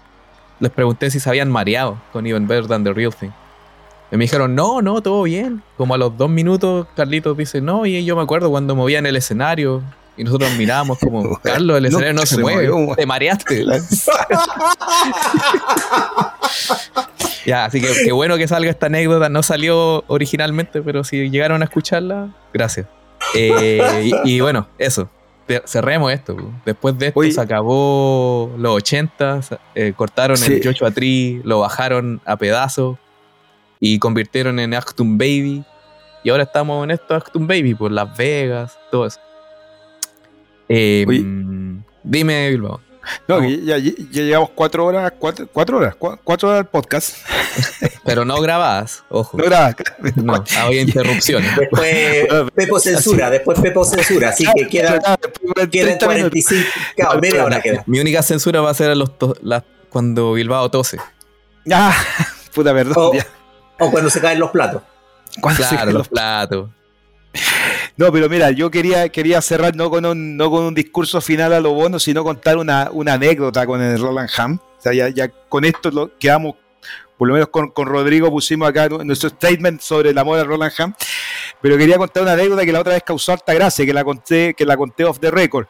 Les pregunté si se habían mareado con Even Better Than the Real Thing. Y me dijeron, no, no, todo bien. Como a los dos minutos, Carlitos dice, no, y yo me acuerdo cuando movían el escenario. Y nosotros miramos como, *laughs* Carlos, el escenario no, se, mueve, te mareaste. *laughs* *laughs* ya, así que qué bueno que salga esta anécdota. No salió originalmente, pero si llegaron a escucharla, gracias. Eh, y, bueno, eso cerremos esto. Después de esto se acabó los 80, eh, cortaron el Joshua Tree, lo bajaron a pedazos y convirtieron en Actum Baby. Y ahora estamos en esto Actum Baby, por Las Vegas, todo eso. Em, dime, Bilbao. No, ya, ya, llevamos cuatro horas, cuatro, cuatro horas, cuatro, horas del podcast. *laughs* Pero no grabas, ojo. No grabas. No, había interrupciones. Después *laughs* Pepo censura, después Pepo censura, así que queda, queda 45, claro, media hora queda. Mi única censura va a ser a los cuando Bilbao tose. Ah, *laughs* puta perdón. O, o cuando se caen los platos. Cuando claro, se caen los platos. No, pero mira, yo quería, quería cerrar no con, un, no con un discurso final a lo bueno, sino contar una, una anécdota con el Roland Ham. O sea, ya, ya con esto lo quedamos, por lo menos con, con, Rodrigo pusimos acá nuestro statement sobre el amor a Roland Ham. Pero quería contar una anécdota que la otra vez causó alta gracia, que la conté, que la conté off the record.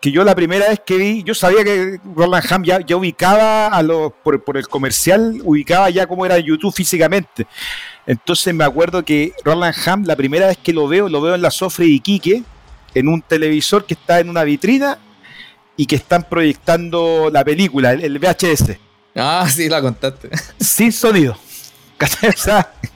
Que yo la primera vez que vi, yo sabía que Roland Ham ya, ya ubicaba a los, por, por el comercial, ubicaba ya cómo era YouTube físicamente. Entonces me acuerdo que Roland Ham, la primera vez que lo veo, lo veo en la Sofre de Iquique, en un televisor que está en una vitrina y que están proyectando la película, el, VHS. Ah, sí, la contaste. Sin sonido. *laughs*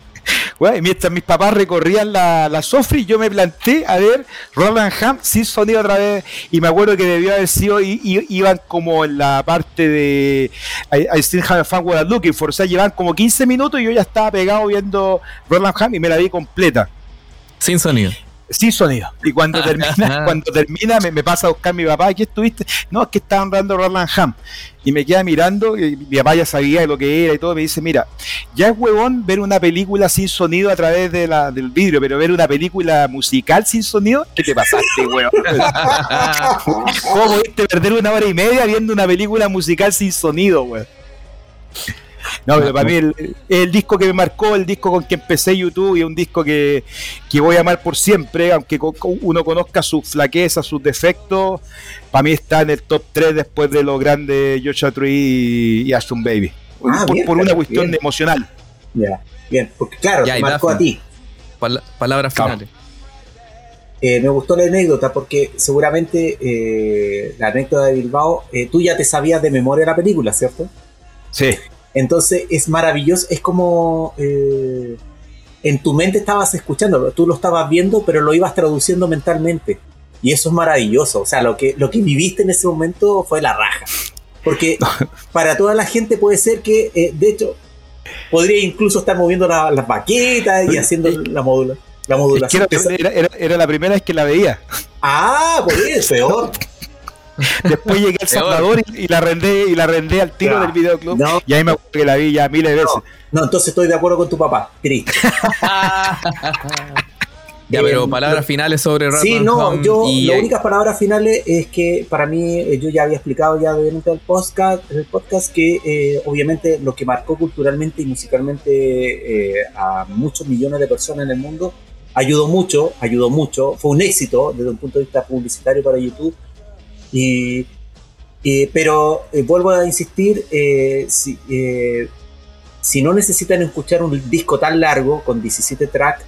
y mientras mis papás recorrían la, la Sofri, yo me planté a ver Roland Ham sin sonido otra vez. Y me acuerdo que debió haber sido, y, iban como en la parte de I, Still Have a Fan What I'm Looking For. Llevan como 15 minutos y yo ya estaba pegado viendo Roland Ham y me la vi completa. Sin sonido sin sonido. Y cuando termina, cuando termina me, pasa a buscar mi papá, ¿qué estuviste? No, es que estaban dando Roland Ham. Y me queda mirando, y mi papá ya sabía lo que era y todo, me dice, mira, ya es huevón ver una película sin sonido a través de la, del vidrio, pero ver una película musical sin sonido, ¿qué te pasaste, huevón? *laughs* ¿Cómo pudiste perder una hora y media viendo una película musical sin sonido, huevón? No, pero para mí el, el disco que me marcó, el disco con que empecé YouTube y un disco que, que voy a amar por siempre, aunque uno conozca sus flaquezas, sus defectos, para mí está en el top 3 después de los grandes Joshua Tree y, Ashton Baby. Ah, por, una cuestión emocional. Ya, bien, porque claro, te marcó a ti. palabras finales. Eh, me gustó la anécdota porque seguramente eh, la anécdota de Bilbao, eh, tú ya te sabías de memoria la película, ¿cierto? Sí. Entonces es maravilloso, es como en tu mente estabas escuchando, tú lo estabas viendo, pero lo ibas traduciendo mentalmente. Y eso es maravilloso, o sea, lo que, lo que viviste en ese momento fue la raja. Porque *laughs* para toda la gente puede ser que, de hecho, podría incluso estar moviendo las baquetas y haciendo la módula. La modulación. era, la primera vez que la veía. Ah, pues es *laughs* peor. Después llegué al Salvador y, la rendé y la rendé al tiro del videoclub. y ahí me que la vi ya miles de veces. No, entonces estoy de acuerdo con tu papá. Triste. *laughs* Ya, pero eh, palabras finales sobre Sí, no, yo, las únicas palabras finales es que para mí, eh, yo ya había explicado ya durante el podcast, el podcast que eh, obviamente lo que marcó culturalmente y musicalmente a muchos millones de personas en el mundo ayudó mucho, ayudó mucho, fue un éxito desde un punto de vista publicitario para YouTube. Y, pero eh, vuelvo a insistir, eh, si, eh, si, no necesitan escuchar un disco tan largo, con 17 tracks,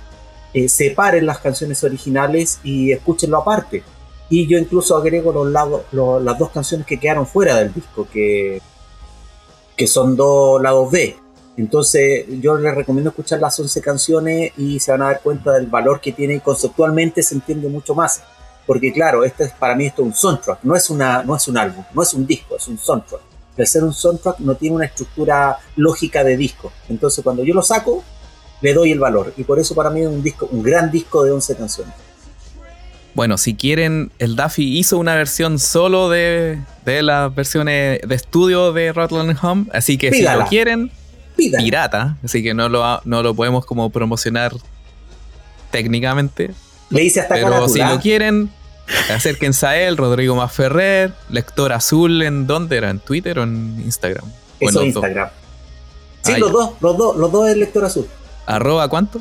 separen las canciones originales y escúchenlo aparte. Y yo incluso agrego los las dos canciones que quedaron fuera del disco, que, que son dos lados B. Entonces yo les recomiendo escuchar las 11 canciones y se van a dar cuenta del valor que tiene y conceptualmente se entiende mucho más. Porque claro, este es, para mí esto es un soundtrack, no es, una, no es un álbum, no es un disco, es un soundtrack. Al ser un soundtrack no tiene una estructura lógica de disco. Entonces cuando yo lo saco, le doy el valor. Y por eso para mí es un disco, un gran disco de 11 canciones. Bueno, si quieren, el Daffy hizo una versión solo de, de las versiones de estudio de Rattle Home. Así que si lo quieren, pirata, así que no lo, no lo podemos como promocionar técnicamente. Le hice hasta Pero si lo quieren, *laughs* acérquense a él, Rodrigo Maferrer, lector azul, ¿en dónde era? ¿En Twitter o en Instagram? Eso en Instagram. Sí, los dos, los dos, los dos es lector azul. ¿Arroba cuánto?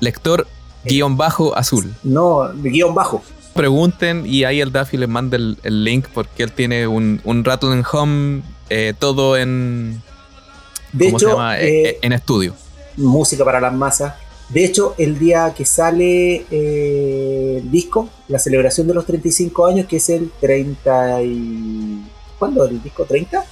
Lector guion bajo azul. No, guion bajo. Pregunten y ahí el Daffy les manda el, link porque él tiene un, un Rattle Home eh, todo en, de hecho, eh, eh, en estudio. Música para las masas. De hecho, el día que sale eh, el disco, la celebración de los 35 años, que es el 30 y... ¿Cuándo? ¿El disco 30?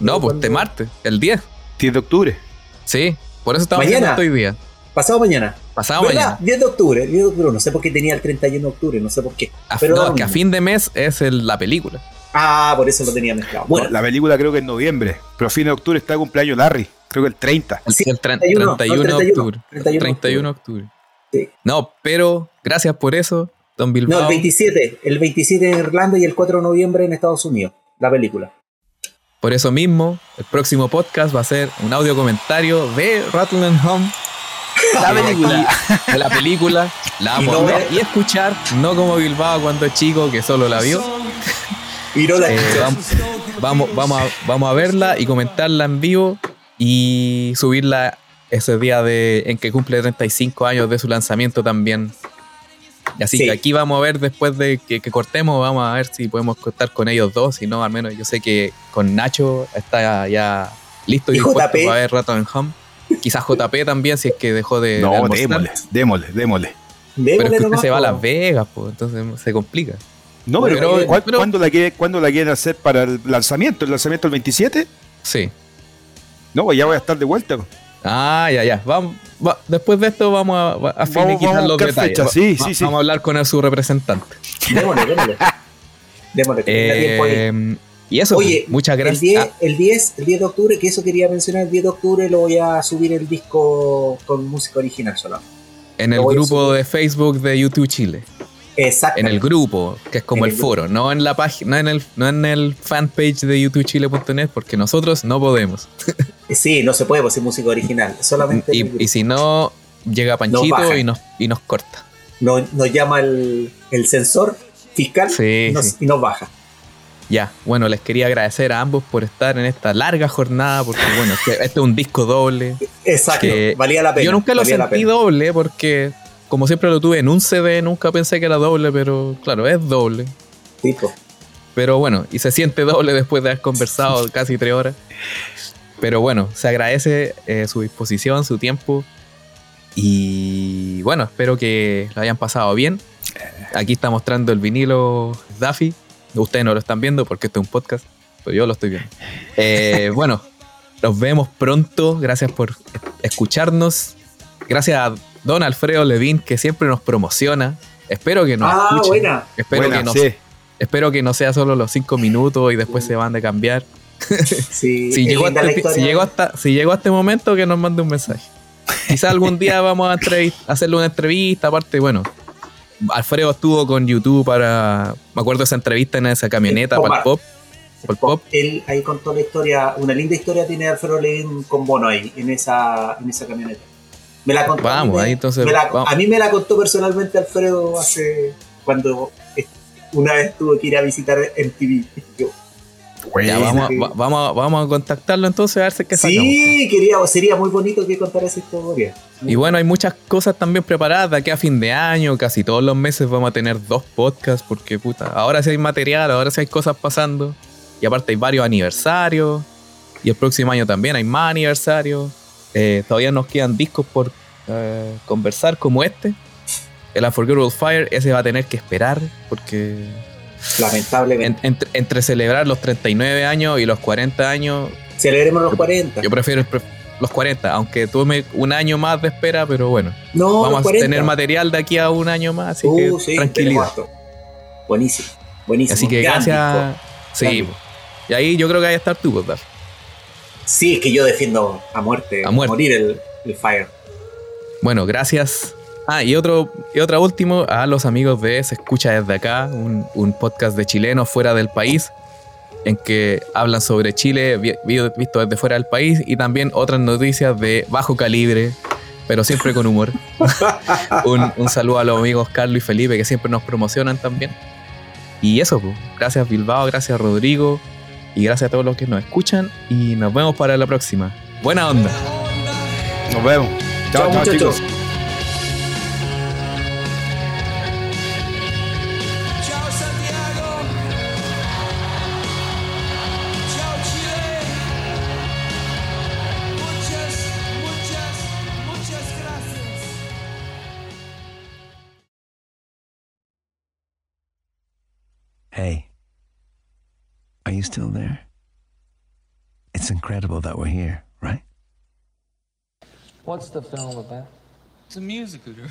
No, pues este martes, el 10. 10 de octubre. Sí, por eso estamos mañana. hoy día. Pasado mañana. Pasado mañana. 10 de octubre, 10 de octubre. No sé por qué tenía el 31 de octubre, no sé por qué. pero no, que a fin de mes es la película. Ah, por eso lo tenía mezclado. Bueno, la película creo que en noviembre, pero a fin de octubre está el cumpleaños Larry, creo que el 30. Sí, el 31, 31, de octubre. 31, de octubre. Sí. No, pero gracias por eso, Don Bilbao. No, el 27, el 27 en Irlanda y el 4 de noviembre en Estados Unidos, la película. Por eso mismo, el próximo podcast va a ser un audio comentario de Rattling Home. La *laughs* película. de la película, la vamos a ver y escuchar, no como Bilbao cuando es chico que solo la vio. Y no la eh, vamos, vamos, a, vamos a verla y comentarla en vivo y subirla ese día de, en que cumple 35 años de su lanzamiento también. Así que aquí vamos a ver después de que, cortemos, vamos a ver si podemos cortar con ellos dos. Si no, al menos yo sé que con Nacho está ya listo y, dispuesto para ver Rato en Home. Quizás JP también, si es que dejó de. No, démosle, démosle, démosle. Pero es que usted se va a Las Vegas, pues, entonces se complica. No, pero, ¿cuándo, la quieren, ¿cuándo la quieren hacer para el lanzamiento? ¿El lanzamiento el 27? Sí. No, pues ya voy a estar de vuelta. Ah, ya, ya. Vamos, después de esto vamos a, a finiquitar los detalles. Sí, sí, sí. Vamos a hablar con su representante. Démosle, démosle. *laughs* démosle eh, y eso, Oye, muchas gracias. El 10, el, 10, de octubre, que eso quería mencionar, el 10 de octubre lo voy a subir el disco con música original solo. En el grupo de Facebook de YouTube Chile. En el grupo, que es como el, foro, no en la página, no en el, no en el fanpage de youtubechile.net, porque nosotros no podemos. *laughs* sí, no se puede hacer música original, solamente. Y, si no, llega Panchito y, nos, y nos corta. Nos, nos llama el, el sensor fiscal y nos baja. Ya, bueno, les quería agradecer a ambos por estar en esta larga jornada, porque bueno, este, este es un disco doble. Exacto, valía la pena. Yo nunca lo sentí doble porque, como siempre lo tuve en un CD, nunca pensé que era doble, pero claro, es doble. Tipo. Pero bueno, y se siente doble después de haber conversado *laughs* casi tres horas. Pero bueno, se agradece eh, su disposición, su tiempo. Y bueno, espero que lo hayan pasado bien. Aquí está mostrando el vinilo Daffy. Ustedes no lo están viendo porque esto es un podcast, pero yo lo estoy viendo. Eh, *laughs* bueno, nos vemos pronto. Gracias por escucharnos. Gracias a Don Alfredo Levin, que siempre nos promociona. Espero que nos Ah, escuchen. buena. Espero, Buena, que no, sí. espero que no sea solo los cinco minutos y después se van de cambiar. *laughs* Sí, *laughs* Si llegó, este- si, llegó hasta, si llegó a este momento, que nos mande un mensaje. Quizá algún día *laughs* vamos a hacerle una entrevista. Aparte, bueno, Alfredo estuvo con YouTube para. Me acuerdo de esa entrevista en esa camioneta El para el Pop el pop. Él ahí contó la historia, una linda historia tiene Alfredo Levin con Bono ahí, en esa, en esa camioneta. Me la contó. Vamos, ahí entonces, me la- vamos. A mí me la contó personalmente Alfredo hace. cuando una vez tuve que ir a visitar MTV. Yo, Ya, vamos, va- vamos, a- vamos a contactarlo entonces a ver si qué sacamos. sí, quería, sería muy bonito que contara esa historia. Y bueno, hay muchas cosas también preparadas de aquí a fin de año. Casi todos los meses vamos a tener dos podcasts porque, puta, ahora sí hay material, ahora sí hay cosas pasando. Y aparte hay varios aniversarios. Y el próximo año también hay más aniversarios. Eh, todavía nos quedan discos por eh, conversar como este. El Unforgettable Fire, ese va a tener que esperar porque Lamentablemente. en- entre, entre celebrar los 39 años y los 40 años, Celebremos los 40. yo prefiero el los 40, aunque tome un año más de espera, pero bueno. no, Vamos a 40. tener material de aquí a un año más, así Uh, que sí, tranquilidad. Buenísimo. Buenísimo. Así que Gran gracias. disco. Sí, Gran disco. y ahí yo creo que hay que estar tú, Daf. Sí, es que yo defiendo a muerte, A muerte. morir el, el Fire. Bueno, gracias. Ah, y otro, y otra último, a los amigos de Se Escucha Desde Acá, un, un podcast de chilenos fuera del país, en que hablan sobre Chile vi- vi- visto desde fuera del país y también otras noticias de bajo calibre, pero siempre con humor. *laughs* un, un saludo a los amigos Carlos y Felipe que siempre nos promocionan también. Y eso, pues, gracias Bilbao, gracias Rodrigo y gracias a todos los que nos escuchan y nos vemos para la próxima. Buena onda. Nos vemos. Chao, Chao, chao, muchachos. chicos. You still there? It's incredible that we're here, right? What's the film about? It's a musical. *laughs*